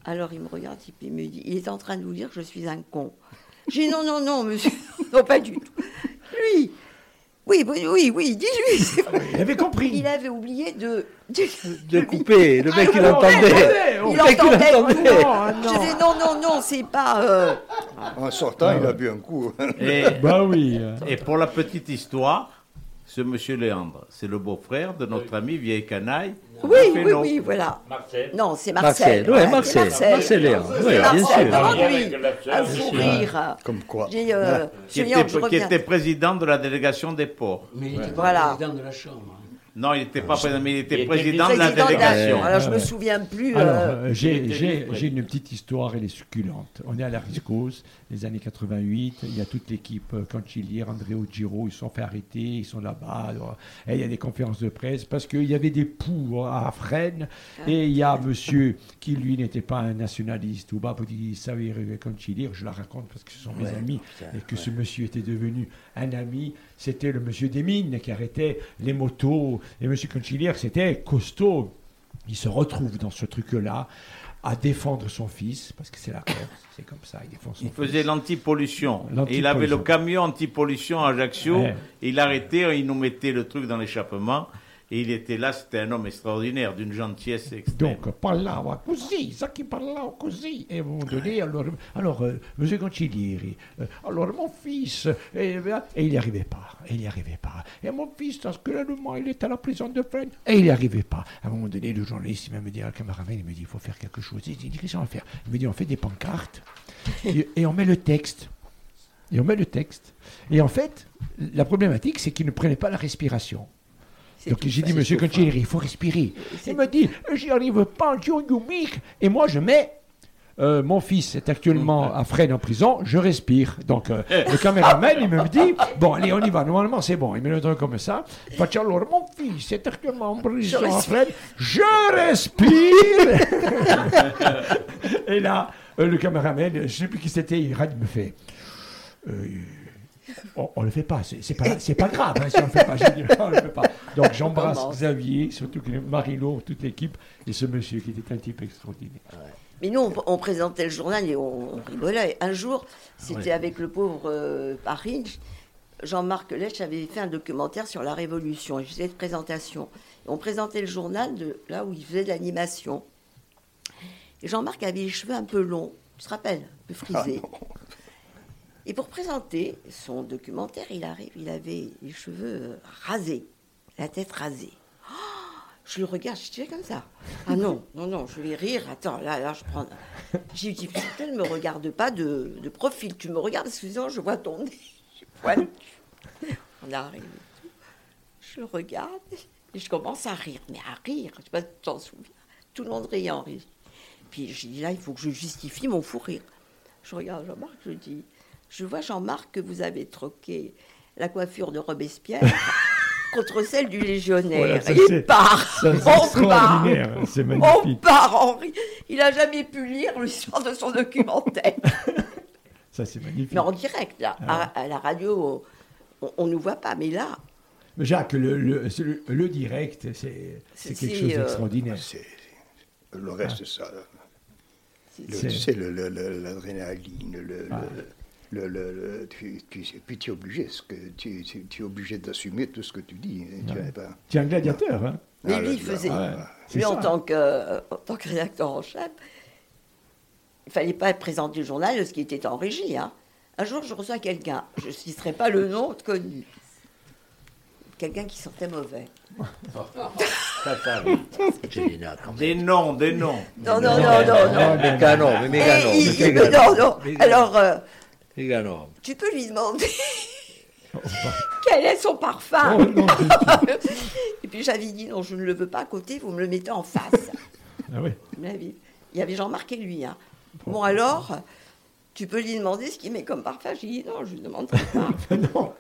Alors il me regarde, et puis il me dit, il est en train de vous dire que je suis un con. J'ai dit, non, non, non, monsieur, non, pas du tout. Lui, oui, oui, oui, oui, dis-lui. vrai. Il avait compris. Il avait oublié de. de, De couper, le mec il Ah, entendait. il entendait tout. Non, Je dis non, non, non, c'est pas. euh, En sortant, il a bu un coup. Et, Bah oui. et pour la petite histoire, ce monsieur Léandre, c'est le beau-frère de notre ami Vieille Canaille. Oui, oui, oui, voilà. Marcel. Non, c'est Marcel. Marcel, ouais, Marcel. Marcel Léandre, C'est ouais, bien Marcel, sûr. vraiment, Avec lui, la sœur, un bien fou sûr. rire. Comme quoi. J'ai, euh, Qui était, je qui était président de la délégation des ports. Mais il était Voilà. président de la Chambre. Hein. Non, il n'était pas président, mais il était Il était président de la Président de la- délégation. Alors, je me Ouais. souviens plus. Alors, euh, euh, j'ai- une petite histoire, elle est succulente. On est à la Riscose, les années 88. Il y a toute l'équipe, euh, Cancelliere, André Giro, ils se sont fait arrêter, ils sont là-bas. il y a des conférences de presse parce qu'il y avait des poux à Fresnes. Et il y a monsieur qui, lui, n'était pas un nationaliste. Ou bah, dit, savez, Cancelliere, je la raconte parce que ce sont mes amis. Et que ce monsieur était devenu un ami. C'était le monsieur des mines qui arrêtait les motos. Et monsieur Cancelliere, c'était costaud il se retrouve dans ce truc-là à défendre son fils, parce que c'est la Corse, c'est comme ça, il défend son Il faisait l'antipollution. Il avait le camion antipollution à Ajaccio. Ouais. Il arrêtait, il nous mettait le truc dans l'échappement. Et il était là, c'était un homme extraordinaire, d'une gentillesse extrême. Donc, parlava così, ça qui parlava così. Et à un moment donné, alors, alors euh, monsieur Concilieri, euh, alors mon fils, et, et il n'y arrivait pas, et il n'y arrivait pas. Et mon fils, actuellement, il est à la prison de Fresnes, et il n'y arrivait pas. À un moment donné, le journaliste, il me dire, le camarade, il me dit, il faut faire quelque chose. Il dit, qu'est-ce qu'on va faire? Il me dit, on fait des pancartes, et, et on met le texte. Et on met le texte. Et en fait, la problématique, c'est qu'il ne prenait pas la respiration. Donc j'ai dit, monsieur tout. Concilieri, il faut respirer. Il me dit, j'y arrive pas, John Yumik. Et moi, je mets, euh, mon fils est actuellement à Fresnes en prison, je respire. Donc euh, le caméraman, il me dit, bon, allez, on y va. Normalement, c'est bon. Il me le donne comme ça. Faccio, alors, mon fils est actuellement en prison à. Fresnes, je respire. Et là, euh, le caméraman, je ne sais plus qui c'était, il me fait. Euh, on, on le fait pas, c'est pas, pas grave hein, si on le fait pas. On le fait pas. Donc j'embrasse Xavier, surtout que Marilo, toute l'équipe, et ce monsieur qui était un type extraordinaire. Mais nous, on, on présentait le journal et on, on rigolait. Un jour, c'était avec le pauvre euh, Paris. Jean-Marc Lech avait fait un documentaire sur la Révolution. Je faisais de présentation. Et on présentait le journal de là où il faisait de l'animation. Et Jean-Marc avait les cheveux un peu longs, tu te rappelles, un peu frisés. Et pour présenter son documentaire, il arrive, il avait les cheveux euh, rasés, la tête rasée. Oh, je le regarde, je suis comme ça. Ah non, non, non, je vais rire. Attends, là, là, je prends. J'ai dit, putain, ne me regarde pas de, de profil. Tu me regardes, sinon, je vois ton nez. On arrive. Je le regarde et je commence à rire. Mais à rire, je sais pas si tu t'en souviens. Tout le monde riait en rire. Puis je dis, là, il faut que je justifie mon fou rire. Je regarde Jean-Marc, je dis, je vois Jean-Marc que vous avez troqué la coiffure de Robespierre contre celle du légionnaire. Voilà, ça, il part. ça, c'est on part. extraordinaire, c'est On magnifique. part, Henri. Il a jamais pu lire l'histoire de son documentaire. Ça, c'est magnifique. Mais en direct, là, Ah à, à la radio, on ne nous voit pas, mais là, Mais Jacques, le, le, c'est le- le direct, c'est c'est quelque chose euh, d'extraordinaire. Le reste, c'est ça. Le- C'est- Tu sais, le- le- le- l'adrénaline, le, Ah. Le, le- tu, tu, puis tu es obligé, ce que, tu, tu- tu es obligé d'assumer tout ce que tu dis. hein, tu pas- es un gladiateur, hein mais Ah, lui, là, il faisait. ouais, lui, en tant, que, en tant que rédacteur en chef, il fallait pas présenter le journal de ce qui était en régie. hein. Un jour, je reçois quelqu'un, je ne citerai pas le nom connu. Quelqu'un qui sentait mauvais. Des noms, des noms. Non, non, non, non, non. Mais mais Et non, il- mais méga non, non. Alors, euh, Non. tu peux lui demander quel est son parfum. Oh, non, Et puis j'avais dit non, je ne le veux pas à côté, vous me le mettez en face. Ah oui. Il y avait Jean-Marc et lui. hein. Bon, alors, tu peux lui demander ce qu'il met comme parfum. J'ai dit non, je ne demanderai pas. non.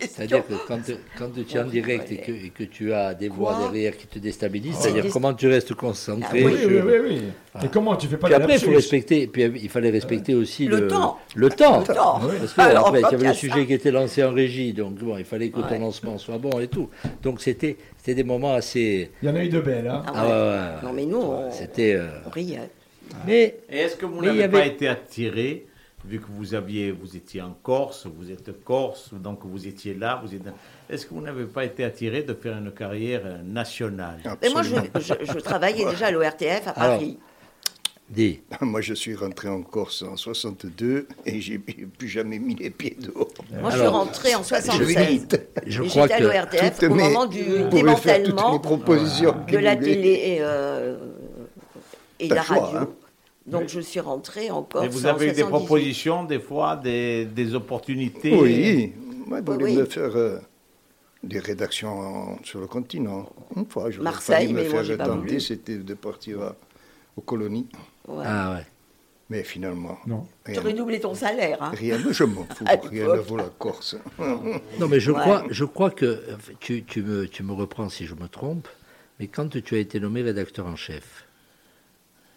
C'est-à-dire que quand, quand tu es en direct et que, et que tu as des voix Quoi derrière qui te déstabilisent, C'est c'est-à-dire comment tu restes concentré. Ah Oui, sur- oui, oui, oui. Et comment tu fais pas Puis de après, il faut respecter. Puis il fallait respecter aussi Le le, temps. Le temps. Le temps. Parce que Alors, après, il y avait le sujet ça. qui était lancé en régie, donc bon, il fallait que Ouais. ton lancement soit bon et tout. Donc c'était, c'était des moments assez. Il y en a eu de belles, hein Ah Ah ouais. ouais. Non, mais nous, on, C'était. euh, on riait. Mais Et est-ce que vous n'avez pas avait- été attiré, vu que vous aviez, vous étiez en Corse, vous êtes Corse, donc vous étiez là, vous êtes. Est-ce que vous n'avez pas été attiré de faire une carrière euh, nationale Mais moi, je, Absolument. je- je travaillais déjà à l'ORTF à Alors, Paris. dis. Moi, je suis rentré en Corse en 62 et j'ai plus jamais mis les pieds dehors. Moi, je suis Alors, rentrée en Je 76. vite. Je Et crois à que l'ORTF au mes- moment du démantèlement les propositions de la télé euh, et de Pas la choix, radio. hein. Donc, je suis rentrée en Corse Et vous avez eu des 78. propositions, des fois, des, des opportunités Oui, moi, je voulais Oui. me faire euh, des rédactions en- sur le continent. Une fois, je Marseille, me mais moi, faire j'ai pas tenter, voulu. c'était de partir à- aux colonies. Ouais. Ah ouais. Mais finalement, Non. Tu rien, aurais doublé ton salaire. Hein. rien mais je m'en fous, rien ne vaut la Corse. Non, mais je, Ouais. crois, je crois que euh, tu, tu me, tu me reprends si je me trompe, mais quand tu as été nommé rédacteur en chef,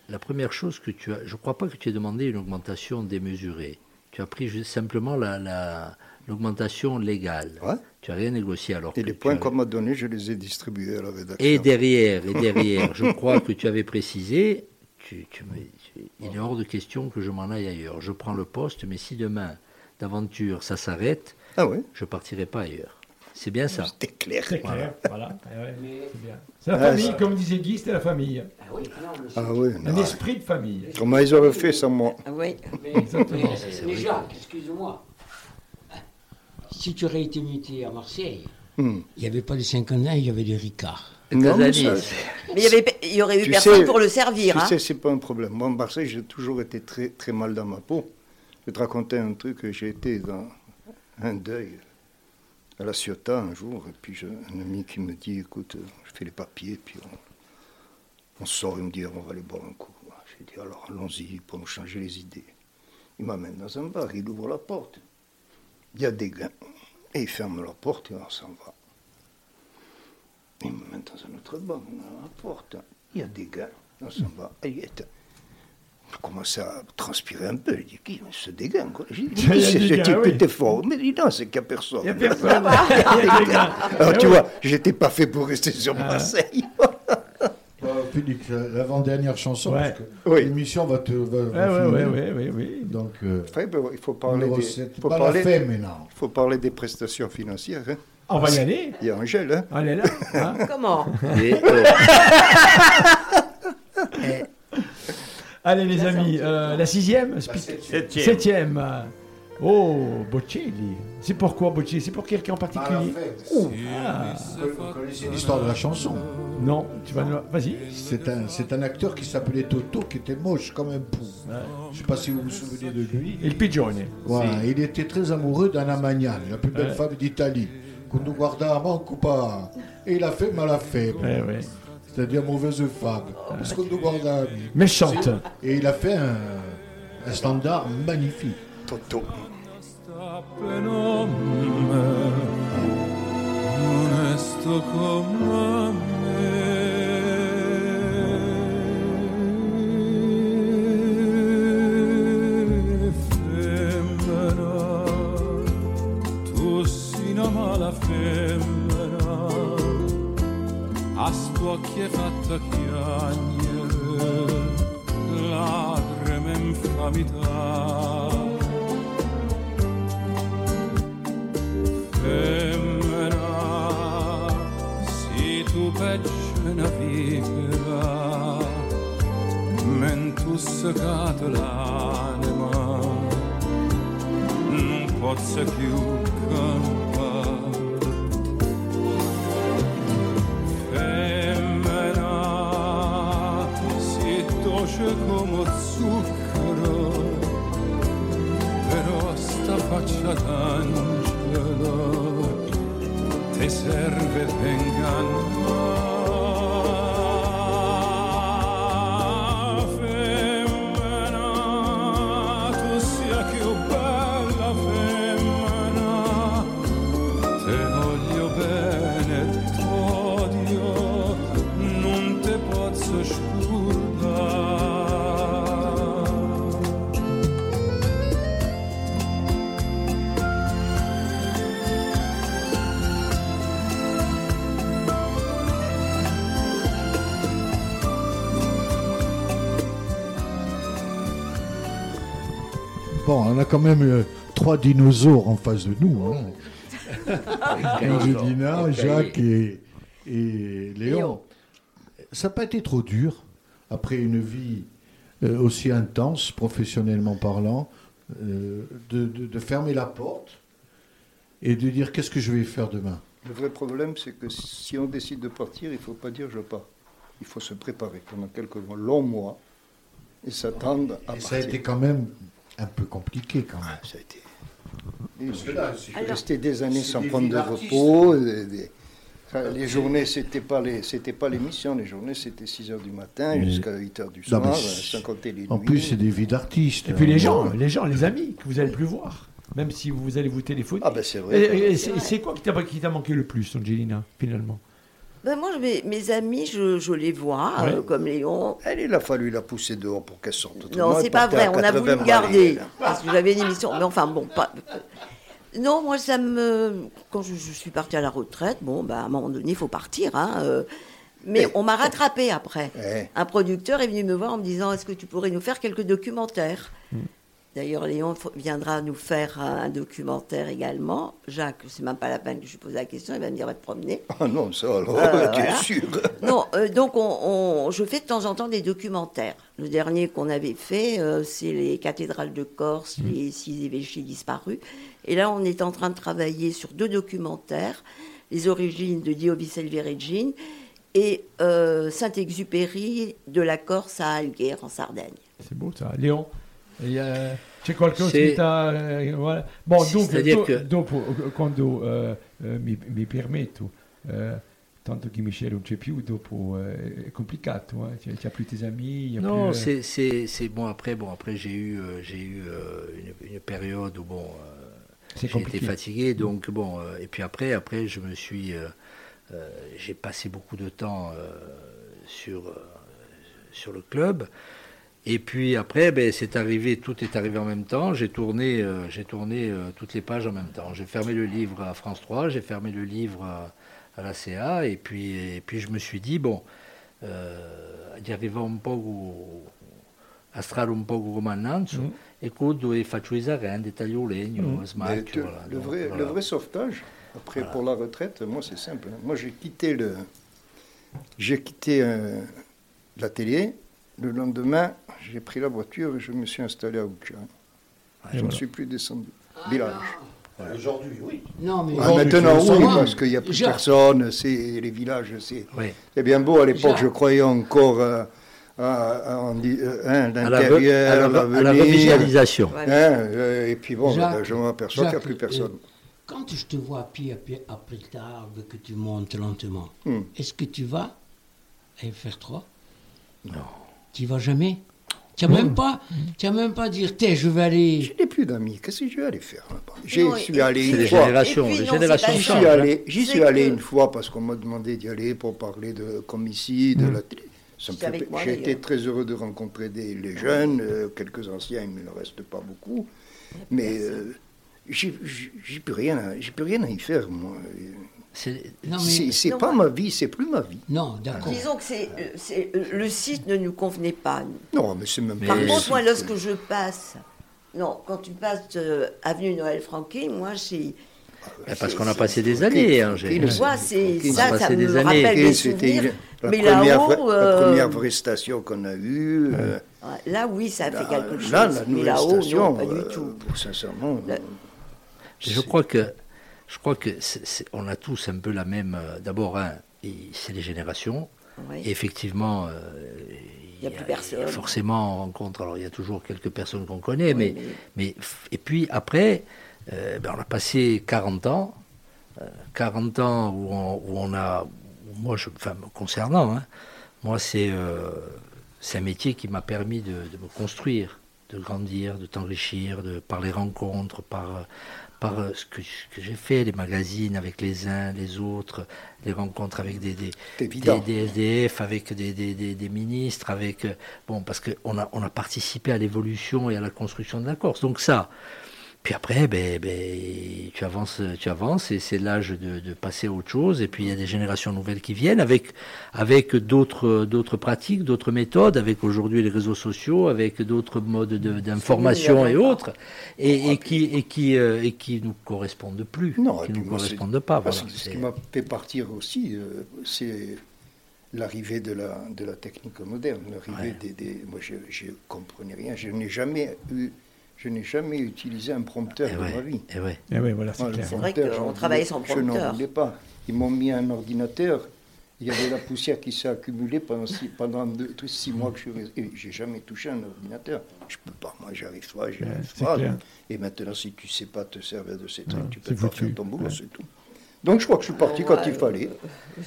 la première chose que tu as, je ne crois pas que tu aies demandé une augmentation démesurée. Tu as pris simplement la, la- l'augmentation légale. Ouais. Tu n'as rien négocié alors. Et que les points qu'on m'a donnés, je les ai distribués à la rédaction. Et derrière, et derrière, je crois que tu avais précisé, tu, tu me- tu- il est hors de question que je m'en aille ailleurs. Je prends le poste, mais si demain, d'aventure, ça s'arrête, Ah je partirai pas ailleurs. C'est bien ça. c'était clair. C'est clair, voilà. Eh ouais, c'est bien. C'est la Ah, famille, ça- comme disait Guy, c'était la famille. Ah oui, Un non. esprit de famille. Comment ils auraient fait sans moi Ah Oui. Mais, Exactement. mais, Jacques, excuse-moi. Si tu aurais été muté à Marseille, Hmm. il n'y avait pas de 50 ans, il y avait des Ricards. Non, mais Casalis. ça, Mais il y, avait, il y aurait eu Tu personne sais- pour le servir. Tu hein. sais, c'est pas un problème. Moi, en Marseille, j'ai toujours été très, très mal dans ma peau. Je vais te raconter un truc. J'ai été dans un deuil à la Ciotat un jour, et puis j'ai un ami qui me dit, écoute, je fais les papiers, puis on, sort, il me dit, on va aller boire un coup. J'ai dit, alors allons-y pour nous changer les idées. Il m'amène dans un bar, il ouvre la porte. Il y a des gars. Et il ferme la porte et on s'en va. Il met dans un autre bar, on ouvre la porte. Il y a des gars, on s'en va. Et il est- je commence à transpirer un peu. Je dis, qui ce dégain quoi? J'ai dit, Il qui c'est ce type oui. était fort? Mais il dit, non, c'est qu'il n'y a personne. Il n'y a personne. Il. Alors Eh tu oui. vois, j'étais pas fait pour rester sur Ah. Marseille. Euh, Félix, la- l'avant-dernière chanson, Ouais. parce que Oui. l'émission va te. Va, va ouais, ouais, finir. ouais, ouais, ouais. Donc, euh, Enfin, ben, il faut parler des, faut Pas parler, maintenant. faut parler des prestations financières. hein. On va y aller. Il y a Angèle, hein Elle est là. hein. Comment? Et, euh, Allez les amis, euh, la sixième Septième. Septième. Oh, Bocelli. C'est pourquoi Bocelli? C'est pour quelqu'un en particulier? Ouh. Ah, Vous connaissez l'histoire de la chanson Non, tu vas nous... Vas-y. C'est un, c'est un acteur qui s'appelait Toto, qui était moche comme un pou. Je ne sais pas si vous vous souvenez de lui. Il pigeone. Voilà, il était très amoureux d'Anna Magnani, la plus belle Ouais. femme d'Italie. Qu'on nous guarda manco pas. Et il a fait mal fait. Ouais, ouais. C'est-à-dire mauvaise femme. Parce qu'on nous guarda Méchante. Et il a fait un, un standard magnifique. Toto. Spocchie fatta chiagnere lacrime infamità femmina si tu peggio una vipera mentus segato l'anima non posso più soltanto tesserve vengano Bon, on a quand même euh, trois dinosaures en face de nous. Hein. Angelina, Jacques et, et Léon. Ça n'a pas été trop dur, après une vie euh, aussi intense, professionnellement parlant, euh, de, de- de fermer la porte et de dire qu'est-ce que je vais faire demain? Le vrai problème, c'est que si on décide de partir, il ne faut pas dire je pars. Il faut se préparer pendant quelques longs mois et s'attendre à Et ça partir. a été quand même un peu compliqué quand même. ça a été. Parce que là, c'est- je suis resté des années sans des prendre de repos. des- des- enfin, les journées, c'était pas les, c'était pas l'émission. Les journées, c'était 6 heures du matin Mais- jusqu'à 8 heures du soir, euh, c'est- sans compter les En nuits. plus, c'est des vies d'artistes. Et puis les gens, les gens, les amis que vous allez plus voir, même si vous allez vous téléphoner. Ah ben c'est vrai. Et, et c'est c'est quoi qui t'a qui t'a manqué le plus, Angelina, finalement? Ben moi, mes, mes amis, je, je les vois, Ouais. euh, comme Léon. Elle, il a fallu la pousser dehors pour qu'elle sorte. Non, c'est pas vrai, on a voulu 80 me garder, parce que j'avais une émission. Mais enfin, bon, pas... Non, moi, ça me... Quand je, je suis partie à la retraite, bon, ben, à un moment donné, il faut partir, hein, euh, Mais on m'a rattrapé après. Un producteur est venu me voir en me disant Est-ce que tu pourrais nous faire quelques documentaires? D'ailleurs, Léon viendra nous faire un documentaire également. Jacques, c'est même pas la peine que je lui pose la question, il va me dire va te promener. Ah non, ça alors, Euh, tu es sûr. Non, euh, donc on, on- je fais de temps en temps des documentaires. Le dernier qu'on avait fait, euh, c'est les cathédrales de Corse, les six évêchés disparus. Et là, on est en train de travailler sur deux documentaires les origines de Regine et euh, Saint-Exupéry de la Corse à Alguer, en Sardaigne. C'est beau ça. Léon, il y a- c'è qualcosa C'est- che eh. Bon, dunque, C'est-à-dire do- que- dopo, quando eh, mi, mi permetto, eh, tanto che Michel non c'è più, dopo eh, è complicato, eh? C'è- c'ha plus tes amis, Non, plus, eh, c'est- bon après bon après j'ai eu euh, j'ai eu euh, une, une période où bon euh, compliqué. fatigué donc bon et puis après après je me suis j'ai passé beaucoup de temps sur sur le club et puis après ben, c'est arrivé tout est arrivé en même temps j'ai tourné euh, j'ai tourné euh, toutes les pages en même temps j'ai fermé le livre à France 3 j'ai fermé le livre à, à la CA et puis et puis je me suis dit bon di arrivare un po' a strada un po' come Nanzo Mm. e quando faccio i sarandi, taglio il legno, Mm. Voilà. le, Donc, vrai, voilà. le vrai sauvetage, après pour la retraite, moi c'est simple. Moi j'ai quitté le, j'ai quitté euh, la télé. Le lendemain, j'ai pris la voiture et je me suis installé à Oucha. je ne voilà. suis plus descendu. Village. Aujourd'hui, oui. Non, mais Ah, maintenant, oui, parce qu'il n'y a plus personne. C'est les villages, c'est. Oui. C'est bien beau. À l'époque, je croyais encore euh, à, euh, hein, l'intérieur, à la, à la revisualisation. Hein, euh, et puis bon, Jacques, ben, je m'aperçois qu'il n'y a plus personne. euh, quand je te vois pied à pied après l'arbre que tu montes lentement, Hmm. est-ce que tu vas à FR3 Non. Tu vas jamais Tu n'as même pas, as même pas dire, t'es, je vais aller. Je n'ai plus d'amis. Qu'est-ce que je vais aller faire là-bas? J'y suis allé c'est une les fois. générations, Et puis, les non, générations c'est J'y suis allé, j'y C'est suis allé que- une fois parce qu'on m'a demandé d'y aller pour parler de comme ici, de la télé. Ça me C'était avec fait- moi, J'ai été très heureux de rencontrer des, les jeunes, euh, quelques anciens, il ne reste pas beaucoup. Mais euh, j'ai j'ai- j'ai plus rien, à- j'ai plus rien à y faire moi. C'est pas moi- ma vie, c'est plus ma vie. Non, d'accord. Disons que c'est, euh, euh, le site ne nous convenait pas. Non, mais c'est même Mais- Par contre, moi, lorsque je passe, non, quand tu passes euh, avenue Noël Franquin, moi, j'ai. Ben, parce qu'on a passé des années. hein, j'ai- Tu vois, c'est ça, ça me rappelle des c'était souvenirs. la, Mais première, là-haut, vraie- la première vraie station qu'on a eue. euh, là, oui, ça a fait là, quelque chose. là, la mais nouvelle là-haut, non, station, pas du tout. pour sincèrement. Je crois que, je crois que on a tous un peu la même. euh, D'abord, hein, c'est les générations. Oui. Et effectivement, euh, Il y a plus personne. forcément, on rencontre. Alors, il y a toujours quelques personnes qu'on connaît, Oui, mais, mais- et puis après, euh, ben, on a passé 40 ans, euh, 40 ans où on, où on a, où moi, je, enfin, me concernant, hein, moi, c'est c'est un métier qui m'a permis de, de me construire, de grandir, de t'enrichir, de par les rencontres, par par euh, ce que, j'ai fait, les magazines avec les uns, les autres, les rencontres avec des, des, SDF, avec des ministres, avec... euh, Bon, parce qu'on a, on a participé à l'évolution et à la construction de la Corse. Donc ça, puis après, ben, ben, tu avances, tu avances et c'est l'âge de, de passer à autre chose. Et puis il y a des générations nouvelles qui viennent avec, avec d'autres, d'autres pratiques, d'autres méthodes, avec aujourd'hui les réseaux sociaux, avec d'autres modes de- d'information et autres, et, et qui, et qui, euh, et qui nous correspondent plus, Non, qui nous correspondent pas. voilà. ce qui m'a fait partir aussi, euh, c'est l'arrivée de la, de la technique moderne. L'arrivée des, des- Moi, je ne comprenais rien. Je n'ai jamais eu. Je n'ai jamais utilisé un prompteur Eh de ouais, ma vie. eh ouais. Eh oui, voilà, c'est Moi, le clair. C'est vrai prompteur, qu'on travaillait sans Je n'en prompteur. voulais pas. Ils m'ont mis un ordinateur. Il y avait la poussière qui s'est accumulée pendant six, pendant deux, deux, six mois que je suis resté. et J'ai jamais touché un ordinateur. Je peux pas. Moi, j'arrive pas, j'y Ouais, arrive c'est pas. Et maintenant, si tu sais pas te servir de ces trucs, Ouais, tu peux pas foutu. faire ton boulot, Ouais. c'est tout. Donc, je crois que je suis parti quand il fallait.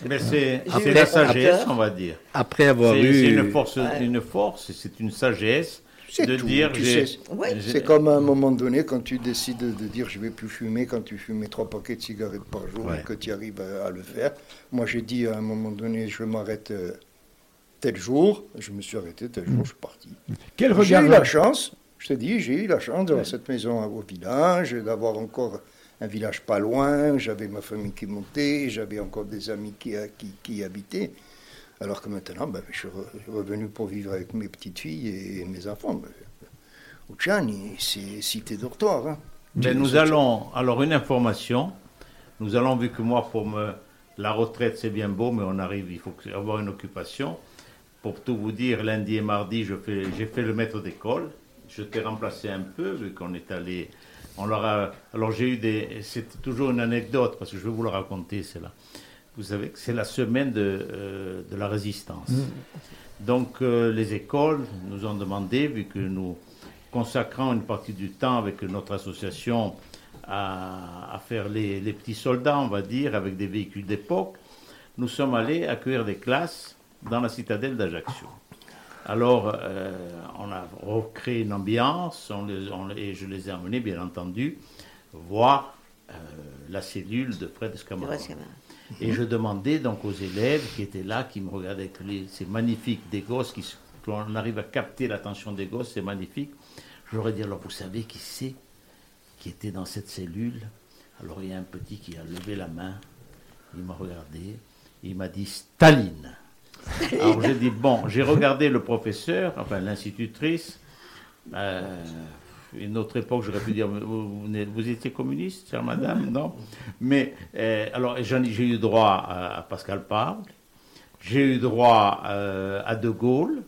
Mais c'est la sagesse, on va dire. Après avoir C'est eu... c'est une force, Ouais. une force, c'est une sagesse C'est de tout, dire tu j'ai- sais. Ouais. j'ai- C'est comme à un moment donné, quand tu décides de dire je vais plus fumer, quand tu fumais trois paquets de cigarettes par jour Ouais. et que tu arrives à, à le faire. Moi, j'ai dit à un moment donné, je m'arrête euh, tel jour. Je me suis arrêté tel jour, je suis parti. Quel J'ai regard eu la chance, je te dis, j'ai eu la chance d'avoir cette maison au village, d'avoir encore un village pas loin, j'avais ma famille qui montait, j'avais encore des amis qui, qui, qui y habitaient. Alors que maintenant, ben, je suis re- revenu pour vivre avec mes petites filles et mes enfants. Ben, Ucciani, c'est cité dortoir. Hein. Nous allons, alors une information, nous allons, vu que moi, pour me, la retraite c'est bien beau, mais on arrive, il faut avoir une occupation. Pour tout vous dire, lundi et mardi, j'ai fait le maître d'école. Je t'ai remplacé un peu, vu qu'on est allé. On leur a- alors j'ai eu des. C'est toujours une anecdote, parce que je vais vous le raconter, c'est là. Vous savez que c'est la semaine de, euh, de la résistance. Donc euh, les écoles nous ont demandé, vu que nous consacrons une partie du temps avec notre association à, à faire les, les petits soldats, on va dire, avec des véhicules d'époque, nous sommes allés accueillir des classes dans la citadelle d'Ajaccio. Alors, euh, on a recréé une ambiance on les- on- et je les ai emmenés, bien entendu, voir euh, la cellule de Fred Escamara. Et je demandais donc aux élèves qui étaient là, qui me regardaient avec les, ces magnifiques des gosses, qui, s- on arrive à capter l'attention des gosses, c'est magnifique. Je leur ai dit, alors vous savez qui c'est qui était dans cette cellule? Alors il y a un petit qui a levé la main, il m'a regardé, il m'a dit Staline. Alors j'ai dit, bon, j'ai regardé le professeur, enfin l'institutrice, euh, une autre époque, j'aurais pu dire, vous, étiez communiste, chère madame, non? Mais, euh, alors, j'ai eu droit à, Pascal Parle, j'ai eu droit euh, à De Gaulle,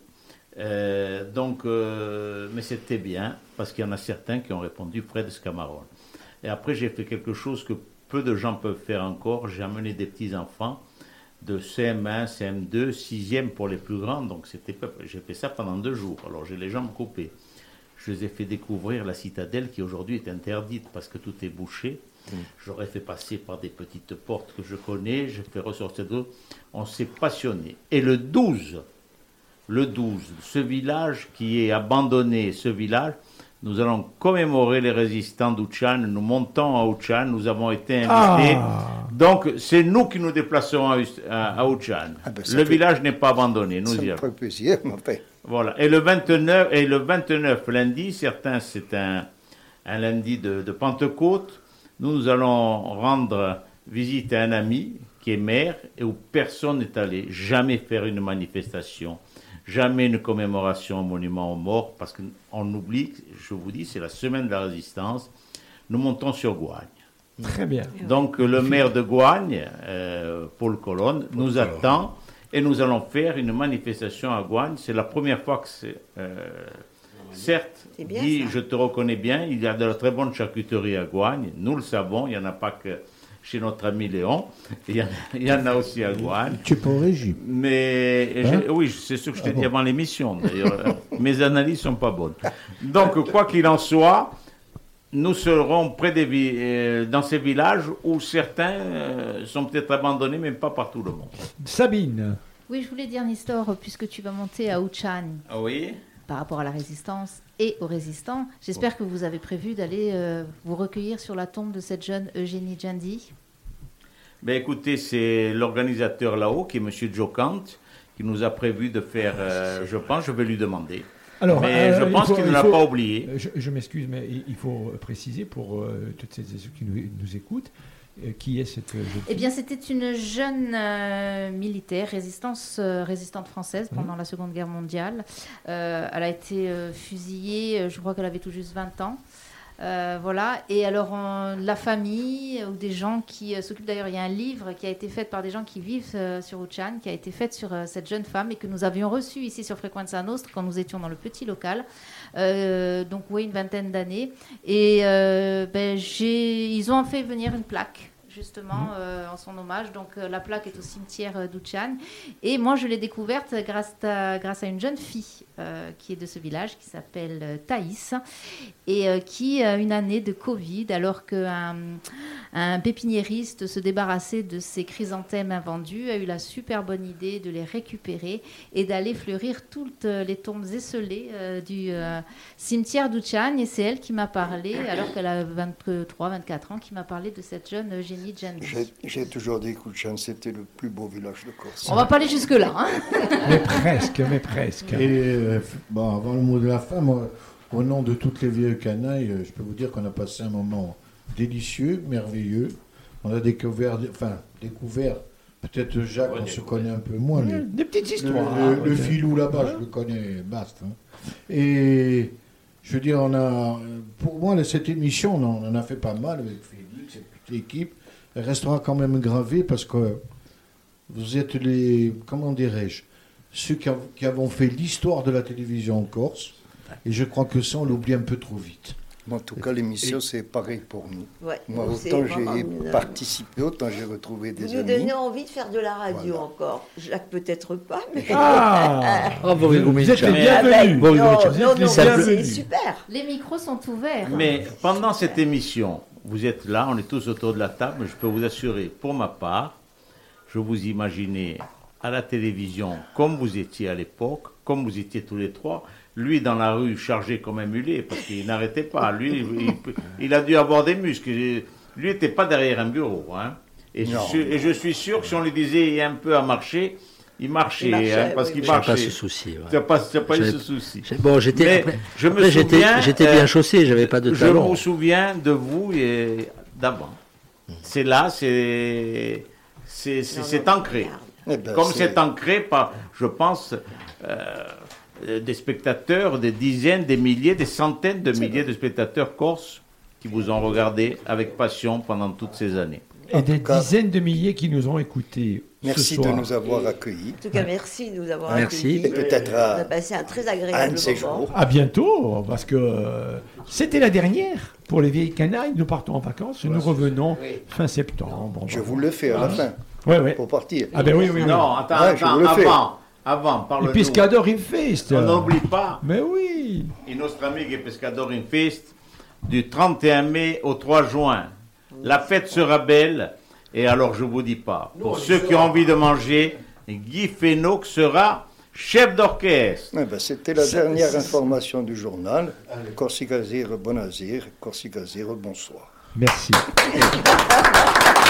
euh, donc, mais c'était bien, parce qu'il y en a certains qui ont répondu Fred Scamarone. Et après, j'ai fait quelque chose que peu de gens peuvent faire encore, j'ai amené des petits-enfants de CM1, CM2, 6e pour les plus grands, donc c'était j'ai fait ça pendant deux jours, alors j'ai les jambes coupées. Je les ai fait découvrir la citadelle qui aujourd'hui est interdite parce que tout est bouché. J'aurais fait passer par des petites portes que je connais, j'ai fait ressortir d'eau. On s'est passionné. Et le 12, le 12, ce village qui est abandonné, ce village, nous allons commémorer les résistants d'Ouchan. Nous montons à Ouchan, nous avons été invités. Ah. Donc, c'est nous qui nous déplacerons à, à. Ah ben, le fait- village n'est pas abandonné, nous Ça y me plaisir, mon père. Voilà. Et le 29, et le 29 lundi, certains, c'est un, un lundi de, de Pentecôte. Nous, nous allons rendre visite à un ami qui est maire et où personne n'est allé. Jamais faire une manifestation. Jamais une commémoration au monument aux morts parce qu'on oublie, je vous dis, c'est la semaine de la résistance. Nous montons sur Gouagne. Très bien. Donc le maire de Gouagne, euh, Paul Colonne, nous attend et nous allons faire une manifestation à Gouagne. C'est la première fois que c'est... euh, certes, bien, ça. je te reconnais bien, il y a de la très bonne charcuterie à Gouagne. Nous le savons, il n'y en a pas que chez notre ami Léon. Il y en, il y en a aussi à Gouagne. Tu au régime. Mais Hein? oui, c'est ce que je t'ai Ah dit bon. avant l'émission. D'ailleurs, mes analyses sont pas bonnes. Donc, quoi qu'il en soit, nous serons près des euh, dans ces villages où certains euh, sont peut-être abandonnés, mais pas par tout le monde. Sabine. Oui, je voulais dire, Nestor, puisque tu vas monter à Ouchan Ah oui par rapport à la résistance et aux résistants, j'espère que vous avez prévu d'aller euh, vous recueillir sur la tombe de cette jeune Eugénie Djandi. Ben écoutez, c'est l'organisateur là-haut, qui est M. Jokant, qui nous a prévu de faire, euh, je pense, je vais lui demander. Alors, mais euh, je pense qu'il ne l'a pas oublié. Je, je m'excuse, mais il, faut préciser pour euh, toutes celles et ceux qui nous, nous écoutent euh, qui est cette jeune Eh bien, c'était une jeune euh, militaire, résistance, euh, résistante française Mhm. pendant la Seconde Guerre mondiale. Euh, elle a été euh, fusillée, je crois qu'elle avait tout juste 20 ans. Euh, voilà, et alors la famille ou des gens qui euh, s'occupent, d'ailleurs il y a un livre qui a été fait par des gens qui vivent euh, sur Uchan, qui a été fait sur cette jeune femme et que nous avions reçu ici sur Frequenza Nostra quand nous étions dans le petit local, donc oui, une vingtaine d'années. Et ben, j'ai- ils ont fait venir une plaque justement euh, en son hommage. Donc euh, la plaque est au cimetière euh, d'Uchan. Et moi je l'ai découverte grâce à, grâce à une jeune fille qui est de ce village, qui s'appelle Thaïs, et qui, une année de Covid, alors qu'un un pépiniériste se débarrassait de ses chrysanthèmes invendus, a eu la super bonne idée de les récupérer et d'aller fleurir toutes les tombes esselées euh, du euh, cimetière d'Uchan. Et c'est elle qui m'a parlé, alors qu'elle a 23-24 ans, qui m'a parlé de cette jeune J'ai- J'ai toujours dit qu'Ouchan, c'était le plus beau village de Corse. On va pas aller jusque-là. hein. Mais presque, mais presque. Et euh, bon, avant le mot de la fin, moi, au nom de toutes les vieilles canailles, euh, je peux vous dire qu'on a passé un moment délicieux, merveilleux. On a découvert, enfin, découvert, peut-être Jacques, on se connaît un peu moins. Des petites le- histoires, Le, hein, le filou là-bas, je le connais, basta. hein. Et je veux dire, on a, pour moi, cette émission, on en, on en a fait pas mal avec Félix et toute l'équipe. Elle restera quand même gravée parce que vous êtes les, comment dirais-je, ceux qui, av- qui avons fait l'histoire de la télévision en Corse. Et je crois que ça, on l'oublie un peu trop vite. En tout cas, l'émission, c'est pareil pour nous. Ouais, Moi, autant j'ai une- participé, autant j'ai retrouvé Vous des nous amis. donnez envie de faire de la radio encore. Jacques, peut-être pas, mais. Ah Bravo, Vous- Rigoumé. vous êtes les Mais- bienvenus. Ah ben, Bon, non, non, non, les c'est super. Les micros sont ouverts. Mais pendant cette émission, vous êtes là, on est tous autour de la table, je peux vous assurer, pour ma part, je vous imaginais à la télévision comme vous étiez à l'époque, comme vous étiez tous les trois, lui dans la rue chargé comme un mulet, parce qu'il n'arrêtait pas. Lui, il, il a dû avoir des muscles. Lui n'était pas derrière un bureau. Hein. Et, je suis, et je suis sûr que si on lui disait il y a un peu à marcher, il marchait, Il marchait, hein, parce oui, qu'il oui. Marchait. pas ce souci. ouais. Tu n'as pas, tu as pas eu ce souci. Bon, j'étais. Je me souviens, J'étais euh, bien chaussé, j'avais pas de Je talons. me souviens de vous et d'avant. C'est là, c'est c'est ancré. Eh ben, Comme c'est- ancré par, je pense, euh, des spectateurs, des dizaines, des milliers, des centaines de milliers de spectateurs corses qui vous ont regardé avec passion pendant toutes ces années. Et des dizaines de milliers qui nous ont écoutés. Merci de nous avoir accueillis. En tout cas, merci de nous avoir Merci. accueillis. Et peut-être On a à, passé un très à un agréable de ces moment. jours. À bientôt, parce que euh, c'était la dernière pour les vieilles canailles. Nous partons en vacances, nous revenons fin septembre. Je vous le fais à la fin, Ouais, ouais. pour partir. Ah ben oui, oui, oui. Non, attends, Ouais, je attends, vous le fais. avant, avant, Et. Pescador in Fest. On n'oublie pas Mais oui. il nostro amico Pescador in Fest du 31 mai au 3 juin. La fête sera belle et alors je vous dis pas, pour ceux qui ont envie de manger, Guy Fénoc sera chef d'orchestre. Eh ben, C'était la dernière information du journal. Corsica Zir, Bonazir, Corsica Zir, bonsoir. Merci.